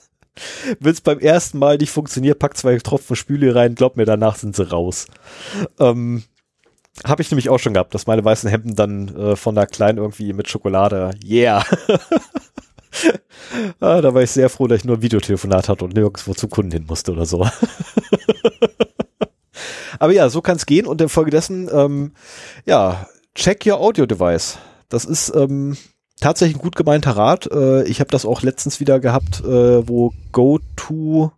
Wenn es beim ersten Mal nicht funktioniert, pack zwei Tropfen Spüle rein, glaub mir, danach sind sie raus. Ähm, habe ich nämlich auch schon gehabt, dass meine weißen Hemden dann äh, von der Kleinen irgendwie mit Schokolade, yeah. ah, da war ich sehr froh, dass ich nur ein Videotelefonat hatte und nirgendwo zum Kunden hin musste oder so. Aber ja, so kann es gehen und infolgedessen, ähm, ja, check your audio device. Das ist ähm, tatsächlich ein gut gemeinter Rat. Äh, ich habe das auch letztens wieder gehabt, äh, wo Go to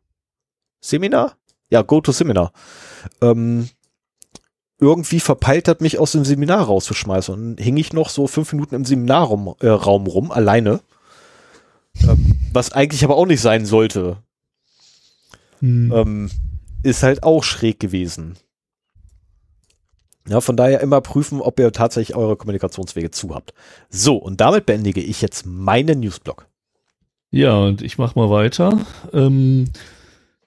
Seminar? Ja, Go to Seminar. Ähm, irgendwie verpeilt hat, mich aus dem Seminar rauszuschmeißen. Und hing ich noch so fünf Minuten im Seminarraum äh, rum, alleine. Ähm, was eigentlich aber auch nicht sein sollte, Hm. ähm, ist halt auch schräg gewesen. Ja, von daher immer prüfen, ob ihr tatsächlich eure Kommunikationswege zu habt. So, und damit beendige ich jetzt meinen Newsblog. Ja, und ich mach mal weiter. Ähm,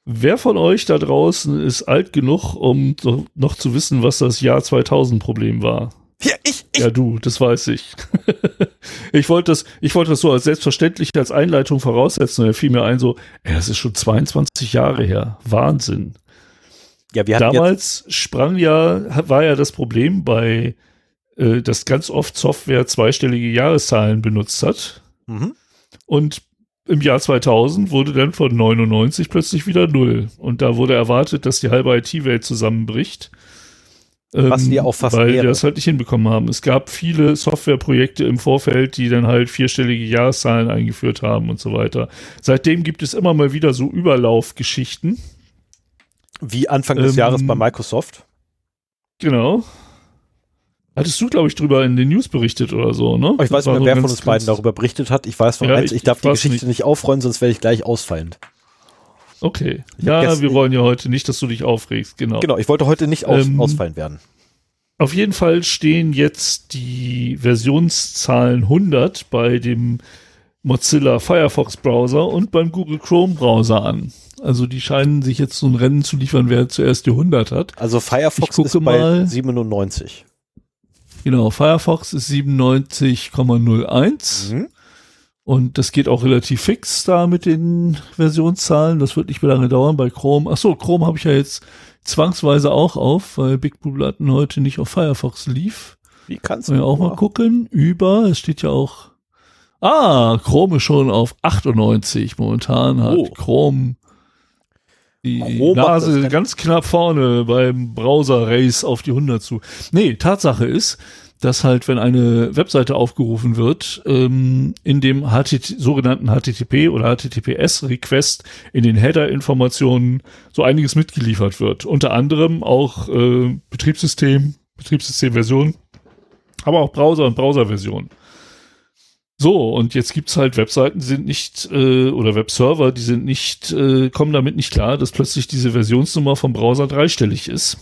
wer von euch da draußen ist alt genug, um noch zu wissen, was das Jahr 2000 Problem war? Ja, ich, ich. Ja, du, das weiß ich. ich wollte das, ich wollte das so als selbstverständlich als Einleitung voraussetzen und er fiel mir ein so, das ist schon 22 Jahre her. Wahnsinn. Ja, wir Damals sprang ja, war ja das Problem bei, äh, dass ganz oft Software zweistellige Jahreszahlen benutzt hat. mhm. Und im Jahr 2000 wurde dann von 99 plötzlich wieder null. Und da wurde erwartet, dass die halbe IT-Welt zusammenbricht. Was Ähm, die auch fast Weil wäre. die das halt nicht hinbekommen haben. Es gab viele Softwareprojekte im Vorfeld, die dann halt vierstellige Jahreszahlen eingeführt haben und so weiter. Seitdem gibt es immer mal wieder so Überlaufgeschichten. wie Anfang des ähm, Jahres bei Microsoft. Genau. Hattest du, glaube ich, drüber in den News berichtet oder so, ne? Oh, ich weiß nicht mehr, so wer von uns beiden darüber berichtet hat. Ich weiß von Ja, eins, ich- ich darf die Geschichte nicht. aufrollen, sonst werde ich gleich ausfallend. Okay. Ja, gestern- wir wollen ja heute nicht, dass du dich aufregst, genau. Genau, ich wollte heute nicht aus, Ähm, ausfallen werden. Auf jeden Fall stehen jetzt die Versionszahlen 100 bei dem Mozilla Firefox Browser und beim Google Chrome Browser an. Also die scheinen sich jetzt so ein Rennen zu liefern, wer zuerst die 100 hat. Also Firefox ist bei mal. 97. Genau, Firefox ist 97,01 Mhm. Und das geht auch relativ fix da mit den Versionszahlen. Das wird nicht mehr lange dauern bei Chrome. Ach so, Chrome habe ich ja jetzt zwangsweise auch auf, weil Big Blue Button heute nicht auf Firefox lief. Wie kannst Wollen wir auch mal gucken. Über, es steht ja auch. Ah, Chrome ist schon auf 98. Momentan hat Oh. Chrome die Chrome Nase ganz- knapp vorne beim Browser-Race auf die 100 zu. Nee, Tatsache ist, dass halt, wenn eine Webseite aufgerufen wird, ähm, in dem HTT sogenannten HTTP oder HTTPS-Request in den Header-Informationen so einiges mitgeliefert wird. Unter anderem auch äh, Betriebssystem, Betriebssystemversion, aber auch Browser und Browserversion. So, und jetzt gibt's halt Webseiten, die sind nicht, äh, oder Webserver, die sind nicht, äh, kommen damit nicht klar, dass plötzlich diese Versionsnummer vom Browser dreistellig ist.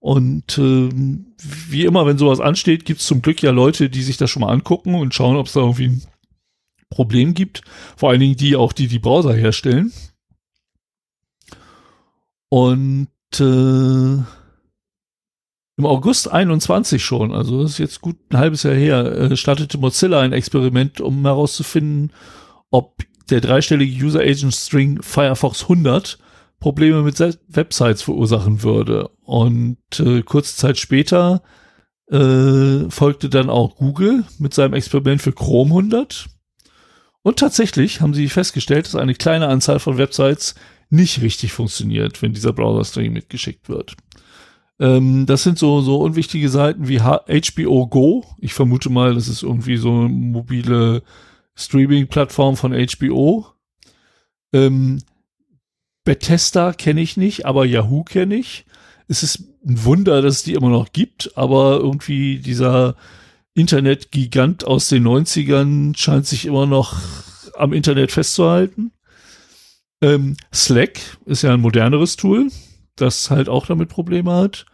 Und ähm, wie immer, wenn sowas ansteht, gibt's zum Glück ja Leute, die sich das schon mal angucken und schauen, ob es da irgendwie ein Problem gibt. Vor allen Dingen die auch, die die Browser herstellen. Und äh, im August 21 schon, also das ist jetzt gut ein halbes Jahr her, äh, startete Mozilla ein Experiment, um herauszufinden, ob der dreistellige User Agent String Firefox 100 Probleme mit Websites verursachen würde. Und äh, kurze Zeit später äh, folgte dann auch Google mit seinem Experiment für Chrome 100. Und tatsächlich haben sie festgestellt, dass eine kleine Anzahl von Websites nicht richtig funktioniert, wenn dieser Browser-String mitgeschickt wird. Ähm, das sind so, so unwichtige Seiten wie HBO Go. Ich vermute mal, das ist irgendwie so eine mobile Streaming-Plattform von HBO. Ähm, Bethesda kenne ich nicht, aber Yahoo kenne ich. Es ist ein Wunder, dass es die immer noch gibt, aber irgendwie dieser Internet-Gigant aus den 90ern scheint sich immer noch am Internet festzuhalten. Ähm, Slack ist ja ein moderneres Tool, das halt auch damit Probleme hat.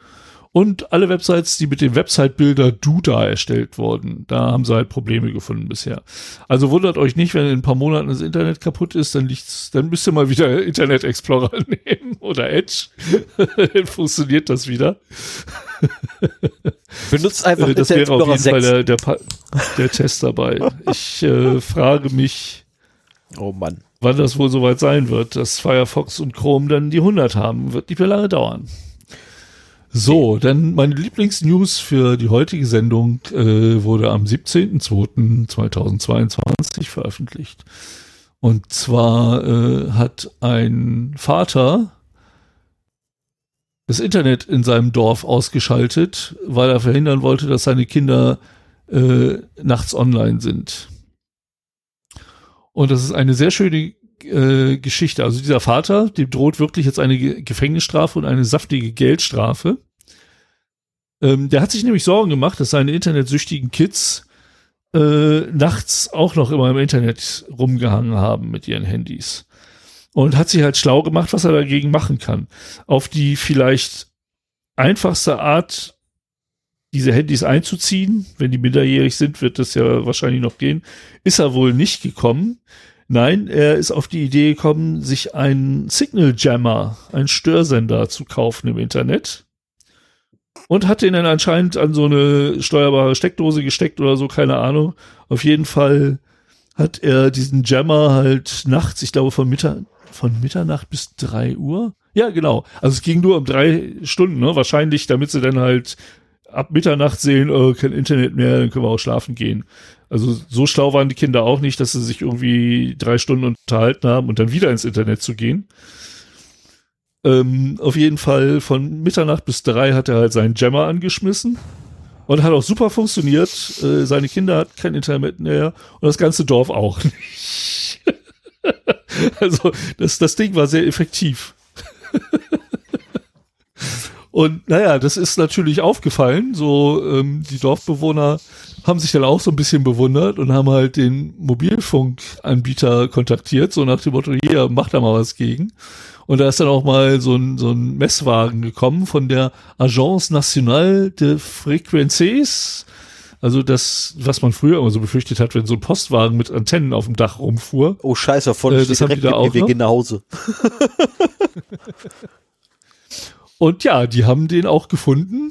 Und alle Websites, die mit dem Website-Builder Duda erstellt wurden, da haben sie halt Probleme gefunden bisher. Also wundert euch nicht, wenn in ein paar Monaten das Internet kaputt ist, dann liegt's, dann müsst ihr mal wieder Internet Explorer nehmen oder Edge. dann funktioniert das wieder. Benutzt einfach Äh, das Internet wäre auf jeden Explorer Fall 6. der, der, Pa- der Test dabei. Ich äh, frage mich, Oh Mann. wann das wohl soweit sein wird, dass Firefox und Chrome dann die 100 haben. Wird nicht mehr lange dauern. So, dann meine Lieblingsnews für die heutige Sendung äh, wurde am 17.02.2022 veröffentlicht. Und zwar äh, hat ein Vater das Internet in seinem Dorf ausgeschaltet, weil er verhindern wollte, dass seine Kinder äh, nachts online sind. Und das ist eine sehr schöne äh, Geschichte. Also dieser Vater, dem droht wirklich jetzt eine Ge Gefängnisstrafe und eine saftige Geldstrafe. Ähm, der hat sich nämlich Sorgen gemacht, dass seine internetsüchtigen Kids äh, nachts auch noch immer im Internet rumgehangen haben mit ihren Handys. Und hat sich halt schlau gemacht, was er dagegen machen kann. Auf die vielleicht einfachste Art, diese Handys einzuziehen, wenn die minderjährig sind, wird das ja wahrscheinlich noch gehen, ist er wohl nicht gekommen. Nein, er ist auf die Idee gekommen, sich einen Signal Jammer, einen Störsender zu kaufen im Internet. Und hat den dann anscheinend an so eine steuerbare Steckdose gesteckt oder so, keine Ahnung. Auf jeden Fall hat er diesen Jammer halt nachts, ich glaube von Mittag, von Mitternacht bis drei Uhr. Ja, genau. Also es ging nur um drei Stunden, ne? Wahrscheinlich, damit sie dann halt ab Mitternacht sehen, oh, kein Internet mehr, dann können wir auch schlafen gehen. Also so schlau waren die Kinder auch nicht, dass sie sich irgendwie drei Stunden unterhalten haben und dann wieder ins Internet zu gehen. Ähm, auf jeden Fall von Mitternacht bis drei hat er halt seinen Jammer angeschmissen und hat auch super funktioniert. Äh, seine Kinder hatten kein Internet mehr und das ganze Dorf auch nicht. also das, das Ding war sehr effektiv. Und naja, das ist natürlich aufgefallen. So, ähm, die Dorfbewohner haben sich dann auch so ein bisschen bewundert und haben halt den Mobilfunkanbieter kontaktiert, so nach dem Motto, hier, mach da mal was gegen. Und da ist dann auch mal so ein, so ein Messwagen gekommen von der Agence Nationale de Frequences. Also das, was man früher immer so befürchtet hat, wenn so ein Postwagen mit Antennen auf dem Dach rumfuhr. Oh Scheiße, von äh, das haben die da auch wir gehen nach Hause. Und ja, die haben den auch gefunden.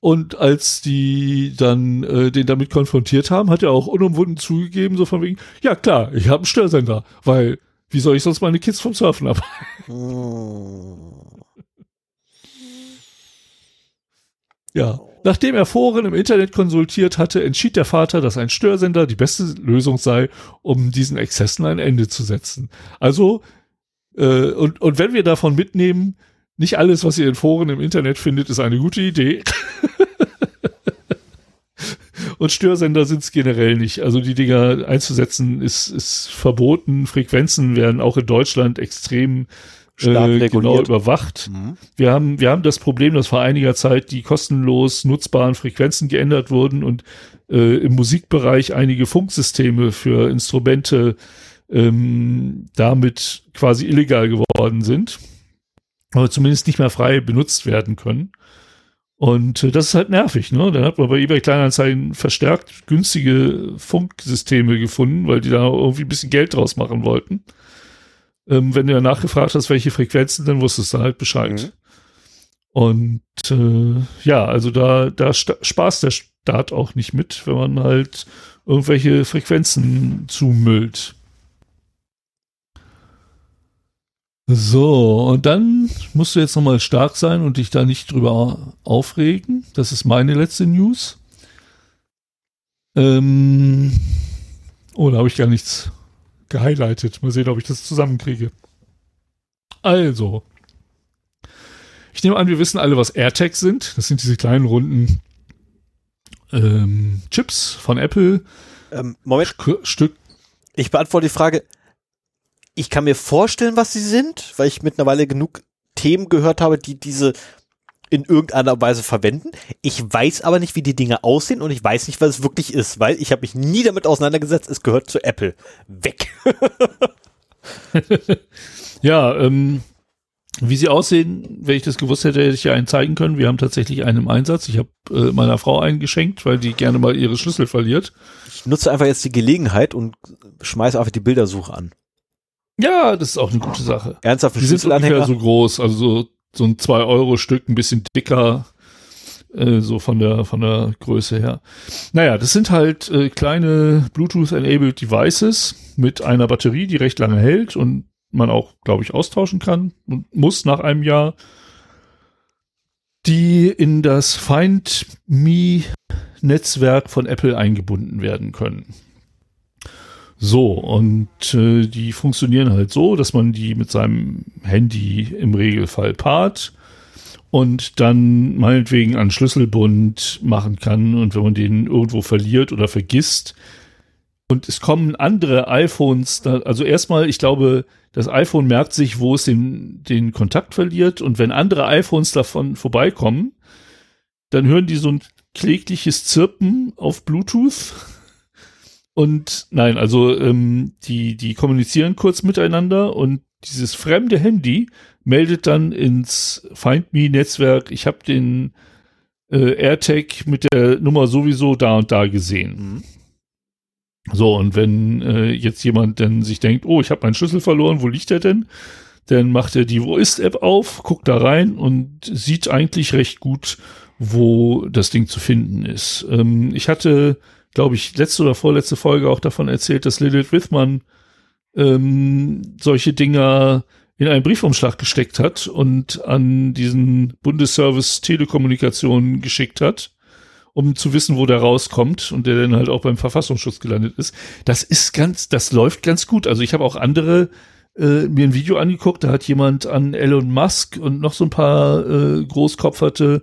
Und als die dann äh, den damit konfrontiert haben, hat er auch unumwunden zugegeben, so von wegen, ja klar, ich habe einen Störsender, weil wie soll ich sonst meine Kids vom Surfen ab? ja. Nachdem er Foren im Internet konsultiert hatte, entschied der Vater, dass ein Störsender die beste Lösung sei, um diesen Exzessen ein Ende zu setzen. Also, äh, und, und wenn wir davon mitnehmen, nicht alles, was ihr in Foren im Internet findet, ist eine gute Idee. Und Störsender sind es generell nicht. Also die Dinger einzusetzen ist, ist verboten. Frequenzen werden auch in Deutschland extrem äh, genau überwacht. Mhm. Wir haben, wir haben das Problem, dass vor einiger Zeit die kostenlos nutzbaren Frequenzen geändert wurden und äh, im Musikbereich einige Funksysteme für Instrumente ähm, damit quasi illegal geworden sind aber zumindest nicht mehr frei benutzt werden können. Und äh, das ist halt nervig, ne? Dann hat man bei eBay Kleinanzeigen verstärkt günstige Funksysteme gefunden, weil die da irgendwie ein bisschen Geld draus machen wollten. Ähm, wenn du ja nachgefragt hast, welche Frequenzen, dann wusstest du halt Bescheid. Mhm. Und äh, ja, also da, da spaßt der Staat auch nicht mit, wenn man halt irgendwelche Frequenzen zumüllt. So, und dann musst du jetzt nochmal stark sein und dich da nicht drüber aufregen. Das ist meine letzte News. Ähm oh, da habe ich gar nichts gehighlightet. Mal sehen, ob ich das zusammenkriege. Also, ich nehme an, wir wissen alle, was AirTags sind. Das sind diese kleinen runden ähm, Chips von Apple. Ähm, Moment. Stück. Ich beantworte die Frage, ich kann mir vorstellen, was sie sind, weil ich mittlerweile genug Themen gehört habe, die diese in irgendeiner Weise verwenden. Ich weiß aber nicht, wie die Dinge aussehen und ich weiß nicht, was es wirklich ist, weil ich habe mich nie damit auseinandergesetzt. Es gehört zu Apple. Weg. ja, ähm, wie sie aussehen, wenn ich das gewusst hätte, hätte ich ja einen zeigen können. Wir haben tatsächlich einen im Einsatz. Ich habe äh, meiner Frau einen geschenkt, weil die gerne mal ihre Schlüssel verliert. Ich nutze einfach jetzt die Gelegenheit und schmeiße einfach die Bildersuche an. Ja, das ist auch eine gute Sache. Ernsthaft, die sind ungefähr so groß, also so, so ein 2-Euro-Stück, ein bisschen dicker, äh, so von der, von der Größe her. Naja, das sind halt äh, kleine Bluetooth-enabled Devices mit einer Batterie, die recht lange hält und man auch, glaube ich, austauschen kann und muss nach einem Jahr, die in das Find Me Netzwerk von Apple eingebunden werden können. So, und äh, die funktionieren halt so, dass man die mit seinem Handy im Regelfall paart und dann meinetwegen einen Schlüsselbund machen kann. Und wenn man den irgendwo verliert oder vergisst, und es kommen andere iPhones, da, also erstmal, ich glaube, das iPhone merkt sich, wo es den, den Kontakt verliert. Und wenn andere iPhones davon vorbeikommen, dann hören die so ein klägliches Zirpen auf Bluetooth Und nein, also ähm, die, die kommunizieren kurz miteinander und dieses fremde Handy meldet dann ins Find Me-Netzwerk, ich habe den äh, AirTag mit der Nummer sowieso da und da gesehen. Mhm. So, und wenn äh, jetzt jemand dann sich denkt, oh, ich habe meinen Schlüssel verloren, wo liegt der denn? Dann macht er die Wo ist-App auf, guckt da rein und sieht eigentlich recht gut, wo das Ding zu finden ist. Ähm, ich hatte, glaube ich, letzte oder vorletzte Folge auch davon erzählt, dass Lilith Withman ähm, solche Dinger in einen Briefumschlag gesteckt hat und an diesen Bundesservice Telekommunikation geschickt hat, um zu wissen, wo der rauskommt und der dann halt auch beim Verfassungsschutz gelandet ist. Das ist ganz, das läuft ganz gut. Also ich habe auch andere äh, mir ein Video angeguckt, da hat jemand an Elon Musk und noch so ein paar äh, Großkopferte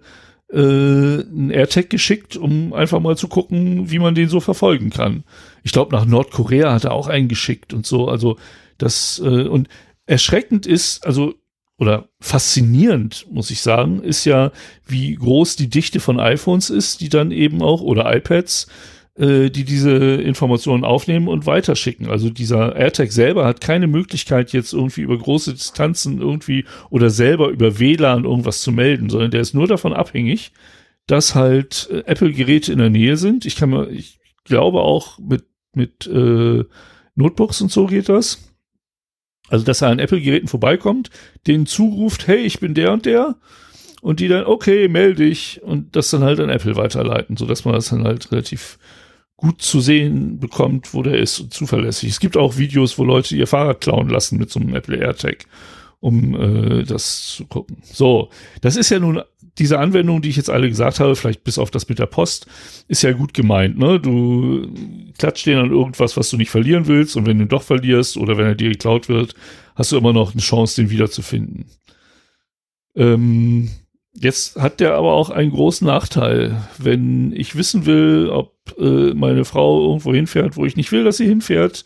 äh, ein AirTag geschickt, um einfach mal zu gucken, wie man den so verfolgen kann. Ich glaube, nach Nordkorea hat er auch einen geschickt und so. Also das äh, und erschreckend ist, also oder faszinierend, muss ich sagen, ist ja, wie groß die Dichte von iPhones ist, die dann eben auch, oder iPads, äh, die diese Informationen aufnehmen und weiterschicken. Also dieser AirTag selber hat keine Möglichkeit, jetzt irgendwie über große Distanzen irgendwie oder selber über WLAN irgendwas zu melden, sondern der ist nur davon abhängig, dass halt äh, Apple-Geräte in der Nähe sind. Ich kann mir, ich glaube auch mit, mit äh, Notebooks und so geht das also, dass er an Apple-Geräten vorbeikommt, denen zuruft, hey, ich bin der und der, und die dann, okay, melde dich, und das dann halt an Apple weiterleiten, sodass man das dann halt relativ gut zu sehen bekommt, wo der ist und zuverlässig. Es gibt auch Videos, wo Leute ihr Fahrrad klauen lassen mit so einem Apple AirTag, um äh, das zu gucken. So, das ist ja nun diese Anwendung, die ich jetzt alle gesagt habe, vielleicht bis auf das mit der Post, ist ja gut gemeint. Ne? Du klatscht den an irgendwas, was du nicht verlieren willst und wenn du ihn doch verlierst oder wenn er dir geklaut wird, hast du immer noch eine Chance, den wiederzufinden. Ähm, jetzt hat der aber auch einen großen Nachteil. Wenn ich wissen will, ob äh, meine Frau irgendwo hinfährt, wo ich nicht will, dass sie hinfährt,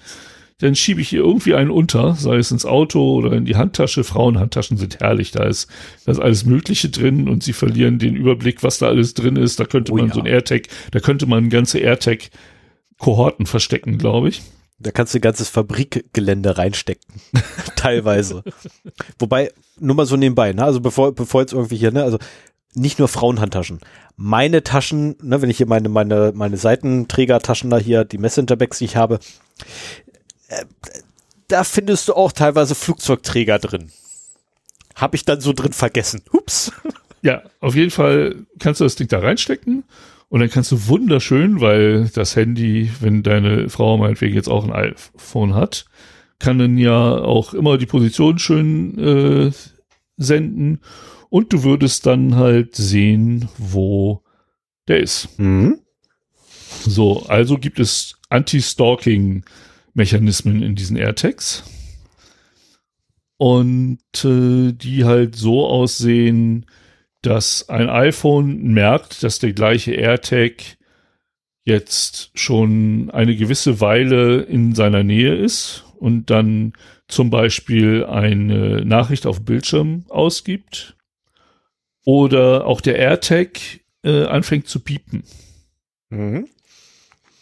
dann schiebe ich ihr irgendwie einen unter, sei es ins Auto oder in die Handtasche. Frauenhandtaschen sind herrlich, da ist, da ist alles Mögliche drin und sie verlieren den Überblick, was da alles drin ist. Da könnte oh, man ja. so ein AirTag, da könnte man ganze AirTag-Kohorten verstecken, glaube ich. Da kannst du ein ganzes Fabrikgelände reinstecken. Teilweise. Wobei, nur mal so nebenbei, ne? Also bevor, bevor jetzt irgendwie hier, ne, also nicht nur Frauenhandtaschen. Meine Taschen, ne, wenn ich hier meine, meine, meine Seitenträgertaschen da hier, die Messenger-Bags, die ich habe, äh, da findest du auch teilweise Flugzeugträger drin. Habe ich dann so drin vergessen. Hups. Ja, auf jeden Fall kannst du das Ding da reinstecken und dann kannst du wunderschön, weil das Handy, wenn deine Frau meinetwegen jetzt auch ein iPhone hat, kann dann ja auch immer die Position schön äh, senden und du würdest dann halt sehen, wo der ist. Mhm. So, also gibt es Anti-Stalking Mechanismen in diesen AirTags. Und äh, die halt so aussehen, dass ein iPhone merkt, dass der gleiche AirTag jetzt schon eine gewisse Weile in seiner Nähe ist und dann zum Beispiel eine Nachricht auf Bildschirm ausgibt oder auch der AirTag äh, anfängt zu piepen. Mhm.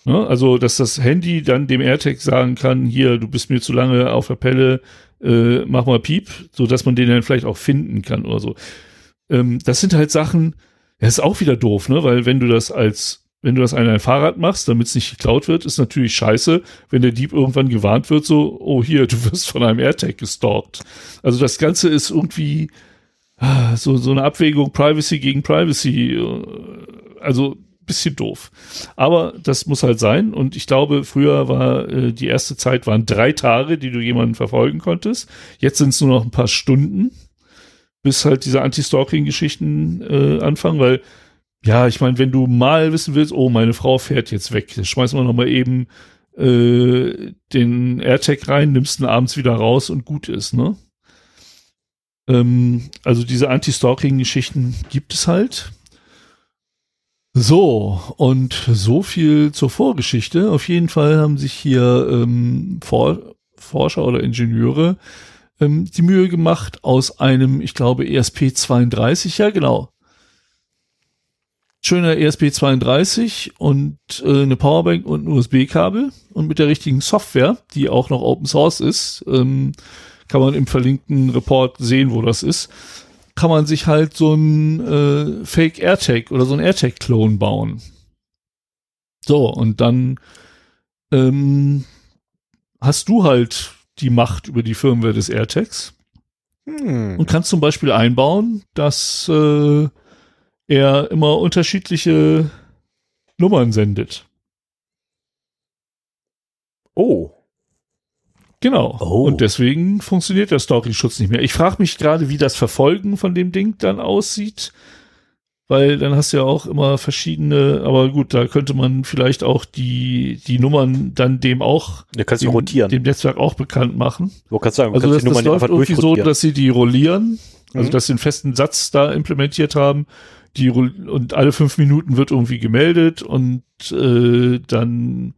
Ne? Also, dass das Handy dann dem AirTag sagen kann, hier, du bist mir zu lange auf der Pelle, äh, mach mal Piep, so dass man den dann vielleicht auch finden kann oder so. Ähm, das sind halt Sachen, das ist auch wieder doof, ne? Weil wenn du das als wenn du das an ein Fahrrad machst, damit es nicht geklaut wird, ist natürlich scheiße, wenn der Dieb irgendwann gewarnt wird, so, oh hier, du wirst von einem AirTag gestalkt. Also das Ganze ist irgendwie ah, so, so eine Abwägung Privacy gegen Privacy. Also bisschen doof. Aber das muss halt sein. Und ich glaube, früher war äh, die erste Zeit waren drei Tage, die du jemanden verfolgen konntest. Jetzt sind es nur noch ein paar Stunden, bis halt diese Anti-Stalking-Geschichten äh, anfangen, weil ja, ich meine, wenn du mal wissen willst, oh, meine Frau fährt jetzt weg, dann schmeißen wir noch mal eben äh, den AirTag rein, nimmst ihn abends wieder raus und gut ist, ne? Ähm, also diese Anti-Stalking-Geschichten gibt es halt. So, und so viel zur Vorgeschichte. Auf jeden Fall haben sich hier ähm, For Forscher oder Ingenieure ähm, die Mühe gemacht, aus einem, ich glaube, ESP32, ja genau. schöner ESP32 und äh, eine Powerbank und ein USB-Kabel und mit der richtigen Software, die auch noch Open Source ist, ähm, kann man im verlinkten Report sehen, wo das ist, kann man sich halt so ein äh, Fake AirTag oder so ein AirTag-Clone bauen. So, und dann ähm, hast du halt die Macht über die Firmware des AirTags hm. und kannst zum Beispiel einbauen, dass äh, er immer unterschiedliche Nummern sendet. Oh. Genau. Oh. Und deswegen funktioniert der Stalking-Schutz nicht mehr. Ich frage mich gerade, wie das Verfolgen von dem Ding dann aussieht. Weil dann hast du ja auch immer verschiedene, aber gut, da könnte man vielleicht auch die, die Nummern dann dem auch, du kannst dem, rotieren. dem Netzwerk auch bekannt machen. Du kannst sagen, du also kannst das, das läuft irgendwie so, dass sie die rollieren, also mhm. dass sie einen festen Satz da implementiert haben die und alle fünf Minuten wird irgendwie gemeldet und äh, dann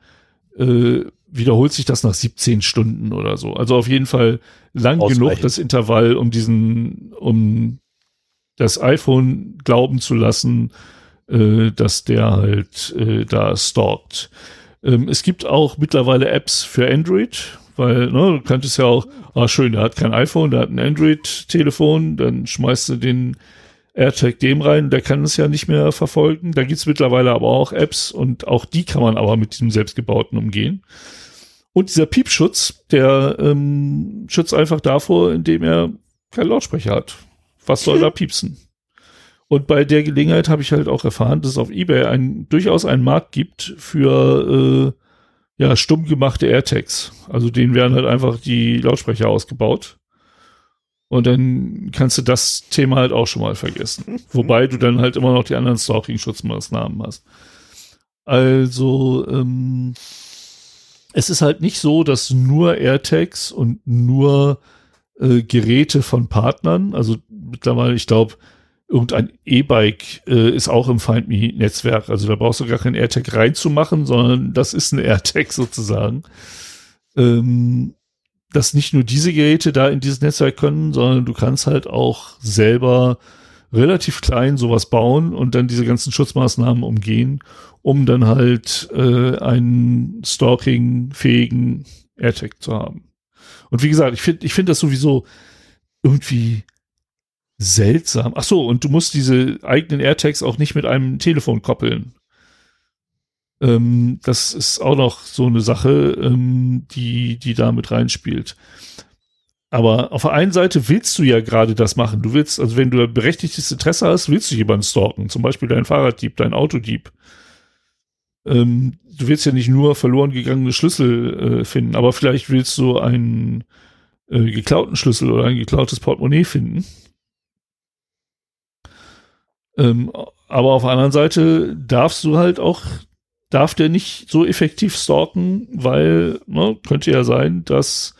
äh, wiederholt sich das nach 17 Stunden oder so. Also auf jeden Fall lang genug das Intervall, um diesen, um das iPhone glauben zu lassen, äh, dass der halt äh, da stalkt. Ähm, es gibt auch mittlerweile Apps für Android, weil ne, du könntest ja auch, ah schön, der hat kein iPhone, der hat ein Android-Telefon, dann schmeißt du den AirTag dem rein, der kann es ja nicht mehr verfolgen. Da gibt's mittlerweile aber auch Apps und auch die kann man aber mit diesem selbstgebauten umgehen. Und dieser Piepschutz, der ähm, schützt einfach davor, indem er keinen Lautsprecher hat. Was soll da piepsen? Und bei der Gelegenheit habe ich halt auch erfahren, dass es auf eBay ein, durchaus einen Markt gibt für äh, ja, stumm gemachte AirTags. Also denen werden halt einfach die Lautsprecher ausgebaut. Und dann kannst du das Thema halt auch schon mal vergessen. Wobei du dann halt immer noch die anderen Stalking-Schutzmaßnahmen hast. Also, ähm, es ist halt nicht so, dass nur AirTags und nur äh, Geräte von Partnern, also mittlerweile, ich glaube, irgendein E-Bike äh, ist auch im Find Me-Netzwerk. Also da brauchst du gar kein AirTag reinzumachen, sondern das ist ein AirTag sozusagen. Ähm, dass nicht nur diese Geräte da in dieses Netzwerk können, sondern du kannst halt auch selber relativ klein sowas bauen und dann diese ganzen Schutzmaßnahmen umgehen, um dann halt äh, einen stalking-fähigen AirTag zu haben. Und wie gesagt, ich finde ich finde das sowieso irgendwie seltsam. Ach so, und du musst diese eigenen AirTags auch nicht mit einem Telefon koppeln. Ähm, das ist auch noch so eine Sache, ähm, die, die da mit reinspielt. Aber auf der einen Seite willst du ja gerade das machen. Du willst, also wenn du berechtigtes Interesse hast, willst du jemanden stalken. Zum Beispiel deinen Fahrraddieb, dein Autodieb. Ähm, du willst ja nicht nur verloren gegangene Schlüssel äh, finden, aber vielleicht willst du einen äh, geklauten Schlüssel oder ein geklautes Portemonnaie finden. Ähm, aber auf der anderen Seite darfst du halt auch darf der nicht so effektiv stalken, weil ne, könnte ja sein, dass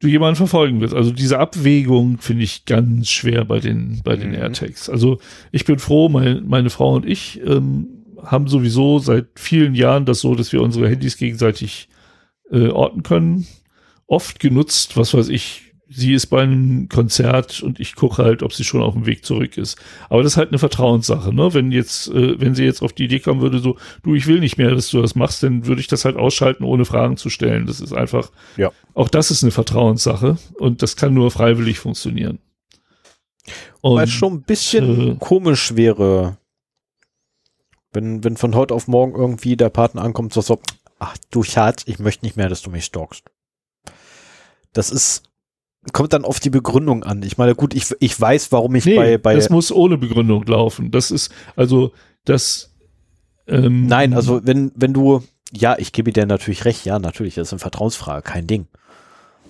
du jemanden verfolgen willst. Also diese Abwägung finde ich ganz schwer bei den bei den mhm. AirTags. Also ich bin froh, mein, meine Frau und ich ähm, haben sowieso seit vielen Jahren das so, dass wir unsere Handys gegenseitig äh, orten können. Oft genutzt, was weiß ich, sie ist bei einem Konzert und ich gucke halt, ob sie schon auf dem Weg zurück ist. Aber das ist halt eine Vertrauenssache, ne? Wenn jetzt, äh, wenn sie jetzt auf die Idee kommen würde, so, du, ich will nicht mehr, dass du das machst, dann würde ich das halt ausschalten, ohne Fragen zu stellen. Das ist einfach, ja. auch das ist eine Vertrauenssache und das kann nur freiwillig funktionieren. Weil es schon ein bisschen äh, komisch wäre, wenn, wenn von heute auf morgen irgendwie der Partner ankommt, so, so, ach du Schatz, ich möchte nicht mehr, dass du mich stalkst. Das ist kommt dann auf die Begründung an. Ich meine, gut, ich, ich weiß, warum ich nee, bei, bei. Das muss ohne Begründung laufen. Das ist, also, das. Ähm, Nein, also, wenn, wenn du, ja, ich gebe dir natürlich recht, ja, natürlich, das ist eine Vertrauensfrage, kein Ding.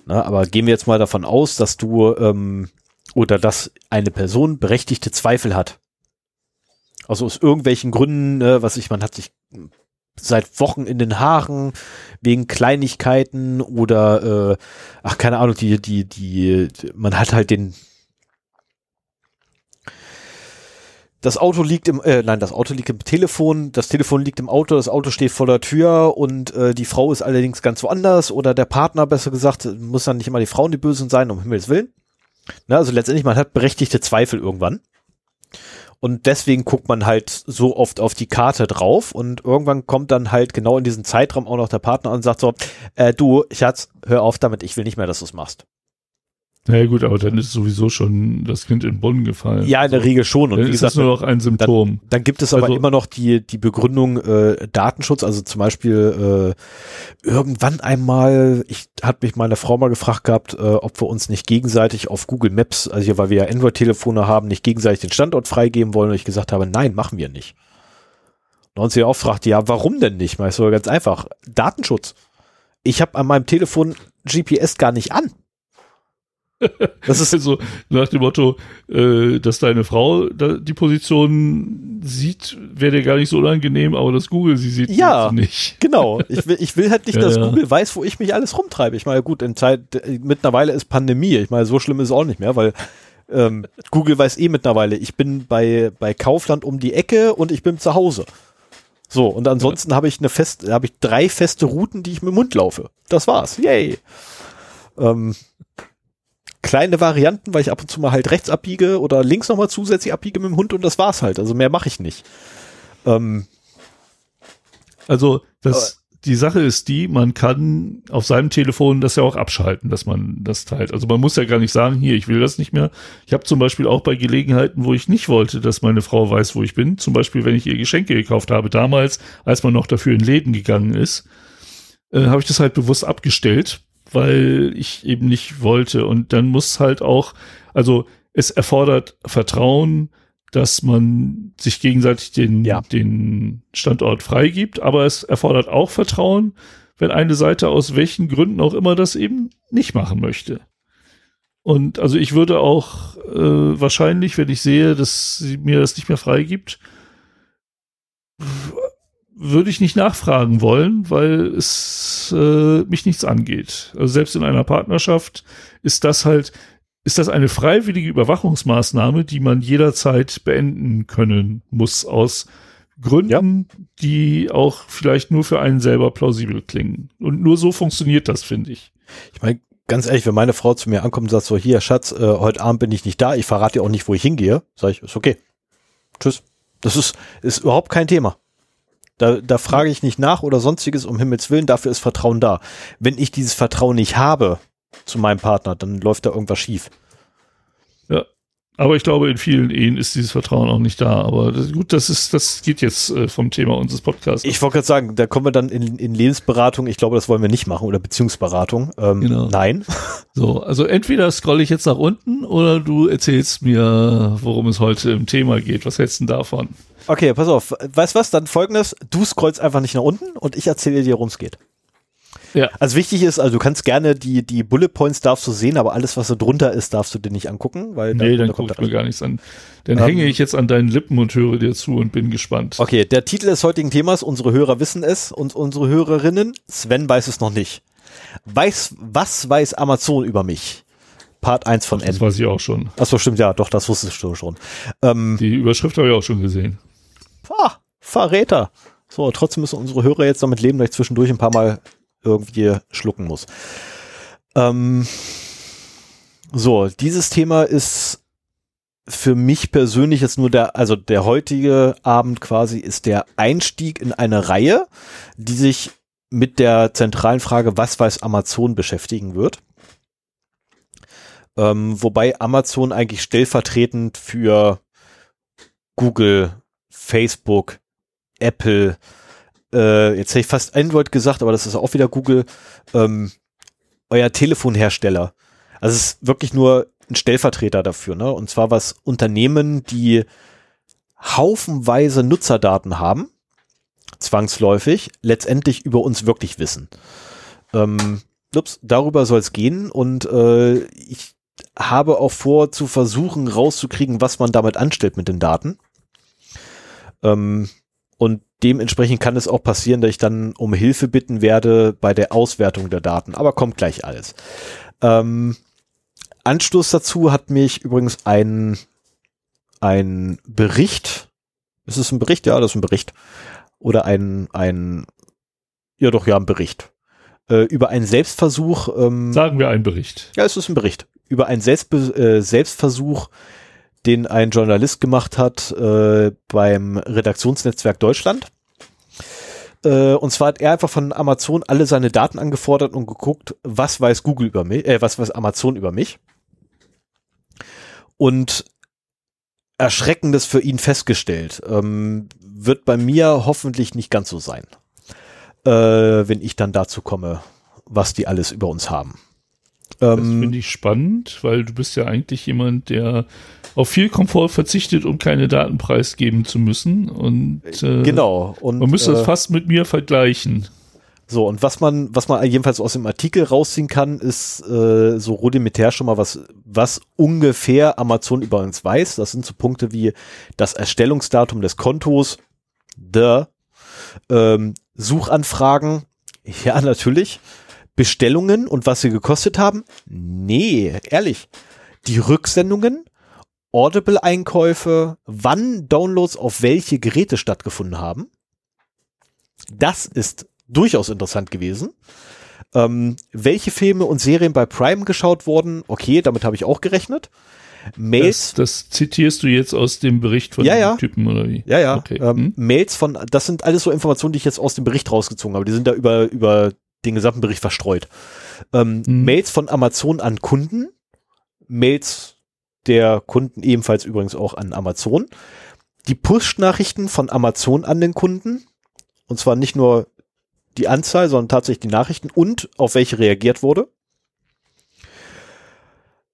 Na, aber gehen wir jetzt mal davon aus, dass du, ähm, oder dass eine Person berechtigte Zweifel hat. Also aus irgendwelchen Gründen, äh, was ich, man hat sich seit Wochen in den Haaren wegen Kleinigkeiten oder äh, ach keine Ahnung, die die die man hat halt den das Auto liegt im äh, nein, das Auto liegt im Telefon, das Telefon liegt im Auto, das Auto steht vor der Tür und äh, die Frau ist allerdings ganz woanders oder der Partner besser gesagt, muss dann nicht immer die Frauen die Bösen sein, um Himmels Willen. Na, also letztendlich man hat berechtigte Zweifel irgendwann. Und deswegen guckt man halt so oft auf die Karte drauf und irgendwann kommt dann halt genau in diesen Zeitraum auch noch der Partner und sagt so, äh, du, Schatz, hör auf damit, ich will nicht mehr, dass du es machst. Naja gut, aber dann ist sowieso schon das Kind in Brunnen gefallen. Ja, in der Regel schon. Und dann wie ist gesagt, das nur noch ein Symptom. Dann, dann gibt es aber also, immer noch die, die Begründung äh, Datenschutz, also zum Beispiel äh, irgendwann einmal, ich hat mich meine Frau mal gefragt gehabt, äh, ob wir uns nicht gegenseitig auf Google Maps, also hier, weil wir ja Android-Telefone haben, nicht gegenseitig den Standort freigeben wollen und ich gesagt habe, nein, machen wir nicht. Und sie auch fragte, ja, warum denn nicht? Mal so ganz einfach, Datenschutz. Ich habe an meinem Telefon GPS gar nicht an. Das ist so nach dem Motto, äh, dass deine Frau da die Position sieht, wäre dir gar nicht so unangenehm, aber dass Google sie sieht, ja, nicht. Genau. Ich will, ich will halt nicht, ja, dass ja. Google weiß, wo ich mich alles rumtreibe. Ich meine, gut, in Zeit, mittlerweile ist Pandemie. Ich meine, so schlimm ist es auch nicht mehr, weil ähm, Google weiß eh mittlerweile, ich bin bei, bei Kaufland um die Ecke und ich bin zu Hause. So, und ansonsten ja. habe ich eine fest, habe ich drei feste Routen, die ich mit dem Mund laufe. Das war's. Yay. Ähm, kleine Varianten, weil ich ab und zu mal halt rechts abbiege oder links nochmal zusätzlich abbiege mit dem Hund und das war's halt. Also mehr mache ich nicht. Ähm, also das, die Sache ist die, man kann auf seinem Telefon das ja auch abschalten, dass man das teilt. Also man muss ja gar nicht sagen, hier, ich will das nicht mehr. Ich habe zum Beispiel auch bei Gelegenheiten, wo ich nicht wollte, dass meine Frau weiß, wo ich bin, zum Beispiel, wenn ich ihr Geschenke gekauft habe, damals, als man noch dafür in Läden gegangen ist, äh, habe ich das halt bewusst abgestellt, weil ich eben nicht wollte. Und dann muss halt auch, also es erfordert Vertrauen, dass man sich gegenseitig den, ja. den Standort freigibt, aber es erfordert auch Vertrauen, wenn eine Seite aus welchen Gründen auch immer das eben nicht machen möchte. Und also ich würde auch äh, wahrscheinlich, wenn ich sehe, dass sie mir das nicht mehr freigibt, würde ich nicht nachfragen wollen, weil es äh, mich nichts angeht. Also selbst in einer Partnerschaft ist das halt, ist das eine freiwillige Überwachungsmaßnahme, die man jederzeit beenden können muss aus Gründen, ja. die auch vielleicht nur für einen selber plausibel klingen. Und nur so funktioniert das, finde ich. Ich meine, ganz ehrlich, wenn meine Frau zu mir ankommt und sagt so, hier, Schatz, äh, heute Abend bin ich nicht da, ich verrate dir auch nicht, wo ich hingehe, sage ich, ist okay. Tschüss. Das ist, ist überhaupt kein Thema. Da, da frage ich nicht nach oder sonstiges, um Himmels Willen, dafür ist Vertrauen da. Wenn ich dieses Vertrauen nicht habe zu meinem Partner, dann läuft da irgendwas schief. Ja. Aber ich glaube, in vielen Ehen ist dieses Vertrauen auch nicht da. Aber das, gut, das ist, das geht jetzt äh, vom Thema unseres Podcasts. Ich wollte gerade sagen, da kommen wir dann in, in Lebensberatung. Ich glaube, das wollen wir nicht machen oder Beziehungsberatung. Ähm, genau. Nein. So, also entweder scrolle ich jetzt nach unten oder du erzählst mir, worum es heute im Thema geht. Was hältst du denn davon? Okay, pass auf. Weißt was? Dann folgendes. Du scrollst einfach nicht nach unten und ich erzähle dir, worum es geht. Ja. Also wichtig ist, also du kannst gerne die, die Bullet Points darfst du sehen, aber alles, was so drunter ist, darfst du dir nicht angucken, weil Nee, dann gucke ich mir gar nichts an. Dann ähm, hänge ich jetzt an deinen Lippen und höre dir zu und bin gespannt. Okay, der Titel des heutigen Themas, unsere Hörer wissen es und unsere Hörerinnen, Sven weiß es noch nicht. Weiß, was weiß Amazon über mich? Part 1 von Ach, N. Das weiß ich auch schon. Achso, stimmt, ja, doch, das wusstest du schon. Ähm, die Überschrift habe ich auch schon gesehen. Ah, Verräter. So, trotzdem müssen unsere Hörer jetzt damit leben, dass ich zwischendurch ein paar Mal irgendwie schlucken muss. Ähm, so, dieses Thema ist für mich persönlich jetzt nur der, also der heutige Abend quasi ist der Einstieg in eine Reihe, die sich mit der zentralen Frage, was weiß Amazon beschäftigen wird. Ähm, wobei Amazon eigentlich stellvertretend für Google, Facebook, Apple, äh, jetzt hätte ich fast Android gesagt, aber das ist auch wieder Google, ähm, euer Telefonhersteller. Also es ist wirklich nur ein Stellvertreter dafür, ne? Und zwar was Unternehmen, die haufenweise Nutzerdaten haben, zwangsläufig, letztendlich über uns wirklich wissen. Ähm, ups, darüber soll es gehen und äh, ich habe auch vor zu versuchen rauszukriegen, was man damit anstellt mit den Daten. Ähm, und dementsprechend kann es auch passieren, dass ich dann um Hilfe bitten werde bei der Auswertung der Daten. Aber kommt gleich alles. Ähm, Anstoß dazu hat mich übrigens ein, ein Bericht, ist es ein Bericht? Ja, das ist ein Bericht. Oder ein, ein, ja doch, ja, ein Bericht. Äh, über einen Selbstversuch. Ähm, Sagen wir einen Bericht. Ja, es ist ein Bericht. Über einen Selbstbe äh, Selbstversuch den ein Journalist gemacht hat äh, beim Redaktionsnetzwerk Deutschland. Äh, und zwar hat er einfach von Amazon alle seine Daten angefordert und geguckt, was weiß Google über mich, äh, was weiß Amazon über mich. Und Erschreckendes für ihn festgestellt. Ähm, wird bei mir hoffentlich nicht ganz so sein, äh, wenn ich dann dazu komme, was die alles über uns haben. Das ähm, finde ich spannend, weil du bist ja eigentlich jemand, der auf viel Komfort verzichtet, um keine Daten preisgeben zu müssen. Und äh, genau. Und man müsste es äh, fast mit mir vergleichen. So, und was man, was man jedenfalls aus dem Artikel rausziehen kann, ist äh, so rudimentär schon mal was, was ungefähr Amazon über uns weiß. Das sind so Punkte wie das Erstellungsdatum des Kontos, the ähm, Suchanfragen, ja natürlich, Bestellungen und was sie gekostet haben? Nee, ehrlich. Die Rücksendungen, Audible-Einkäufe, wann Downloads auf welche Geräte stattgefunden haben. Das ist durchaus interessant gewesen. Ähm, welche Filme und Serien bei Prime geschaut wurden? Okay, damit habe ich auch gerechnet. Mails. Das, das, zitierst du jetzt aus dem Bericht von ja, ja. Typen oder wie? Ja, ja. Okay. Ähm, hm? Mails von, das sind alles so Informationen, die ich jetzt aus dem Bericht rausgezogen habe. Die sind da über, über den gesamten Bericht verstreut. Ähm, mhm. Mails von Amazon an Kunden, Mails der Kunden ebenfalls übrigens auch an Amazon, die Push-Nachrichten von Amazon an den Kunden, und zwar nicht nur die Anzahl, sondern tatsächlich die Nachrichten und auf welche reagiert wurde.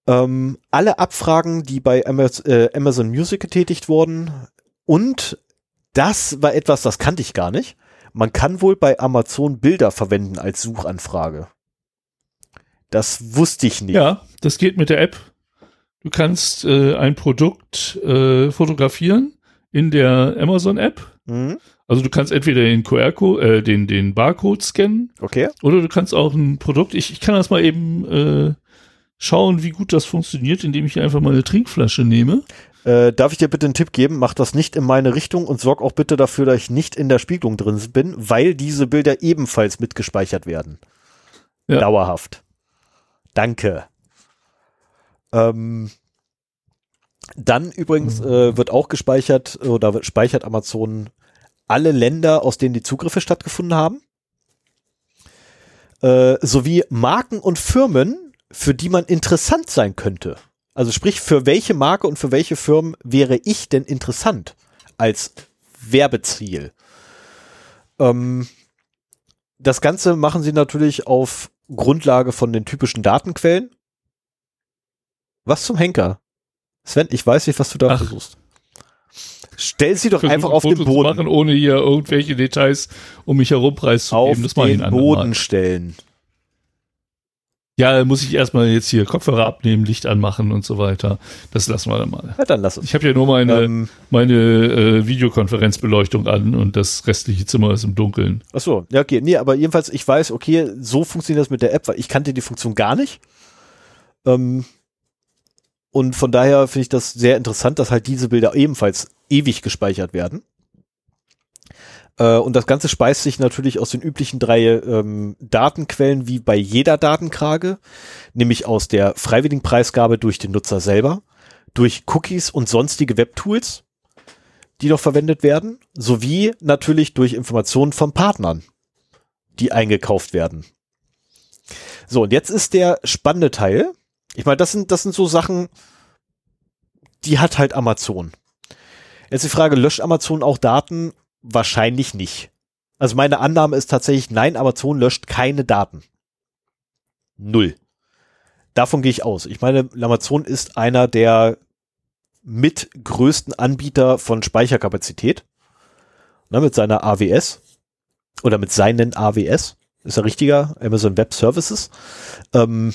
Ähm, alle Abfragen, die bei Amazon, äh, Amazon Music getätigt wurden und das war etwas, das kannte ich gar nicht. Man kann wohl bei Amazon Bilder verwenden als Suchanfrage. Das wusste ich nicht. Ja, das geht mit der App. Du kannst äh, ein Produkt äh, fotografieren in der Amazon-App. Mhm. Also du kannst entweder den QR-Code, äh, den, den Barcode scannen. Okay. Oder du kannst auch ein Produkt, ich, ich kann das mal eben äh, schauen, wie gut das funktioniert, indem ich einfach mal eine Trinkflasche nehme. Äh, darf ich dir bitte einen Tipp geben? Mach das nicht in meine Richtung und sorg auch bitte dafür, dass ich nicht in der Spiegelung drin bin, weil diese Bilder ebenfalls mitgespeichert werden. Ja. Dauerhaft. Danke. Ähm, dann übrigens äh, wird auch gespeichert oder speichert Amazon alle Länder, aus denen die Zugriffe stattgefunden haben, äh, sowie Marken und Firmen, für die man interessant sein könnte. Also sprich, für welche Marke und für welche Firmen wäre ich denn interessant als Werbeziel? Ähm, das Ganze machen sie natürlich auf Grundlage von den typischen Datenquellen. Was zum Henker? Sven, ich weiß nicht, was du da Ach. versuchst. Stell sie doch einfach auf Foto den Boden. machen, ohne hier irgendwelche Details um mich herum preiszugeben. Auf das den Boden stellen. Ja, muss ich erstmal jetzt hier Kopfhörer abnehmen, Licht anmachen und so weiter. Das lassen wir dann mal. Ja, dann lass uns. Ich habe ja nur meine, ähm, meine äh, Videokonferenzbeleuchtung an und das restliche Zimmer ist im Dunkeln. Ach so, ja, okay. Nee, aber jedenfalls, ich weiß, okay, so funktioniert das mit der App, weil ich kannte die Funktion gar nicht. Ähm, und von daher finde ich das sehr interessant, dass halt diese Bilder ebenfalls ewig gespeichert werden. Äh, und das Ganze speist sich natürlich aus den üblichen drei ähm, Datenquellen wie bei jeder Datenkrage, nämlich aus der freiwilligen Preisgabe durch den Nutzer selber, durch Cookies und sonstige Webtools, die noch verwendet werden, sowie natürlich durch Informationen von Partnern, die eingekauft werden. So, und jetzt ist der spannende Teil. Ich meine, das sind, das sind so Sachen, die hat halt Amazon. Jetzt die Frage, löscht Amazon auch Daten Wahrscheinlich nicht. Also meine Annahme ist tatsächlich, nein, Amazon löscht keine Daten. Null. Davon gehe ich aus. Ich meine, Amazon ist einer der mit größten Anbieter von Speicherkapazität. Ne, mit seiner AWS oder mit seinen AWS. Ist ja richtiger, Amazon Web Services. Ähm,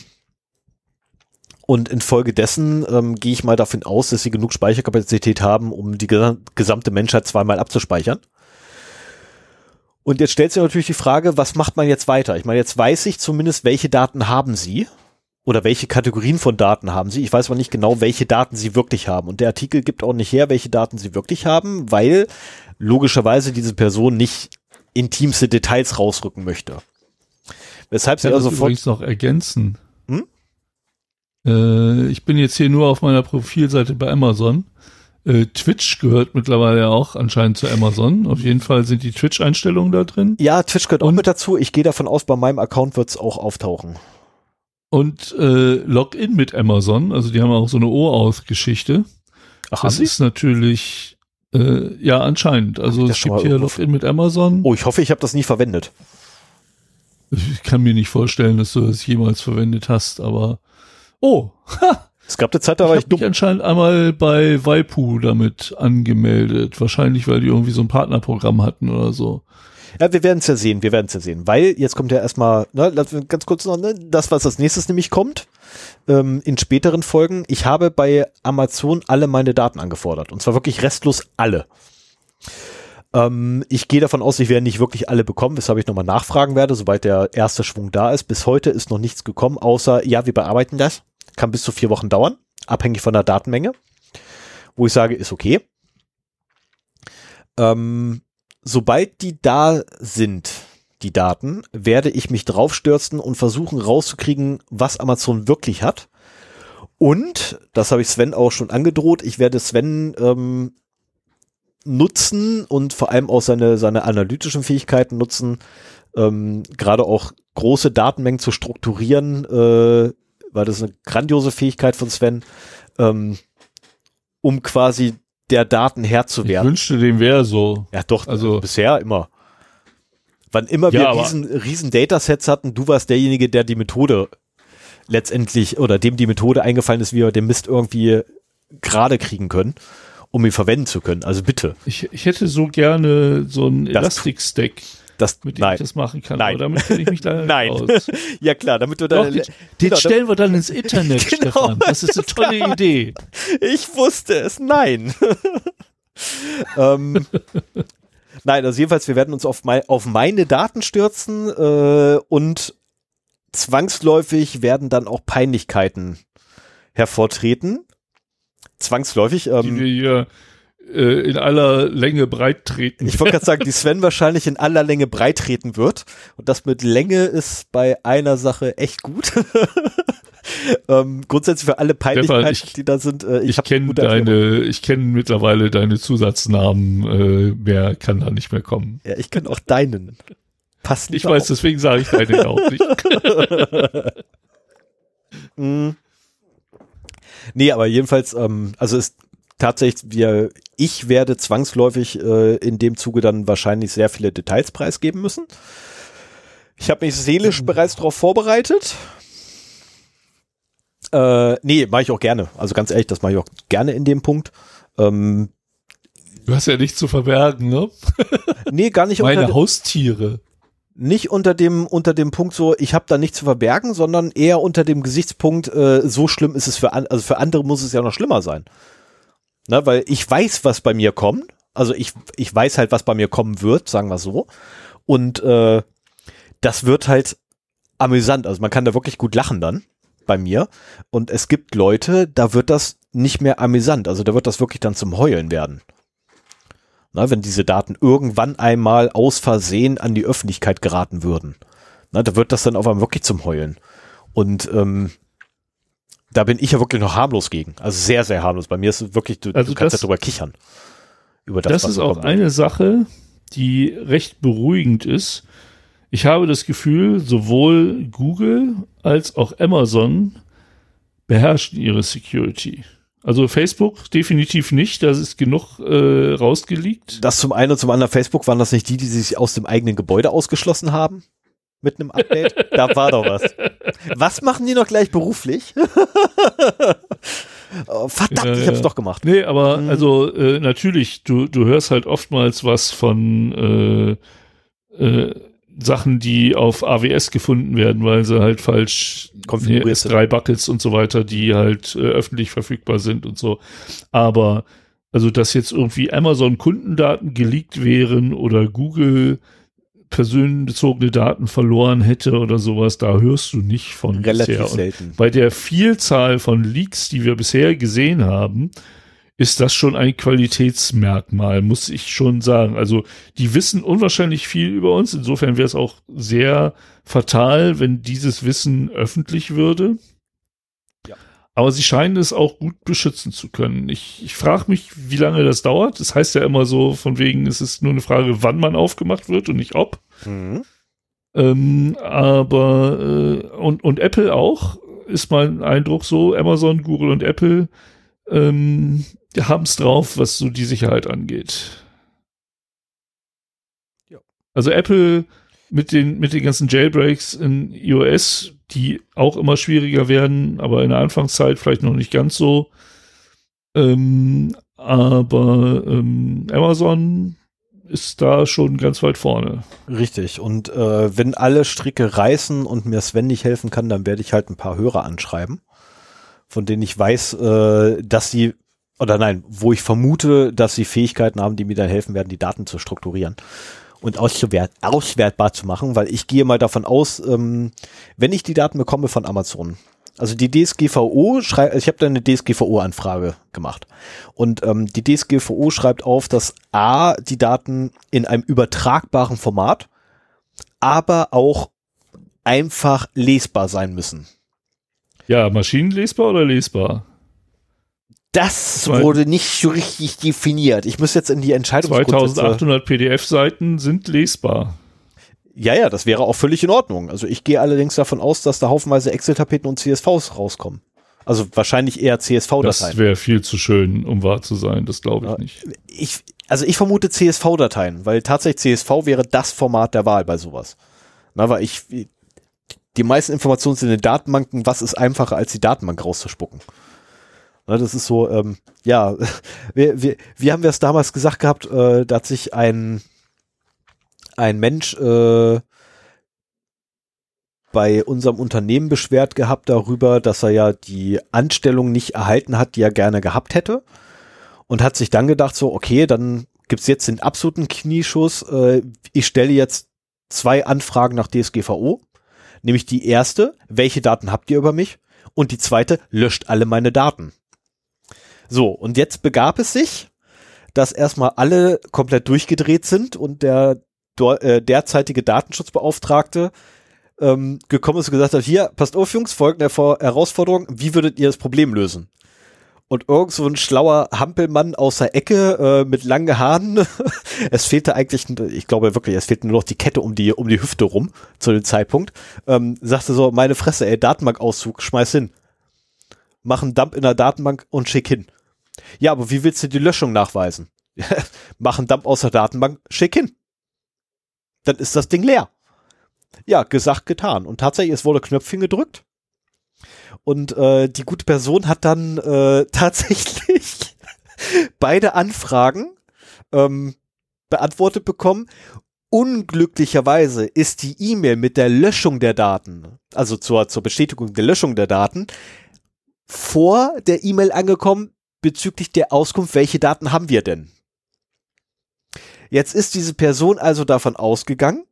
und infolgedessen ähm, gehe ich mal davon aus, dass sie genug Speicherkapazität haben, um die gesamte Menschheit zweimal abzuspeichern. Und jetzt stellt sich natürlich die Frage, was macht man jetzt weiter? Ich meine, jetzt weiß ich zumindest, welche Daten haben Sie oder welche Kategorien von Daten haben Sie. Ich weiß aber nicht genau, welche Daten Sie wirklich haben. Und der Artikel gibt auch nicht her, welche Daten Sie wirklich haben, weil logischerweise diese Person nicht intimste Details rausrücken möchte. Weshalb sie also übrigens noch ergänzen. Hm? Äh, ich bin jetzt hier nur auf meiner Profilseite bei Amazon. Äh, Twitch gehört mittlerweile auch anscheinend zu Amazon. Auf jeden Fall sind die Twitch-Einstellungen da drin. Ja, Twitch gehört auch mit dazu. Ich gehe davon aus, bei meinem Account wird es auch auftauchen. Und äh, Login mit Amazon, also die haben auch so eine O-Aus-Geschichte. Ach, Das ist natürlich, äh, ja, anscheinend. Also es gibt hier Login mit Amazon. Oh, ich hoffe, ich habe das nie verwendet. Ich kann mir nicht vorstellen, dass du das jemals verwendet hast, aber oh, ha, Es gab eine Zeit, da ich war ich mich dumm. anscheinend einmal bei Waipu damit angemeldet. Wahrscheinlich, weil die irgendwie so ein Partnerprogramm hatten oder so. Ja, wir werden es ja sehen, wir werden es ja sehen. Weil jetzt kommt ja erstmal, ne, ganz kurz noch, ne, das, was als nächstes nämlich kommt, ähm, in späteren Folgen. Ich habe bei Amazon alle meine Daten angefordert. Und zwar wirklich restlos alle. Ähm, ich gehe davon aus, ich werde nicht wirklich alle bekommen, weshalb ich nochmal nachfragen werde, sobald der erste Schwung da ist. Bis heute ist noch nichts gekommen, außer, ja, wir bearbeiten das. Kann bis zu vier Wochen dauern, abhängig von der Datenmenge. Wo ich sage, ist okay. Ähm, sobald die da sind, die Daten, werde ich mich draufstürzen und versuchen rauszukriegen, was Amazon wirklich hat. Und, das habe ich Sven auch schon angedroht, ich werde Sven ähm, nutzen und vor allem auch seine, seine analytischen Fähigkeiten nutzen, ähm, gerade auch große Datenmengen zu strukturieren, äh, weil das eine grandiose Fähigkeit von Sven, ähm, um quasi der Daten Herr zu Ich werden. wünschte, dem wäre so. Ja, doch, Also- bisher immer. Wann immer wir Ja, aber- riesen, riesen Datasets hatten, du warst derjenige, der die Methode letztendlich oder dem die Methode eingefallen ist, wie wir den Mist irgendwie gerade kriegen können, um ihn verwenden zu können. Also bitte. Ich, ich hätte so gerne so ein Das- Elastic-Stack, Das, mit dem nein. ich das machen kann. Nein. Aber damit kenne ich mich leider Nein. aus. Ja klar, damit du Doch, da. den, Genau, stellen wir dann ins Internet, Genau. Stefan. Das ist eine tolle Idee. Ich wusste es, nein. ähm, nein, also jedenfalls, wir werden uns auf, mei auf meine Daten stürzen äh, und zwangsläufig werden dann auch Peinlichkeiten hervortreten. Zwangsläufig. Die Ähm, wir hier äh, in aller Länge breit treten. ich wollte gerade sagen, die Sven wahrscheinlich in aller Länge breit treten wird. Und das mit Länge ist bei einer Sache echt gut. ähm, grundsätzlich für alle Peinlichkeiten, ich- die da sind. Äh, Ich hab kenne deine, ich kenne mittlerweile deine Zusatznamen, äh, mehr kann da nicht mehr kommen. Ja, ich kenne auch deinen. Passt Ich weiß, deswegen sage ich deine auch nicht. Mm. Nee, aber jedenfalls, ähm, also ist tatsächlich, wir, ich werde zwangsläufig äh, in dem Zuge dann wahrscheinlich sehr viele Details preisgeben müssen. Ich habe mich seelisch bereits darauf vorbereitet. Äh, nee, mache ich auch gerne. Also ganz ehrlich, das mache ich auch gerne in dem Punkt. Ähm, Du hast ja nichts zu verbergen, ne? nee, gar nicht Meine unter, Haustiere. nicht unter dem unter dem Punkt so, ich habe da nichts zu verbergen, sondern eher unter dem Gesichtspunkt, äh, so schlimm ist es für an, also für andere muss es ja noch schlimmer sein. Na, weil ich weiß, was bei mir kommt. Also ich ich weiß halt, was bei mir kommen wird, sagen wir so. Und äh, das wird halt amüsant. Also man kann da wirklich gut lachen dann bei mir. Und es gibt Leute, da wird das nicht mehr amüsant. Also da wird das wirklich dann zum Heulen werden. Na, wenn diese Daten irgendwann einmal aus Versehen an die Öffentlichkeit geraten würden. Na, da wird das dann auf einmal wirklich zum Heulen. Und ähm, da bin ich ja wirklich noch harmlos gegen. Also sehr, sehr harmlos. Bei mir ist es wirklich, du, Also du kannst das- ja drüber kichern. Über das, Das, ist auch kommt. eine Sache, die recht beruhigend ist. Ich habe das Gefühl, sowohl Google als auch Amazon beherrschen ihre Security. Also Facebook definitiv nicht, das ist genug äh, rausgeleakt. Das zum einen und zum anderen Facebook waren das nicht die, die sich aus dem eigenen Gebäude ausgeschlossen haben? Mit einem Update? da war doch was. Was machen die noch gleich beruflich? oh, verdammt, Ja, ich hab's ja. doch gemacht. Nee, aber Mhm. also äh, natürlich, du, du hörst halt oftmals was von äh, äh, Sachen, die auf AWS gefunden werden, weil sie halt falsch Konfiguriert nee, S3 Buckets und so weiter, die halt äh, öffentlich verfügbar sind und so. Aber also, dass jetzt irgendwie Amazon Kundendaten geleakt wären oder Google personenbezogene Daten verloren hätte oder sowas, da hörst du nicht von Relativ selten. bei der Vielzahl von Leaks, die wir bisher gesehen haben, ist das schon ein Qualitätsmerkmal, muss ich schon sagen. Also die wissen unwahrscheinlich viel über uns. Insofern wäre es auch sehr fatal, wenn dieses Wissen öffentlich würde. Aber sie scheinen es auch gut beschützen zu können. Ich, ich frage mich, wie lange das dauert. Das heißt ja immer so, von wegen, es ist nur eine Frage, wann man aufgemacht wird und nicht ob. Mhm. Ähm, aber äh, und, und Apple auch, ist mein Eindruck so, Amazon, Google und Apple ähm, haben es drauf, was so die Sicherheit angeht. Ja. Also Apple mit den, mit den ganzen Jailbreaks in iOS, die auch immer schwieriger werden, aber in der Anfangszeit vielleicht noch nicht ganz so. Ähm, aber ähm, Amazon ist da schon ganz weit vorne. Richtig. Und äh, wenn alle Stricke reißen und mir Sven nicht helfen kann, dann werde ich halt ein paar Hörer anschreiben, von denen ich weiß, äh, dass sie oder nein, wo ich vermute, dass sie Fähigkeiten haben, die mir dann helfen werden, die Daten zu strukturieren und auswert, auswertbar zu machen, weil ich gehe mal davon aus, ähm, wenn ich die Daten bekomme von Amazon, also die DSGVO schreibt, ich habe da eine DSGVO-Anfrage gemacht. Und ähm, die DSGVO schreibt auf, dass A, die Daten in einem übertragbaren Format, aber auch einfach lesbar sein müssen. Ja, maschinenlesbar oder lesbar? Das wurde nicht so richtig definiert. Ich muss jetzt in die Entscheidung. 2800 PDF-Seiten sind lesbar. Ja, ja, das wäre auch völlig in Ordnung. Also ich gehe allerdings davon aus, dass da haufenweise Excel-Tapeten und CSVs rauskommen. Also wahrscheinlich eher CSV-Dateien. Das wäre viel zu schön, um wahr zu sein. Das glaube ich ja, nicht. Ich, also ich vermute CSV-Dateien, weil tatsächlich CSV wäre das Format der Wahl bei sowas. Na, weil ich, die meisten Informationen sind in den Datenbanken. Was ist einfacher, als die Datenbank rauszuspucken? Na, das ist so, ähm, ja, wir, wir, wie haben wir es damals gesagt gehabt, äh, da hat sich ein, ein Mensch äh, bei unserem Unternehmen beschwert gehabt darüber, dass er ja die Anstellung nicht erhalten hat, die er gerne gehabt hätte. Und hat sich dann gedacht, so, okay, dann gibt's jetzt den absoluten Knieschuss. Äh, ich stelle jetzt zwei Anfragen nach DSGVO. Nämlich die erste, welche Daten habt ihr über mich? Und die zweite, löscht alle meine Daten. So, und jetzt begab es sich, dass erstmal alle komplett durchgedreht sind und der äh, derzeitige Datenschutzbeauftragte ähm, gekommen ist und gesagt hat, hier, passt auf, Jungs, folgende Herausforderung, wie würdet ihr das Problem lösen? Und irgend so ein schlauer Hampelmann aus der Ecke äh, mit langen Haaren, es fehlte eigentlich, ich glaube wirklich, es fehlte nur noch die Kette um die, um die Hüfte rum zu dem Zeitpunkt, ähm, sagte so, meine Fresse, ey, Datenbankauszug, schmeiß hin. Mach einen Dump in der Datenbank und schick hin. Ja, aber wie willst du die Löschung nachweisen? Mach einen Dump aus der Datenbank, schick hin dann ist das Ding leer. Ja, gesagt, getan. Und tatsächlich, es wurde Knöpfchen gedrückt. Und äh, die gute Person hat dann äh, tatsächlich beide Anfragen ähm, beantwortet bekommen. Unglücklicherweise ist die E-Mail mit der Löschung der Daten, also zur, zur Bestätigung der Löschung der Daten, vor der E-Mail angekommen bezüglich der Auskunft, welche Daten haben wir denn? Jetzt ist diese Person also davon ausgegangen,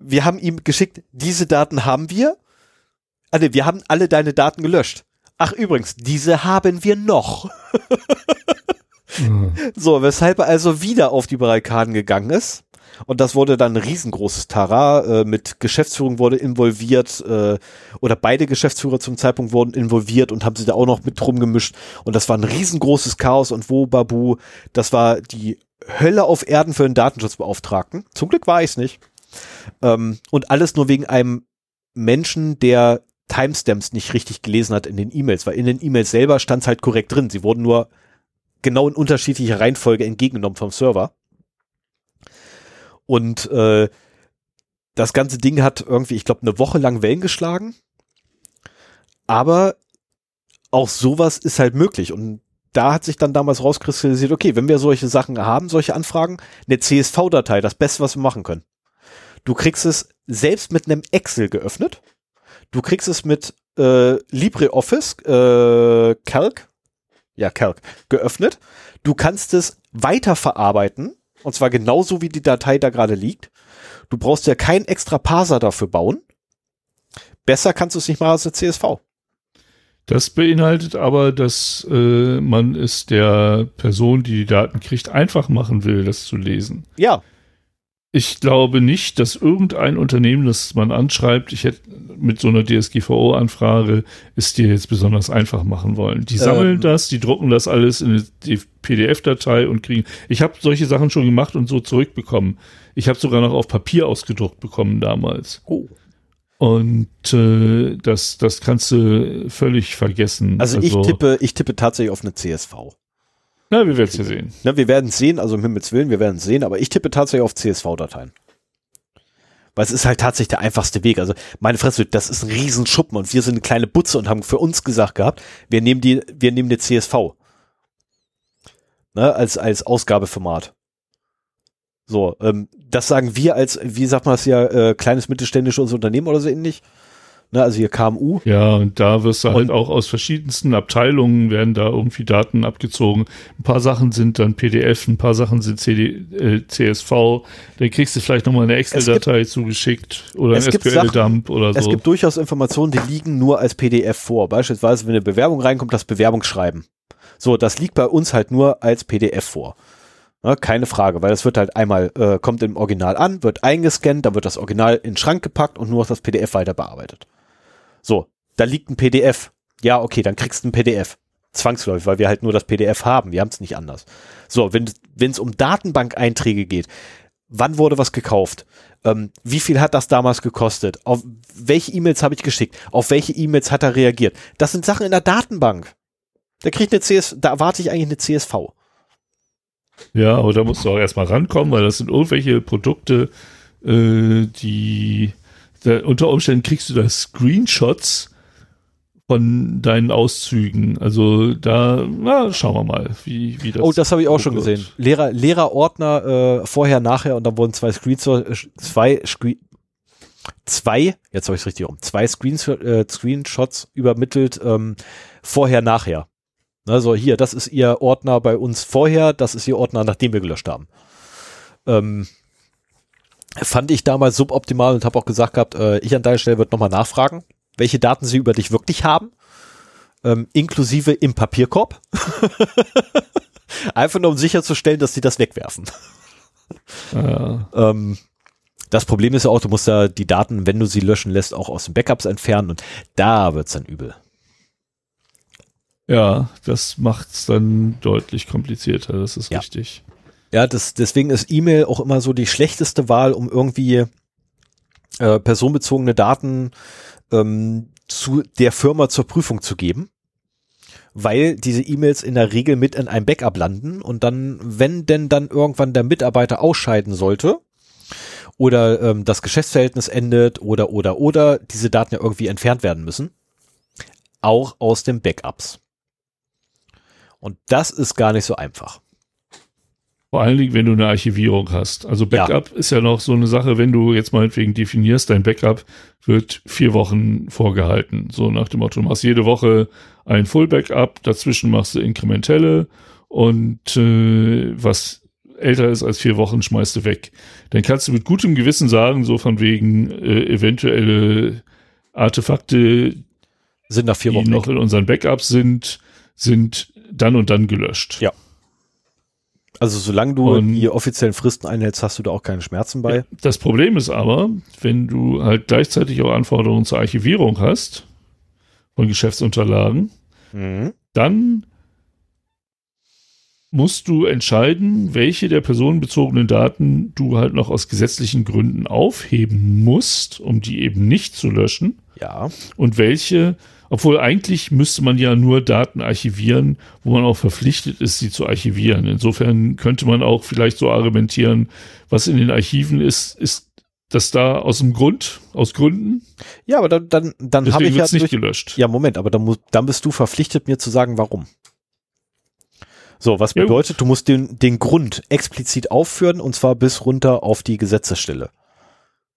wir haben ihm geschickt, diese Daten haben wir. Also wir haben alle deine Daten gelöscht. Ach übrigens, diese haben wir noch. mhm. So, weshalb er also wieder auf die Barrikaden gegangen ist. Und das wurde dann ein riesengroßes Tara. Äh, mit Geschäftsführung wurde involviert äh, oder beide Geschäftsführer zum Zeitpunkt wurden involviert und haben sich da auch noch mit drum gemischt. Und das war ein riesengroßes Chaos und wo Babu, das war die Hölle auf Erden für einen Datenschutzbeauftragten. Zum Glück war ich es nicht. Ähm, und alles nur wegen einem Menschen, der Timestamps nicht richtig gelesen hat in den E-Mails, weil in den E-Mails selber stand es halt korrekt drin. Sie wurden nur genau in unterschiedlicher Reihenfolge entgegengenommen vom Server. Und äh, das ganze Ding hat irgendwie, ich glaube, eine Woche lang Wellen geschlagen. Aber auch sowas ist halt möglich. Und da hat sich dann damals rauskristallisiert, okay, wenn wir solche Sachen haben, solche Anfragen, eine CSV-Datei, das Beste, was wir machen können. Du kriegst es selbst mit einem Excel geöffnet. Du kriegst es mit äh, LibreOffice, äh, Calc, ja, Calc, geöffnet. Du kannst es weiterverarbeiten, und zwar genauso wie die Datei da gerade liegt. Du brauchst ja keinen extra Parser dafür bauen. Besser kannst du es nicht machen als eine CSV. Das beinhaltet aber, dass äh, man es der Person, die die Daten kriegt, einfach machen will, das zu lesen. Ja. Ich glaube nicht, dass irgendein Unternehmen, das man anschreibt, ich hätte mit so einer DSGVO-Anfrage, es dir jetzt besonders einfach machen wollen. Die sammeln Ähm. das, die drucken das alles in die PDF-Datei und kriegen. Ich habe solche Sachen schon gemacht und so zurückbekommen. Ich habe sogar noch auf Papier ausgedruckt bekommen damals. Oh. Und äh, das, das kannst du völlig vergessen. Also, ich tippe, ich tippe tatsächlich auf eine CSV. Na, wir werden es ja sehen. Ne, wir werden es sehen, also um Himmels Willen, wir werden es sehen, aber ich tippe tatsächlich auf CSV-Dateien. Weil es ist halt tatsächlich der einfachste Weg. Also meine Fresse, das ist ein Riesenschuppen und wir sind eine kleine Butze und haben für uns gesagt gehabt, wir nehmen die, wir nehmen eine CSV. Ne, als, als Ausgabeformat. So, ähm, das sagen wir als, wie sagt man das ja, äh, kleines mittelständisches Unternehmen oder so ähnlich. Ne, also hier KMU. Ja, und da wirst du halt auch aus verschiedensten Abteilungen werden da irgendwie Daten abgezogen. Ein paar Sachen sind dann PDF, ein paar Sachen sind CD, äh, CSV. Dann kriegst du vielleicht nochmal eine Excel-Datei zugeschickt oder ein es SQL-Dump oder Es so. gibt durchaus Informationen, die liegen nur als PDF vor. Beispielsweise, wenn eine Bewerbung reinkommt, das Bewerbungsschreiben. So, das liegt bei uns halt nur als PDF vor. Ne, keine Frage, weil das wird halt einmal, äh, kommt im Original an, wird eingescannt, dann wird das Original in den Schrank gepackt und nur noch das PDF weiter bearbeitet. So, da liegt ein PDF. Ja, okay, dann kriegst du ein PDF. Zwangsläufig, weil wir halt nur das PDF haben. Wir haben es nicht anders. So, wenn es um Datenbank-Einträge geht, wann wurde was gekauft? Ähm, wie viel hat das damals gekostet? Auf welche E-Mails habe ich geschickt? Auf welche E-Mails hat er reagiert? Das sind Sachen in der Datenbank. Da kriegt eine CS, da erwarte ich eigentlich eine CSV. Ja, aber da musst du auch erstmal rankommen, weil das sind irgendwelche Produkte, äh, die da, unter Umständen kriegst du da Screenshots von deinen Auszügen. Also da, na, schauen wir mal, wie, wie das. Oh, das habe ich auch schon wird. gesehen. Lehrer, Lehrerordner äh, vorher, nachher und dann wurden zwei Screenshots, zwei Screen, zwei, jetzt habe ich es richtig um, zwei Screenshot, äh, Screenshots übermittelt, ähm, vorher, nachher. Also hier, das ist ihr Ordner bei uns vorher, das ist ihr Ordner, nachdem wir gelöscht haben. Ähm, fand ich damals suboptimal und habe auch gesagt gehabt, äh, ich an deiner Stelle würde nochmal nachfragen, welche Daten sie über dich wirklich haben, ähm, inklusive im Papierkorb. Einfach nur um sicherzustellen, dass sie das wegwerfen. Ja. Ähm, das Problem ist ja auch, du musst ja die Daten, wenn du sie löschen lässt, auch aus den Backups entfernen und da wird's dann übel. Ja, das macht's dann deutlich komplizierter, das ist Ja. richtig. Ja, das, deswegen ist E-Mail auch immer so die schlechteste Wahl, um irgendwie äh, personenbezogene Daten ähm, zu der Firma zur Prüfung zu geben. Weil diese E-Mails in der Regel mit in einem Backup landen und dann, wenn denn dann irgendwann der Mitarbeiter ausscheiden sollte oder ähm, das Geschäftsverhältnis endet oder oder oder diese Daten ja irgendwie entfernt werden müssen, auch aus den Backups. Und das ist gar nicht so einfach. Vor allen Dingen, wenn du eine Archivierung hast. Also Backup ist ja noch so eine Sache, wenn du jetzt meinetwegen definierst, dein Backup wird vier Wochen vorgehalten. So nach dem Motto, du machst jede Woche ein Full-Backup, dazwischen machst du inkrementelle und äh, was älter ist als vier Wochen, schmeißt du weg. Dann kannst du mit gutem Gewissen sagen, so von wegen äh, eventuelle Artefakte, Sind nach vier die Wochen noch weg. in unseren Backups sind, sind dann und dann gelöscht. Ja. Also solange du Und- die offiziellen Fristen einhältst, hast du da auch keine Schmerzen bei. Das Problem ist aber, wenn du halt gleichzeitig auch Anforderungen zur Archivierung hast von Geschäftsunterlagen, Mhm. dann musst du entscheiden, welche der personenbezogenen Daten du halt noch aus gesetzlichen Gründen aufheben musst, um die eben nicht zu löschen Ja. und welche, obwohl eigentlich müsste man ja nur Daten archivieren, wo man auch verpflichtet ist, sie zu archivieren. Insofern könnte man auch vielleicht so argumentieren, was in den Archiven ist, ist das da aus dem Grund, aus Gründen, Ja, aber dann, dann, dann habe ich ja es nicht durch, gelöscht. Ja, Moment, aber dann, dann bist du verpflichtet, mir zu sagen, warum. So, was Ja, gut. bedeutet, du musst den, den Grund explizit aufführen und zwar bis runter auf die Gesetzesstelle.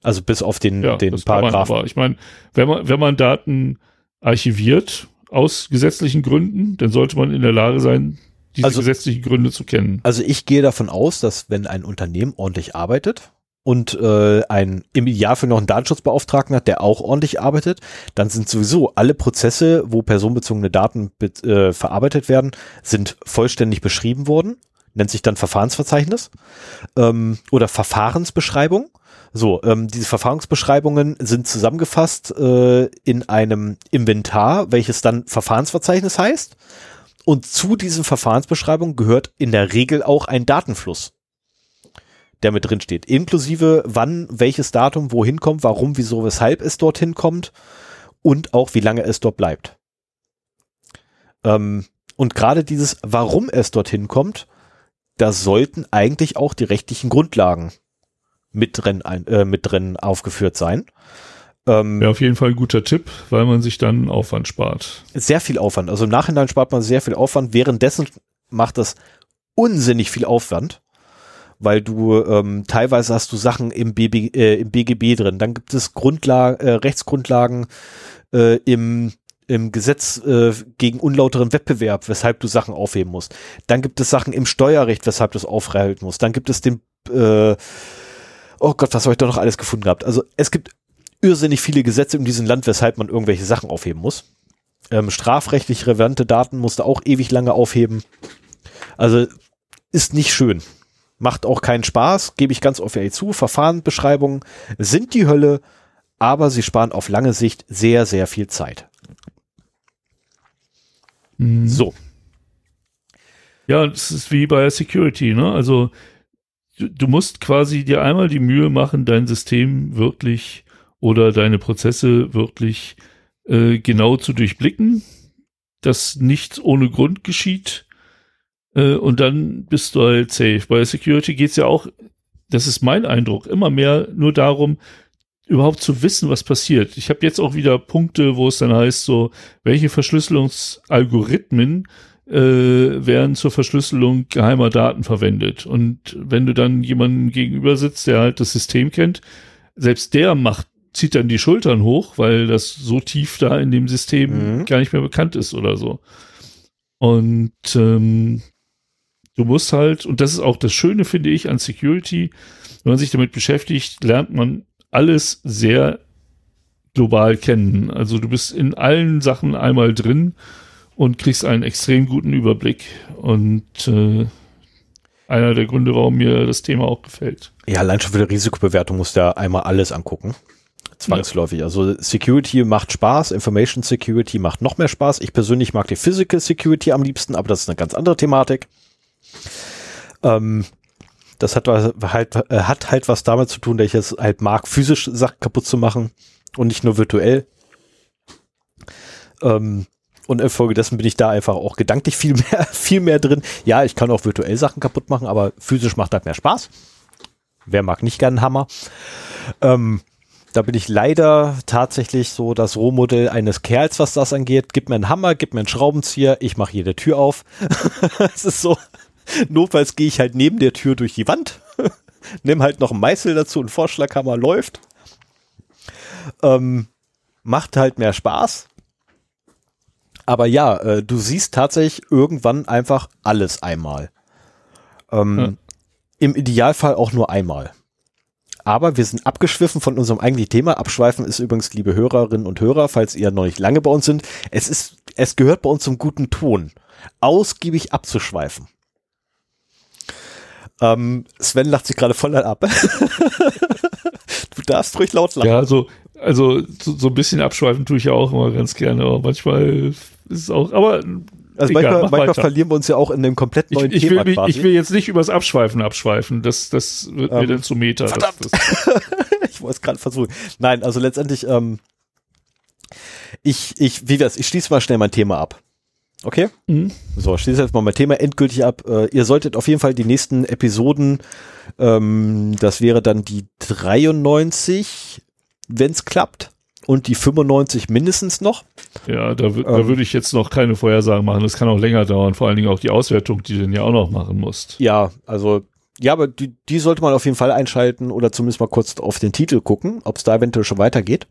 Also bis auf den, Ja, den Paragraphen. ich meine, wenn man, wenn man Daten archiviert aus gesetzlichen Gründen, dann sollte man in der Lage sein, diese Also- gesetzlichen Gründe zu kennen. Also ich gehe davon aus, dass wenn ein Unternehmen ordentlich arbeitet und äh, ein im Idealfall noch einen Datenschutzbeauftragten hat, der auch ordentlich arbeitet, dann sind sowieso alle Prozesse, wo personenbezogene Daten äh, verarbeitet werden, sind vollständig beschrieben worden. nennt sich dann Verfahrensverzeichnis ähm, oder Verfahrensbeschreibung. So, ähm, diese Verfahrensbeschreibungen sind zusammengefasst äh, in einem Inventar, welches dann Verfahrensverzeichnis heißt. Und zu diesen Verfahrensbeschreibungen gehört in der Regel auch ein Datenfluss, der mit drin steht. Inklusive wann, welches Datum wohin kommt, warum, wieso, weshalb es dorthin kommt und auch wie lange es dort bleibt. Ähm, und gerade dieses, warum es dorthin kommt, da sollten eigentlich auch die rechtlichen Grundlagen mit drin, äh, mit drin aufgeführt sein. Ähm, ja, auf jeden Fall ein guter Tipp, weil man sich dann Aufwand spart. Sehr viel Aufwand. Also im Nachhinein spart man sehr viel Aufwand. Währenddessen macht das unsinnig viel Aufwand, weil du ähm, teilweise hast du Sachen im, BB, äh, im BGB drin. Dann gibt es Grundlagen, äh, Rechtsgrundlagen äh, im im Gesetz äh, gegen unlauteren Wettbewerb, weshalb du Sachen aufheben musst. Dann gibt es Sachen im Steuerrecht, weshalb du es aufhalten musst. Dann gibt es den äh, oh Gott, was habe ich da noch alles gefunden gehabt? Also es gibt irrsinnig viele Gesetze in diesem Land, weshalb man irgendwelche Sachen aufheben muss. Ähm, strafrechtlich relevante Daten musste auch ewig lange aufheben. Also ist nicht schön. Macht auch keinen Spaß, gebe ich ganz offen zu. Verfahrenbeschreibungen sind die Hölle, aber sie sparen auf lange Sicht sehr, sehr viel Zeit. Mhm. So. Ja, es ist wie bei Security, ne? Also du, du musst quasi dir einmal die Mühe machen, dein System wirklich oder deine Prozesse wirklich äh, genau zu durchblicken, dass nichts ohne Grund geschieht. Äh, und dann bist du halt safe. Bei Security geht's ja auch, das ist mein Eindruck, immer mehr nur darum, überhaupt zu wissen, was passiert. Ich habe jetzt auch wieder Punkte, wo es dann heißt, so, welche Verschlüsselungsalgorithmen äh, werden zur Verschlüsselung geheimer Daten verwendet. Und wenn du dann jemanden gegenüber sitzt, der halt das System kennt, selbst der macht, zieht dann die Schultern hoch, weil das so tief da in dem System mhm. gar nicht mehr bekannt ist oder so. Und ähm, du musst halt, und das ist auch das Schöne, finde ich, an Security, wenn man sich damit beschäftigt, lernt man alles sehr global kennen. Also du bist in allen Sachen einmal drin und kriegst einen extrem guten Überblick. Und äh, einer der Gründe, warum mir das Thema auch gefällt. Ja, allein schon für die Risikobewertung musst du ja einmal alles angucken. Zwangsläufig. Ja. Also Security macht Spaß, Information Security macht noch mehr Spaß. Ich persönlich mag die Physical Security am liebsten, aber das ist eine ganz andere Thematik. Ähm, das hat halt, äh, hat halt was damit zu tun, dass ich es halt mag, physisch Sachen kaputt zu machen und nicht nur virtuell. Ähm, und infolgedessen bin ich da einfach auch gedanklich viel mehr, viel mehr drin. Ja, ich kann auch virtuell Sachen kaputt machen, aber physisch macht halt mehr Spaß. Wer mag nicht gern einen Hammer? Ähm, da bin ich leider tatsächlich so das Rohmodell eines Kerls, was das angeht. Gib mir einen Hammer, gib mir einen Schraubenzieher, ich mache jede Tür auf. Es ist so, notfalls gehe ich halt neben der Tür durch die Wand, nimm halt noch einen Meißel dazu, ein Vorschlaghammer läuft. Ähm, macht halt mehr Spaß. Aber ja, äh, du siehst tatsächlich irgendwann einfach alles einmal. Ähm, ja. Im Idealfall auch nur einmal. Aber wir sind abgeschwiffen von unserem eigentlichen Thema. Abschweifen ist übrigens, liebe Hörerinnen und Hörer, falls ihr noch nicht lange bei uns sind, es ist, es gehört bei uns zum guten Ton, ausgiebig abzuschweifen. Ähm, Sven lacht sich gerade voll ab. du darfst ruhig laut lachen. Ja, also, also so, so, ein bisschen abschweifen tue ich ja auch immer ganz gerne, aber manchmal ist auch, aber also Egal, manchmal, manchmal verlieren wir uns ja auch in dem komplett neuen ich, ich Thema. Will ich will jetzt nicht übers Abschweifen abschweifen. Das, das wird ähm, mir dann zu Meter. Verdammt. Das, das ich wollte es gerade versuchen. Nein, also letztendlich, ähm, ich, ich, wie wär's? Ich schließe mal schnell mein Thema ab. Okay? Mhm. So, schließe jetzt mal mein Thema endgültig ab. Äh, ihr solltet auf jeden Fall die nächsten Episoden, ähm, das wäre dann die 93, wenn es klappt und die 95 mindestens noch. Ja, da, ähm, da würde ich jetzt noch keine Vorhersagen machen. Das kann auch länger dauern, vor allen Dingen auch die Auswertung, die du dann ja auch noch machen musst. Ja, also ja, aber die, die sollte man auf jeden Fall einschalten oder zumindest mal kurz auf den Titel gucken, ob es da eventuell schon weitergeht.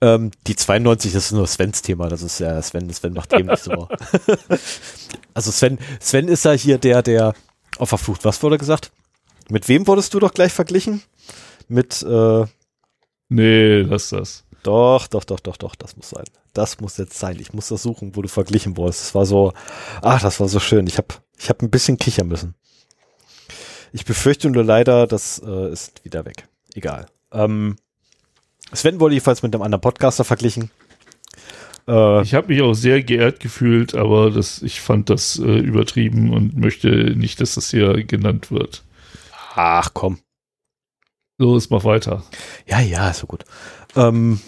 Ähm, die 92 das ist nur Svens Thema, das ist ja Sven, Sven macht eben nicht so. also Sven, Sven ist ja hier der, der auf der Flucht, was wurde gesagt? Mit wem wurdest du doch gleich verglichen? Mit äh, Nee, lass das. Doch, doch, doch, doch, doch, das muss sein. Das muss jetzt sein. Ich muss das suchen, wo du verglichen wurdest. Das war so, ach, das war so schön. Ich habe ich hab ein bisschen kichern müssen. Ich befürchte nur leider, das äh, ist wieder weg. Egal. Ähm, Sven wurde jedenfalls mit einem anderen Podcaster verglichen. Äh, ich habe mich auch sehr geehrt gefühlt, aber das, ich fand das äh, übertrieben und möchte nicht, dass das hier genannt wird. Ach komm. Los, mach weiter. Ja, ja, ist so gut. Ähm,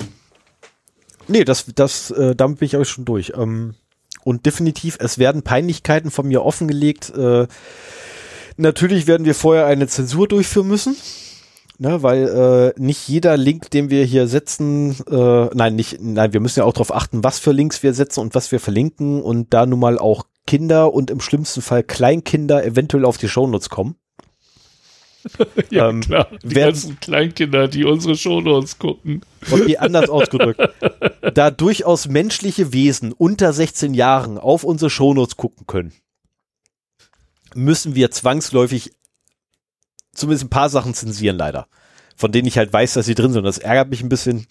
nee, das, das, äh, damit bin ich auch schon durch. Ähm, und definitiv, es werden Peinlichkeiten von mir offengelegt. Äh, natürlich werden wir vorher eine Zensur durchführen müssen. Ne, weil äh, nicht jeder Link, den wir hier setzen, äh, nein, nicht, nein, wir müssen ja auch darauf achten, was für Links wir setzen und was wir verlinken und da nun mal auch Kinder und im schlimmsten Fall Kleinkinder eventuell auf die Shownotes kommen. ja, ähm, klar. Die ganzen Kleinkinder, die unsere Shownotes gucken. Okay, anders ausgedrückt. da durchaus menschliche Wesen unter 16 Jahren auf unsere Shownotes gucken können, müssen wir zwangsläufig zumindest ein paar Sachen zensieren, leider. Von denen ich halt weiß, dass sie drin sind. Das ärgert mich ein bisschen,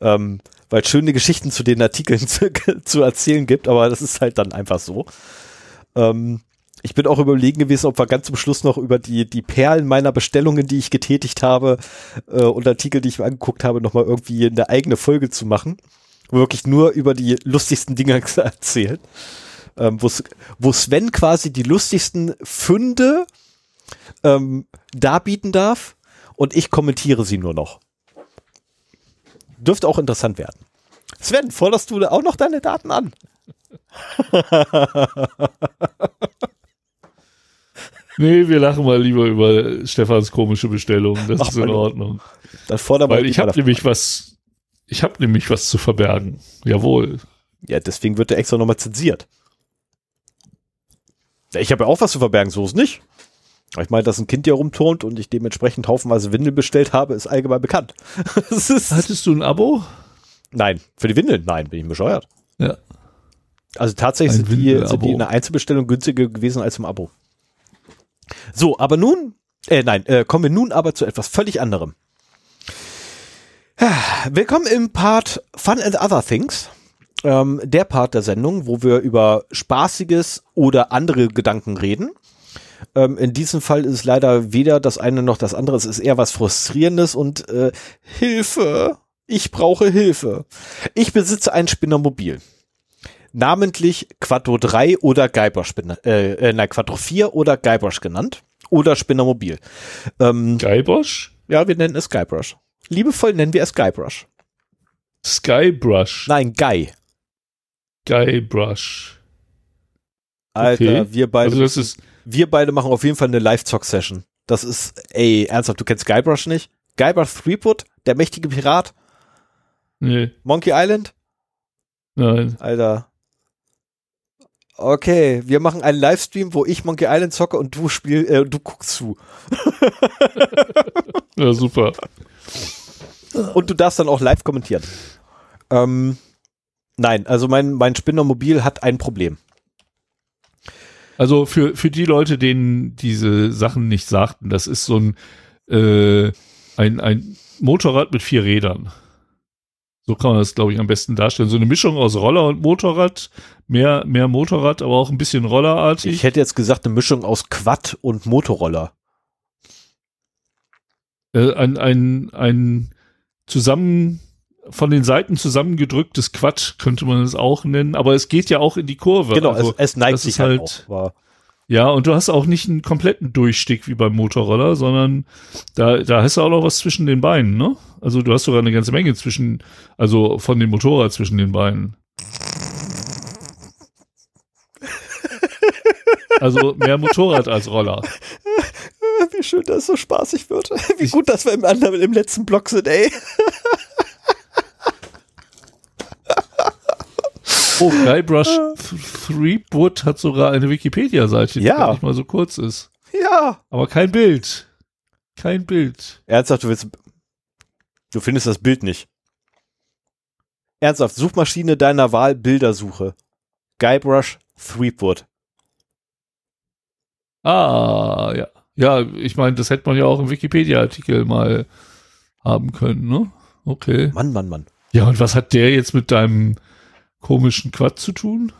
ähm, weil es schöne Geschichten zu den Artikeln zu, zu, erzählen gibt, aber das ist halt dann einfach so. Ähm, ich bin auch überlegen gewesen, ob wir ganz zum Schluss noch über die, die Perlen meiner Bestellungen, die ich getätigt habe, äh, und Artikel, die ich mir angeguckt habe, nochmal irgendwie eine eigene Folge zu machen. Wirklich nur über die lustigsten Dinge erzählen. Ähm, wo Sven quasi die lustigsten Funde ähm, darbieten darf und ich kommentiere sie nur noch. Dürfte auch interessant werden. Sven, forderst du auch noch deine Daten an? Nee, wir lachen mal lieber über Stefans komische Bestellung. Das Ach, ist in Ordnung. Dann fordern Weil ich habe nämlich was, ich habe nämlich was zu verbergen. Jawohl. Ja, deswegen wird der extra nochmal zensiert. Ja, ich habe ja auch was zu verbergen, so ist nicht. Ich meine, dass ein Kind hier rumturnt und ich dementsprechend haufenweise Windeln bestellt habe, ist allgemein bekannt. ist Hattest du ein Abo? Nein, für die Windeln, nein, bin ich bescheuert. Ja. Also tatsächlich sind die, sind die in der Einzelbestellung günstiger gewesen als im Abo. So, aber nun, äh, nein, äh, kommen wir nun aber zu etwas völlig anderem. Willkommen im Part Fun and Other Things. Ähm, der Part der Sendung, wo wir über Spaßiges oder andere Gedanken reden. Ähm, in diesem Fall ist es leider weder das eine noch das andere. Es ist eher was Frustrierendes und äh, Hilfe. Ich brauche Hilfe. Ich besitze ein Spinnermobil namentlich Quattro 3 oder Guybrush, äh, äh, nein, Quattro 4 oder Guybrush genannt. Oder Spinnermobil. Ähm, Guybrush? Ja, wir nennen es Guybrush. Liebevoll nennen wir es Guybrush. Skybrush? Nein, Guy. Guybrush. Alter, okay. wir beide. Also das ist wir beide machen auf jeden Fall eine Live-Talk-Session. Das ist, ey, ernsthaft, du kennst Guybrush nicht? Guybrush Threepwood, der mächtige Pirat? Nee. Monkey Island? Nein. Alter, Okay, wir machen einen Livestream, wo ich Monkey Island zocke und du spiel, äh, du guckst zu. ja, super. Und du darfst dann auch live kommentieren. Ähm, nein, also mein, mein Spinnermobil hat ein Problem. Also für, für die Leute, denen diese Sachen nicht sagten, das ist so ein, äh, ein, ein Motorrad mit vier Rädern. So kann man das, glaube ich, am besten darstellen. So eine Mischung aus Roller und Motorrad. Mehr, mehr Motorrad, aber auch ein bisschen rollerartig. Ich hätte jetzt gesagt, eine Mischung aus Quad und Motorroller. Äh, ein, ein, ein zusammen, von den Seiten zusammengedrücktes Quad könnte man es auch nennen, aber es geht ja auch in die Kurve. Genau, also, es, es neigt sich halt, auch, ja, und du hast auch nicht einen kompletten Durchstieg wie beim Motorroller, sondern da, da hast du auch noch was zwischen den Beinen, ne? Also du hast sogar eine ganze Menge zwischen, also von dem Motorrad zwischen den Beinen. Also mehr Motorrad als Roller. Wie schön, dass es so spaßig wird. Wie gut, dass wir im, anderen, im letzten Block sind, ey. Oh, Guybrush Threepwood hat sogar eine Wikipedia-Seite, die ja. gar nicht mal so kurz ist. Ja. Aber kein Bild. Kein Bild. Ernsthaft, du willst. Du findest das Bild nicht. Ernsthaft, Suchmaschine deiner Wahl, Bildersuche. Guybrush Threepwood. Ah, ja. Ja, ich meine, das hätte man ja auch im Wikipedia-Artikel mal haben können, ne? Okay. Mann, Mann, Mann. Ja, und was hat der jetzt mit deinem komischen Quad zu tun?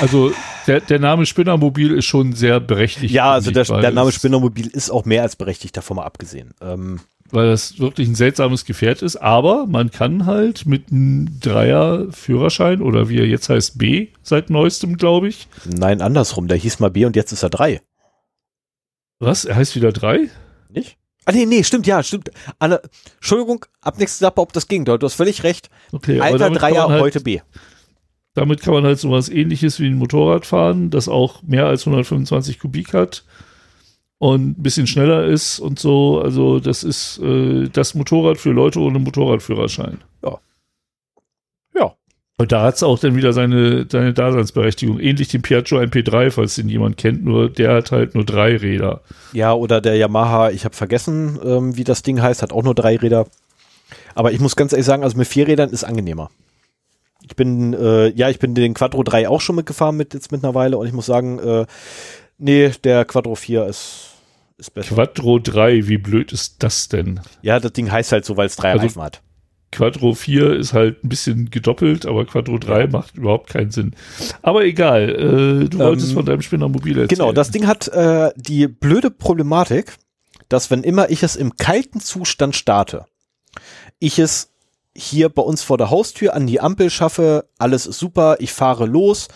Also der, der Name Spinnermobil ist schon sehr berechtigt. Ja, also der, der Name Spinnermobil ist auch mehr als berechtigt, davon mal abgesehen. Ähm, Weil das wirklich ein seltsames Gefährt ist, aber man kann halt mit einem Dreier Führerschein oder wie er jetzt heißt B seit neuestem, glaube ich. nein, andersrum. Der hieß mal B und jetzt ist er 3. Was? Er heißt wieder drei? Nicht? Ah, nee, nee, stimmt, ja, stimmt. Anne, Entschuldigung, ab nächstes Jahr, ob das ging. Du hast völlig recht. Okay, Alter Dreier, halt, heute B. Damit kann man halt sowas ähnliches wie ein Motorrad fahren, das auch mehr als 125 Kubik hat und ein bisschen schneller ist und so. Also das ist äh, das Motorrad für Leute ohne Motorradführerschein. Ja. Und da hat es auch dann wieder seine, seine Daseinsberechtigung. Ähnlich dem Piaggio MP3, falls den jemand kennt, nur der hat halt nur drei Räder. Ja, oder der Yamaha, ich habe vergessen, ähm, wie das Ding heißt, hat auch nur drei Räder. Aber ich muss ganz ehrlich sagen, also mit vier Rädern ist angenehmer. Ich bin, äh, ja, ich bin den Quattro 3 auch schon mitgefahren mit jetzt mit einer Weile und ich muss sagen, äh, nee, der Quattro 4 ist, ist besser. Quattro 3, wie blöd ist das denn? Ja, das Ding heißt halt so, weil es drei Also- Reifen hat. Quattro 4 ist halt ein bisschen gedoppelt, aber Quattro 3 macht überhaupt keinen Sinn. Aber egal, äh, du wolltest Ähm, von deinem Spinnermobil erzählen. Genau, das Ding hat äh, die blöde Problematik, dass wenn immer ich es im kalten Zustand starte, ich es hier bei uns vor der Haustür an die Ampel schaffe, alles ist super, ich fahre los,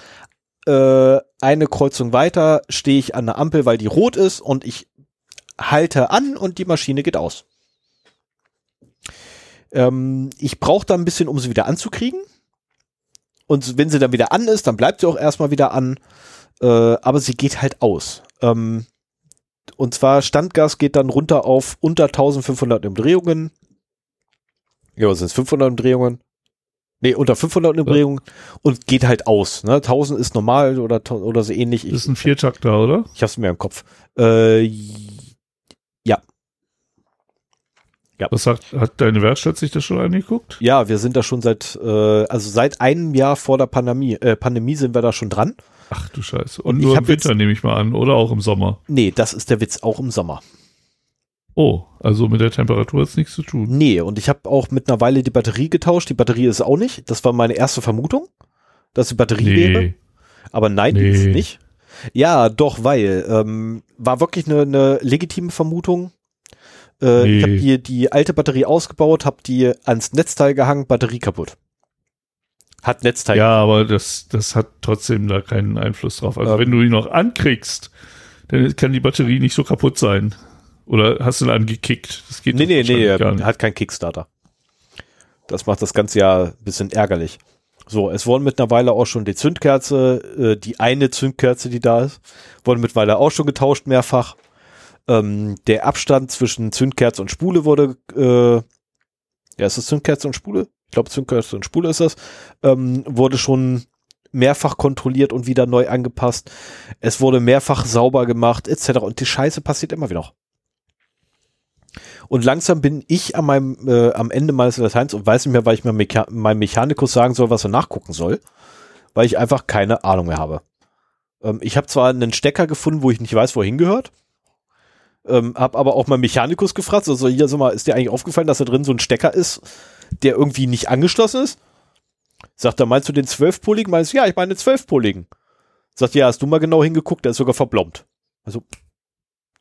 äh, eine Kreuzung weiter stehe ich an der Ampel, weil die rot ist und ich halte an und die Maschine geht aus. Ähm, ich brauche da ein bisschen, um sie wieder anzukriegen. Und wenn sie dann wieder an ist, dann bleibt sie auch erstmal wieder an. Äh, aber sie geht halt aus. Ähm, und zwar Standgas geht dann runter auf unter 1500 Umdrehungen. Ja, was sind es? 500 Umdrehungen? Nee, unter 500 Umdrehungen und geht halt aus. Ne? 1000 ist normal oder, oder so ähnlich. Das ist ein Viertakter, oder? Ich hab's mir im Kopf. Äh, Was sagt, hat deine Werkstatt sich das schon angeguckt? ja, wir sind da schon seit, äh, also seit einem Jahr vor der Pandemie, äh, Pandemie sind wir da schon dran. Ach du Scheiße. Und Und nur im Winter nehme ich mal an, oder auch im Sommer. Nee, das ist der Witz, auch im Sommer. Oh, also mit der Temperatur hat es nichts zu tun. Nee, und ich habe auch mit einer Weile die Batterie getauscht. Die Batterie ist auch nicht. Das war meine erste Vermutung, dass die Batterie wäre. Nee. Aber nein, die Nee. ist nicht. Ja, doch, weil ähm, war wirklich eine, eine legitime Vermutung. Äh, Ich habe Nee. die, die alte Batterie ausgebaut, habe die ans Netzteil gehangen, Batterie kaputt. Hat Netzteil. Ja, aber das, das hat trotzdem da keinen Einfluss drauf. Also Ähm. wenn du ihn noch ankriegst, dann kann die Batterie nicht so kaputt sein. Oder hast du ihn angekickt? Das geht nee, nee, nee, nicht. hat keinen Kickstarter. Das macht das Ganze ja ein bisschen ärgerlich. So, es wurden mittlerweile auch schon die Zündkerze, äh, die eine Zündkerze, die da ist, wurde mittlerweile auch schon getauscht mehrfach. Ähm, der Abstand zwischen Zündkerze und Spule wurde, äh, ja, ist das Zündkerze und Spule? Ich glaube, Zündkerze und Spule ist das, ähm, wurde schon mehrfach kontrolliert und wieder neu angepasst. Es wurde mehrfach sauber gemacht, etc. Und die Scheiße passiert immer wieder. Und langsam bin ich an meinem, äh, am Ende meines Lateins und weiß nicht mehr, weil ich mir Mecha meinem Mechanikus sagen soll, was er nachgucken soll, weil ich einfach keine Ahnung mehr habe. Ähm, ich habe zwar einen Stecker gefunden, wo ich nicht weiß, wohin gehört, ähm, habe aber auch meinen Mechanikus gefragt, also hier, sag mal, ist dir eigentlich aufgefallen, dass da drin so ein Stecker ist, der irgendwie nicht angeschlossen ist? Sagt er, meinst du den zwölfpoligen? Meinst du, ja, ich meine den zwölfpoligen. Sagt, ja, hast du mal genau hingeguckt, der ist sogar verblombt. Also,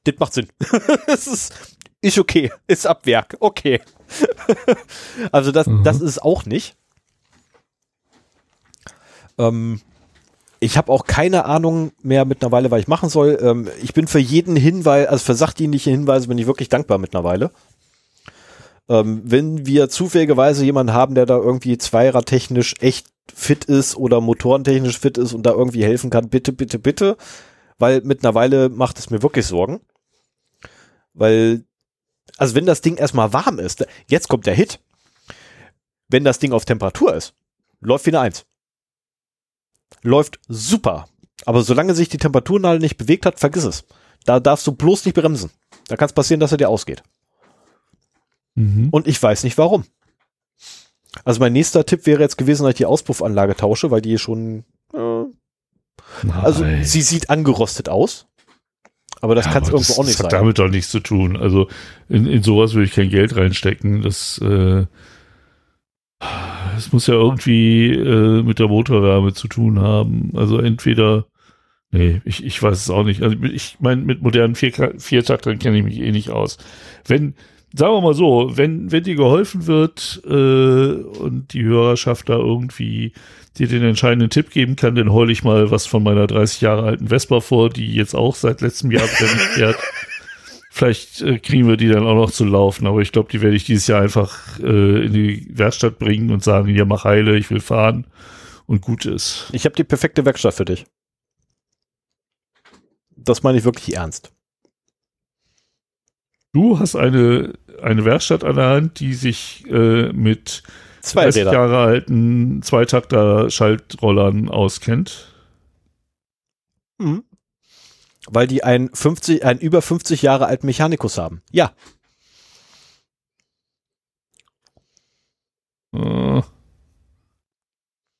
das macht Sinn. Es ist, ist okay, ist ab Werk, okay. also das, Mhm. das ist es auch nicht. Ähm, ich habe auch keine Ahnung mehr mittlerweile, was ich machen soll. Ähm, ich bin für jeden Hinweis, also für sachdienliche Hinweise bin ich wirklich dankbar mittlerweile. Ähm, wenn wir zufälligerweise jemanden haben, der da irgendwie zweiradtechnisch echt fit ist oder motorentechnisch fit ist und da irgendwie helfen kann, bitte, bitte, bitte. Weil mittlerweile macht es mir wirklich Sorgen. Weil, also wenn das Ding erstmal warm ist, jetzt kommt der Hit. Wenn das Ding auf Temperatur ist, läuft wie eine Eins. Läuft super. Aber solange sich die Temperaturnadel nicht bewegt hat, vergiss es. Da darfst du bloß nicht bremsen. Da kann es passieren, dass er dir ausgeht. Mhm. Und ich weiß nicht warum. Also mein nächster Tipp wäre jetzt gewesen, dass ich die Auspuffanlage tausche, weil die schon, äh, also sie sieht angerostet aus. Aber das Ja, kann es irgendwo das, auch nicht das hat sein. damit doch nichts zu tun. Also in, in sowas würde ich kein Geld reinstecken. Das, äh, das muss ja irgendwie äh, mit der Motorwärme zu tun haben. Also entweder, nee, ich, ich weiß es auch nicht. Also ich meine, mit modernen Vier Viertaktern kenne ich mich eh nicht aus. Wenn, sagen wir mal so, wenn, wenn dir geholfen wird äh, und die Hörerschaft da irgendwie dir den entscheidenden Tipp geben kann, dann heule ich mal was von meiner 30 Jahre alten Vespa vor, die jetzt auch seit letztem Jahr nicht fährt. Vielleicht äh, kriegen wir die dann auch noch zu laufen, aber ich glaube, die werde ich dieses Jahr einfach äh, in die Werkstatt bringen und sagen, ja, mach heile, ich will fahren und gut ist. Ich habe die perfekte Werkstatt für dich. Das meine ich wirklich ernst. Du hast eine, eine Werkstatt an der Hand, die sich äh, mit Zwei 30 Räder. Jahre alten Zweitakter-Schaltrollern auskennt. Mhm. Weil die einen 50, einen über 50 Jahre alten Mechanikus haben. Ja. Äh,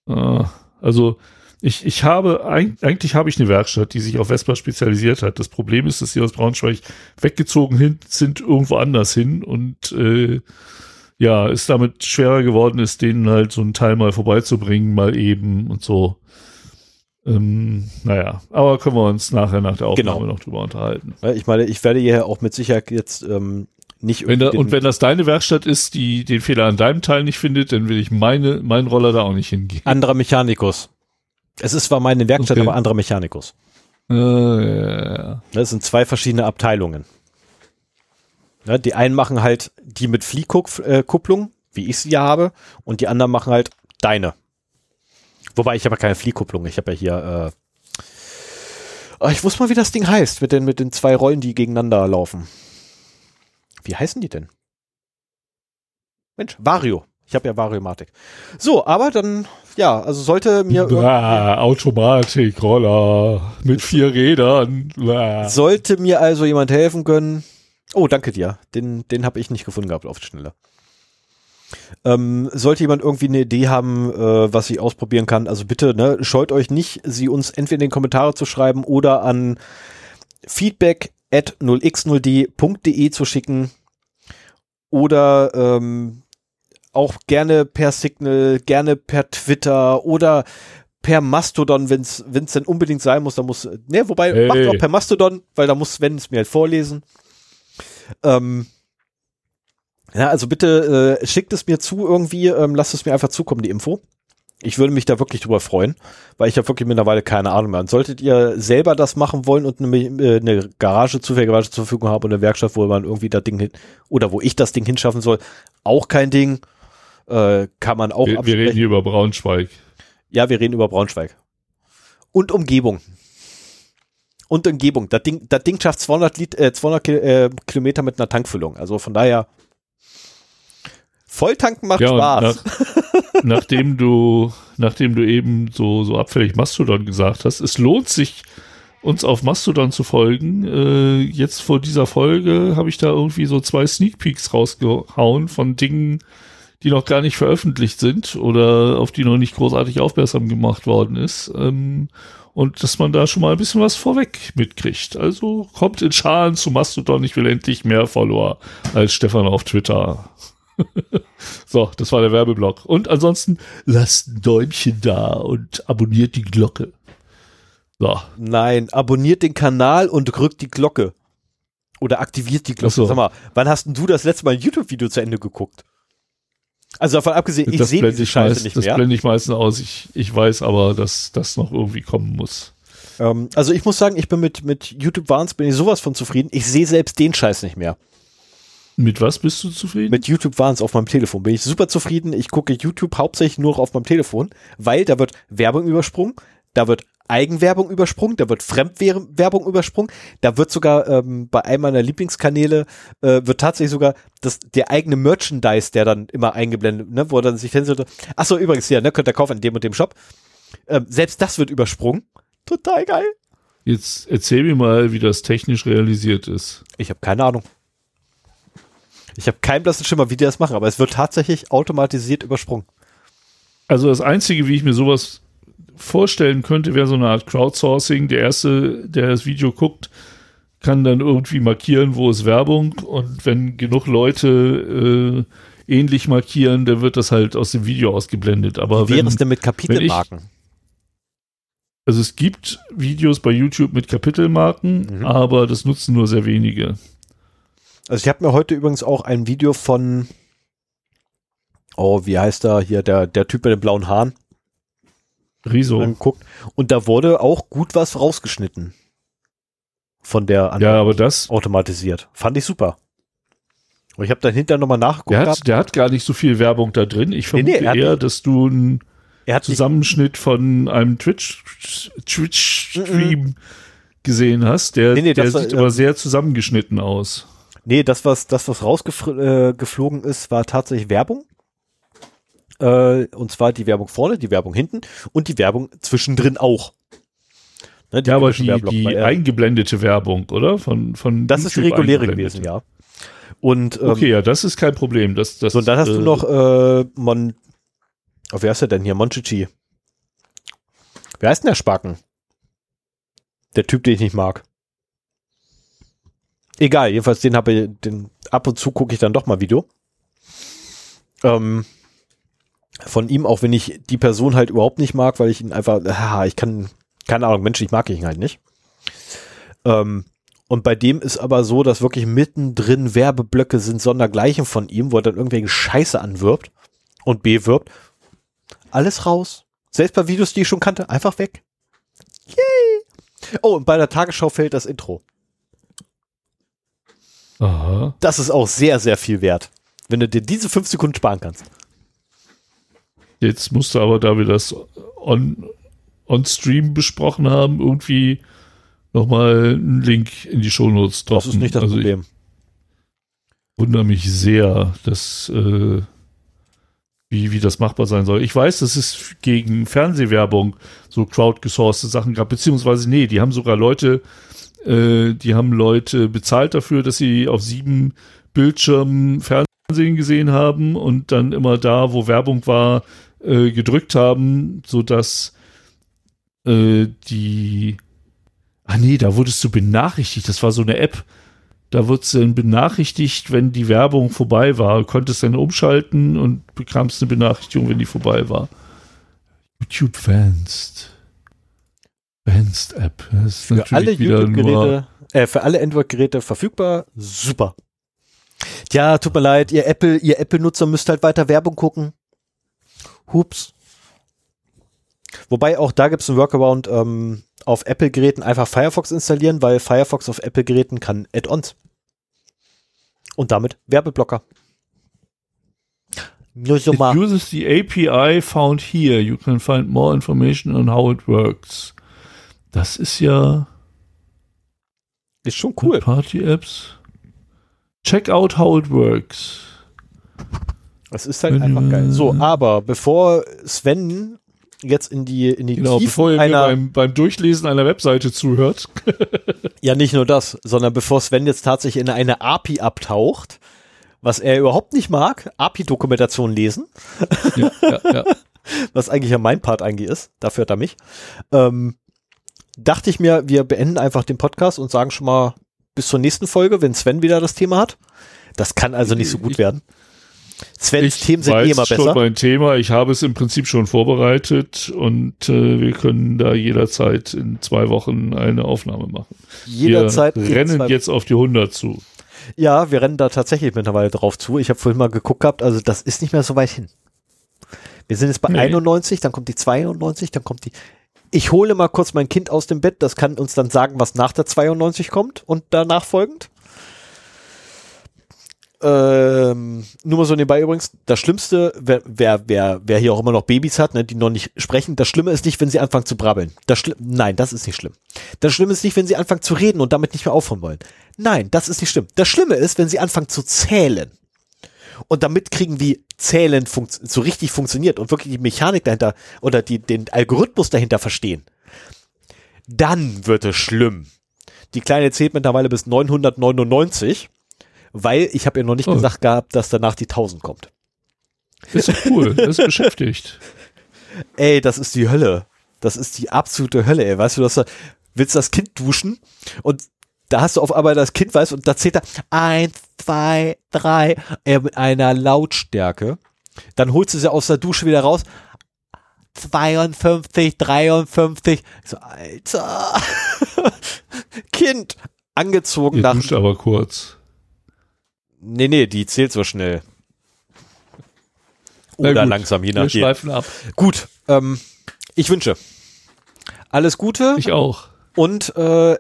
äh, also ich, ich habe, eig- eigentlich habe ich eine Werkstatt, die sich auf Vespa spezialisiert hat. Das Problem ist, dass sie aus Braunschweig weggezogen sind irgendwo anders hin und äh, ja, es damit schwerer geworden ist, denen halt so einen Teil mal vorbeizubringen, mal eben und so. Ähm, naja, aber können wir uns nachher nach der Aufnahme Genau. noch drüber unterhalten. Ich meine, ich werde hier auch mit Sicherheit jetzt ähm, nicht Wenn da, und wenn das deine Werkstatt ist, die den Fehler an deinem Teil nicht findet, dann will ich meine, meinen Roller da auch nicht hingehen. anderer Mechanikus. Es ist zwar meine Werkstatt, Okay. aber anderer Mechanikus. Äh, ja, ja. Das sind zwei verschiedene Abteilungen. Ja, die einen machen halt die mit Fliehkupplung, wie ich sie ja habe, und die anderen machen halt deine. Wobei ich habe ja keine Fliehkupplung, ich habe ja hier. Äh, ah, ich wusste mal, wie das Ding heißt mit den mit den zwei Rollen, die gegeneinander laufen. Wie heißen die denn? Mensch, Vario. Ich habe ja Variomatik. So, aber dann, ja, also sollte mir Blah, Automatik, Roller mit vier Rädern. Blah. Sollte mir also jemand helfen können. Oh, danke dir. Den, den habe ich nicht gefunden gehabt auf die Schnelle. Ähm, sollte jemand irgendwie eine Idee haben, äh, was ich ausprobieren kann, also bitte, ne, scheut euch nicht, sie uns entweder in den Kommentare zu schreiben oder an feedback at 0x0d.de zu schicken oder ähm, auch gerne per Signal, gerne per Twitter oder per Mastodon, wenn es denn unbedingt sein muss, dann muss, ne, wobei, Hey. macht auch per Mastodon, weil da muss Sven es mir halt vorlesen. Ähm, ja, also bitte äh, schickt es mir zu irgendwie, ähm, lasst es mir einfach zukommen, die Info. Ich würde mich da wirklich drüber freuen, weil ich habe wirklich mittlerweile keine Ahnung mehr. Und solltet ihr selber das machen wollen und eine, äh, eine Garage, Zufallgarage zur Verfügung haben und eine Werkstatt, wo man irgendwie das Ding hin, oder wo ich das Ding hinschaffen soll, auch kein Ding. Äh, kann man auch Wir, wir reden hier über Braunschweig. Ja, wir reden über Braunschweig. Und Umgebung. Und Umgebung. Das Ding, das Ding schafft 200, Lit äh, 200 Ki äh, Kilometer mit einer Tankfüllung. Also von daher, Volltanken macht Ja, Spaß. nach, nachdem du, nachdem du eben so, so abfällig Mastodon gesagt hast, es lohnt sich, uns auf Mastodon zu folgen. Äh, jetzt vor dieser Folge habe ich da irgendwie so zwei Sneak Peeks rausgehauen von Dingen, die noch gar nicht veröffentlicht sind oder auf die noch nicht großartig aufmerksam gemacht worden ist. Ähm, und dass man da schon mal ein bisschen was vorweg mitkriegt. Also kommt in Scharen zu Mastodon. Ich will endlich mehr Follower als Stefan auf Twitter. So, das war der Werbeblock. Und ansonsten lasst ein Däumchen da und abonniert die Glocke. So, Nein, abonniert den Kanal und drückt die Glocke. Oder aktiviert die Glocke. So. Sag mal, wann hast denn du das letzte Mal ein YouTube-Video zu Ende geguckt? Also davon abgesehen, ich das sehe diese Scheiße meist, nicht das mehr. blende ich meistens aus. Ich, ich weiß aber, dass das noch irgendwie kommen muss. Ähm, also ich muss sagen, ich bin mit, mit YouTube Warns bin ich sowas von zufrieden. Ich sehe selbst den Scheiß nicht mehr. Mit was bist du zufrieden? Mit YouTube Warns auf meinem Telefon bin ich super zufrieden. Ich gucke YouTube hauptsächlich nur auf meinem Telefon, weil da wird Werbung übersprungen, da wird Eigenwerbung übersprungen, da wird Fremdwerbung übersprungen, da wird sogar ähm, bei einem meiner Lieblingskanäle äh, wird tatsächlich sogar das, der eigene Merchandise, der dann immer eingeblendet, ne, wo er dann sich hinsetzt. Ach so, übrigens hier, ne, könnt ihr kaufen in dem und dem Shop. Ähm, selbst das wird übersprungen. Total geil. Jetzt erzähl mir mal, wie das technisch realisiert ist. Ich habe keine Ahnung. Ich habe keinen blassen Schimmer, wie die das machen, aber es wird tatsächlich automatisiert übersprungen. Also das Einzige, wie ich mir sowas vorstellen könnte, wäre so eine Art Crowdsourcing. Der Erste, der das Video guckt, kann dann irgendwie markieren, wo ist Werbung und wenn genug Leute äh, ähnlich markieren, dann wird das halt aus dem Video ausgeblendet. Aber Wie wäre wenn, es denn mit Kapitelmarken? also es gibt Videos bei YouTube mit Kapitelmarken, Mhm. aber das nutzen nur sehr wenige. Also ich habe mir heute übrigens auch ein Video von, oh, wie heißt er hier, der, der Typ mit den blauen Haaren Riso. angeguckt. Und da wurde auch gut was rausgeschnitten. Von der Ja, aber das, automatisiert. Fand ich super. Und ich habe dann hinterher nochmal nachgeguckt. der hat, der hat gar nicht so viel Werbung da drin. Ich Nee, nee, vermute er hat eher, nicht- dass du einen Zusammenschnitt von einem Twitch, Twitch-Stream gesehen hast. Der, Nee, nee, der war, sieht ähm, aber sehr zusammengeschnitten aus. Nee, das was, das was rausgeflogen äh, ist, war tatsächlich Werbung. Äh, und zwar die Werbung vorne, die Werbung hinten und die Werbung zwischendrin auch. Ne, Ja, aber die, die bei, äh, eingeblendete Werbung, oder? Von, von Das ist die YouTube reguläre gewesen, ja. Und ähm, Okay, ja, das ist kein Problem. Das, das, so, und dann hast äh, du noch äh, Mon, oh, wer ist der denn hier? Monchichi. Wer heißt denn der Spacken? Der Typ, den ich nicht mag. Egal, jedenfalls den habe ich, den ab und zu gucke ich dann doch mal Video. Ähm, von ihm, auch wenn ich die Person halt überhaupt nicht mag, weil ich ihn einfach, ah, ich kann, keine Ahnung, mag ich ihn halt nicht. Ähm, und bei dem ist aber so, dass wirklich mittendrin Werbeblöcke sind sondergleichen von ihm, wo er dann irgendwelche Scheiße anwirbt und bewirbt. Alles raus. Selbst bei Videos, die ich schon kannte, einfach weg. Yay! Oh, und bei der Tagesschau fällt das Intro. Aha. Das ist auch sehr, sehr viel wert. Wenn du dir diese fünf Sekunden sparen kannst. Jetzt musst du aber, da wir das on, on Stream besprochen haben, irgendwie nochmal einen Link in die Shownotes droppen. Das ist nicht das also Problem. Ich wundere mich sehr, dass, äh, wie, wie das machbar sein soll. Ich weiß, dass es gegen Fernsehwerbung so crowdgesourcete Sachen gab, beziehungsweise nee, die haben sogar Leute, äh, die haben Leute bezahlt dafür, dass sie auf sieben Bildschirmen Fernsehen gesehen haben und dann immer da, wo Werbung war, äh, gedrückt haben, sodass äh, die Ah nee, da wurdest du benachrichtigt. Das war so eine App. Da wurdest du dann benachrichtigt, wenn die Werbung vorbei war. Konntest dann umschalten und bekamst eine Benachrichtigung, wenn die vorbei war. YouTube Vanced. Vanced App. Das ist Für alle YouTube-Geräte, äh, für alle Android-Geräte verfügbar. Super. Tja, tut mir leid, ihr Apple, ihr Apple-Nutzer müsst halt weiter Werbung gucken. Hups. Wobei auch da gibt es einen Workaround, ähm, auf Apple-Geräten einfach Firefox installieren, weil Firefox auf Apple-Geräten kann Add-ons. Und damit Werbeblocker. Nur so It mal. uses the API found here. You can find more information on how it works. Das ist ja Ist schon cool. Party-Apps. Check out how it works. Es ist halt Wenn einfach geil. So, aber bevor Sven jetzt in die, in die Genau, Tiefen bevor ihr mir einer, beim, beim Durchlesen einer Webseite zuhört. ja nicht nur das, sondern bevor Sven jetzt tatsächlich in eine API abtaucht, was er überhaupt nicht mag, API-Dokumentation lesen, ja, ja, ja. was eigentlich ja mein Part eigentlich ist, dafür hat er mich, ähm, dachte ich mir, wir beenden einfach den Podcast und sagen schon mal bis zur nächsten Folge, wenn Sven wieder das Thema hat. Das kann also nicht so gut Ich- werden. Svens Ich Themen sind weiß eh immer schon besser. mein Thema. Ich habe es im Prinzip schon vorbereitet und äh, wir können da jederzeit in zwei Wochen eine Aufnahme machen. Jederzeit. wir rennen jetzt auf die 100 zu. Ja, wir rennen da tatsächlich mittlerweile drauf zu. Ich habe vorhin mal geguckt gehabt, also das ist nicht mehr so weit hin. Wir sind jetzt bei Nee. 91, dann kommt die 92, dann kommt die. Ich hole mal kurz mein Kind aus dem Bett, das kann uns dann sagen, was nach der 92 kommt und danach folgend. Ähm, nur mal so nebenbei übrigens, das Schlimmste, wer, wer, wer, wer hier auch immer noch Babys hat, ne, die noch nicht sprechen, das Schlimme ist nicht, wenn sie anfangen zu brabbeln. Das Schli Nein, das ist nicht schlimm. Das Schlimme ist nicht, wenn sie anfangen zu reden und damit nicht mehr aufhören wollen. Nein, das ist nicht schlimm. Das Schlimme ist, wenn sie anfangen zu zählen. Und damit kriegen, wie Zählen so richtig funktioniert und wirklich die Mechanik dahinter oder die, den Algorithmus dahinter verstehen. Dann wird es schlimm. Die Kleine zählt mittlerweile bis 999, weil ich habe ihr noch nicht Oh. gesagt gehabt, dass danach die 1000 kommt. Das ist cool. Das ist beschäftigt. Ey, das ist die Hölle. Das ist die absolute Hölle, ey. Weißt du, du hast da, willst das Kind duschen und Da hast du auf einmal das Kind weiß und da zählt er eins, zwei, drei, er mit einer Lautstärke. Dann holst du sie aus der Dusche wieder raus. 52, 53. Ich so, Alter. kind. Angezogen Ihr nach. duscht aber kurz. Nee, nee, die zählt so schnell. Oder langsam, je Wir nachdem. schweifen ab. Gut, ähm, ich wünsche alles Gute Ich auch. und äh,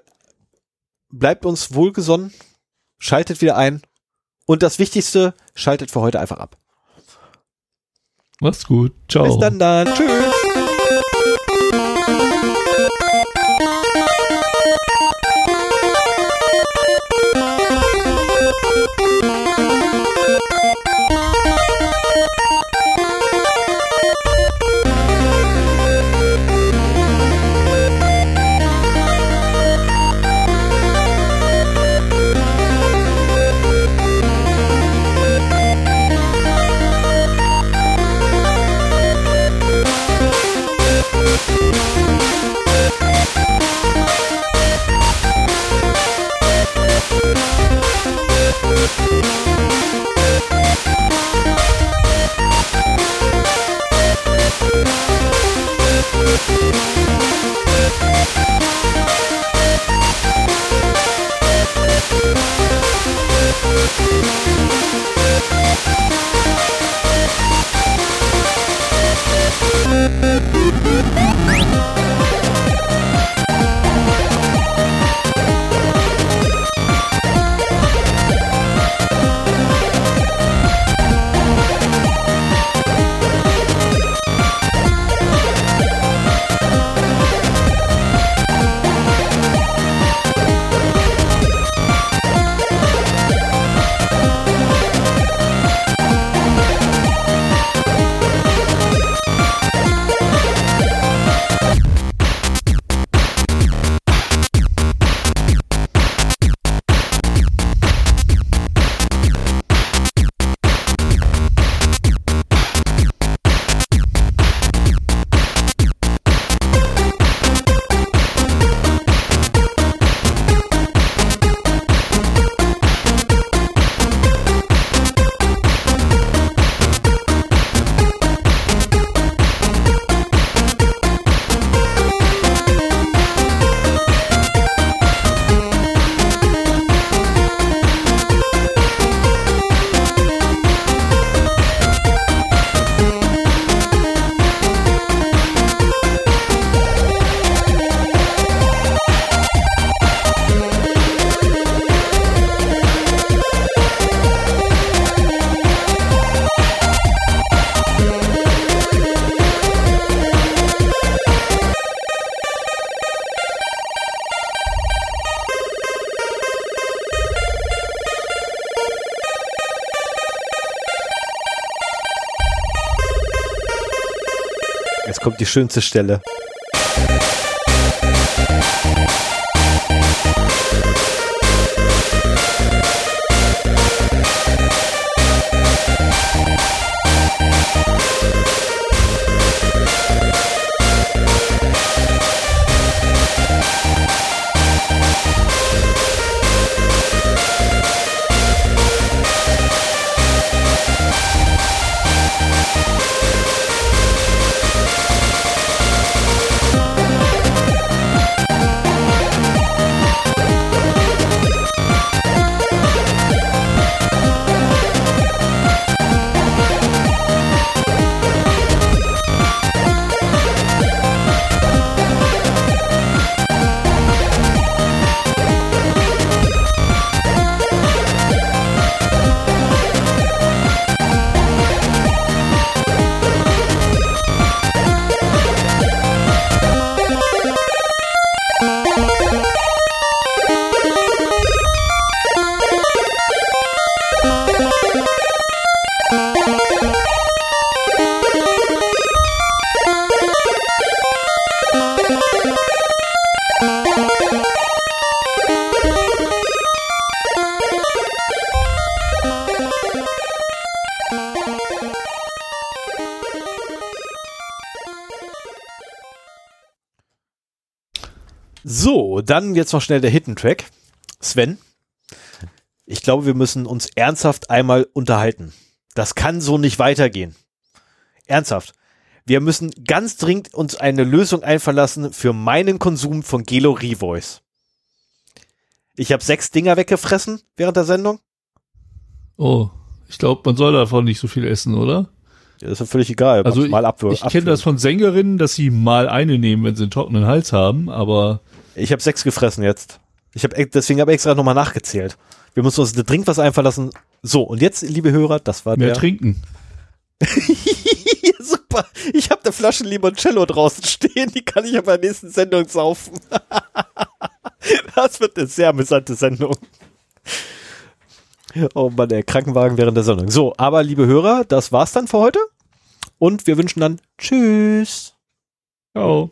bleibt uns wohlgesonnen, schaltet wieder ein und das Wichtigste, schaltet für heute einfach ab. Mach's gut. Ciao. Bis dann dann. Tschüss. Jetzt die schönste Stelle. Dann jetzt noch schnell der Hidden Track. Sven, ich glaube, wir müssen uns ernsthaft einmal unterhalten. Das kann so nicht weitergehen. Ernsthaft. Wir müssen ganz dringend uns eine Lösung einverlassen für meinen Konsum von Gelo Revoice. Ich habe sechs Dinger weggefressen während der Sendung. Oh, ich glaube, man soll davon nicht so viel essen, oder? Ja, das ist ja völlig egal. Also mal abwür- ich kenne das von Sängerinnen, dass sie mal eine nehmen, wenn sie einen trockenen Hals haben, aber Ich habe sechs gefressen jetzt. Ich habe deswegen habe ich extra nochmal nachgezählt. Wir müssen uns dringend was einfallen So, und jetzt, liebe Hörer, das war mehr der. trinken. Super. Ich habe eine Flasche Limoncello draußen stehen, die kann ich in der nächsten Sendung saufen. das wird eine sehr amüsante Sendung. Oh Mann, der Krankenwagen während der Sendung. So, aber liebe Hörer, das war's dann für heute. Und wir wünschen dann Tschüss. Ciao.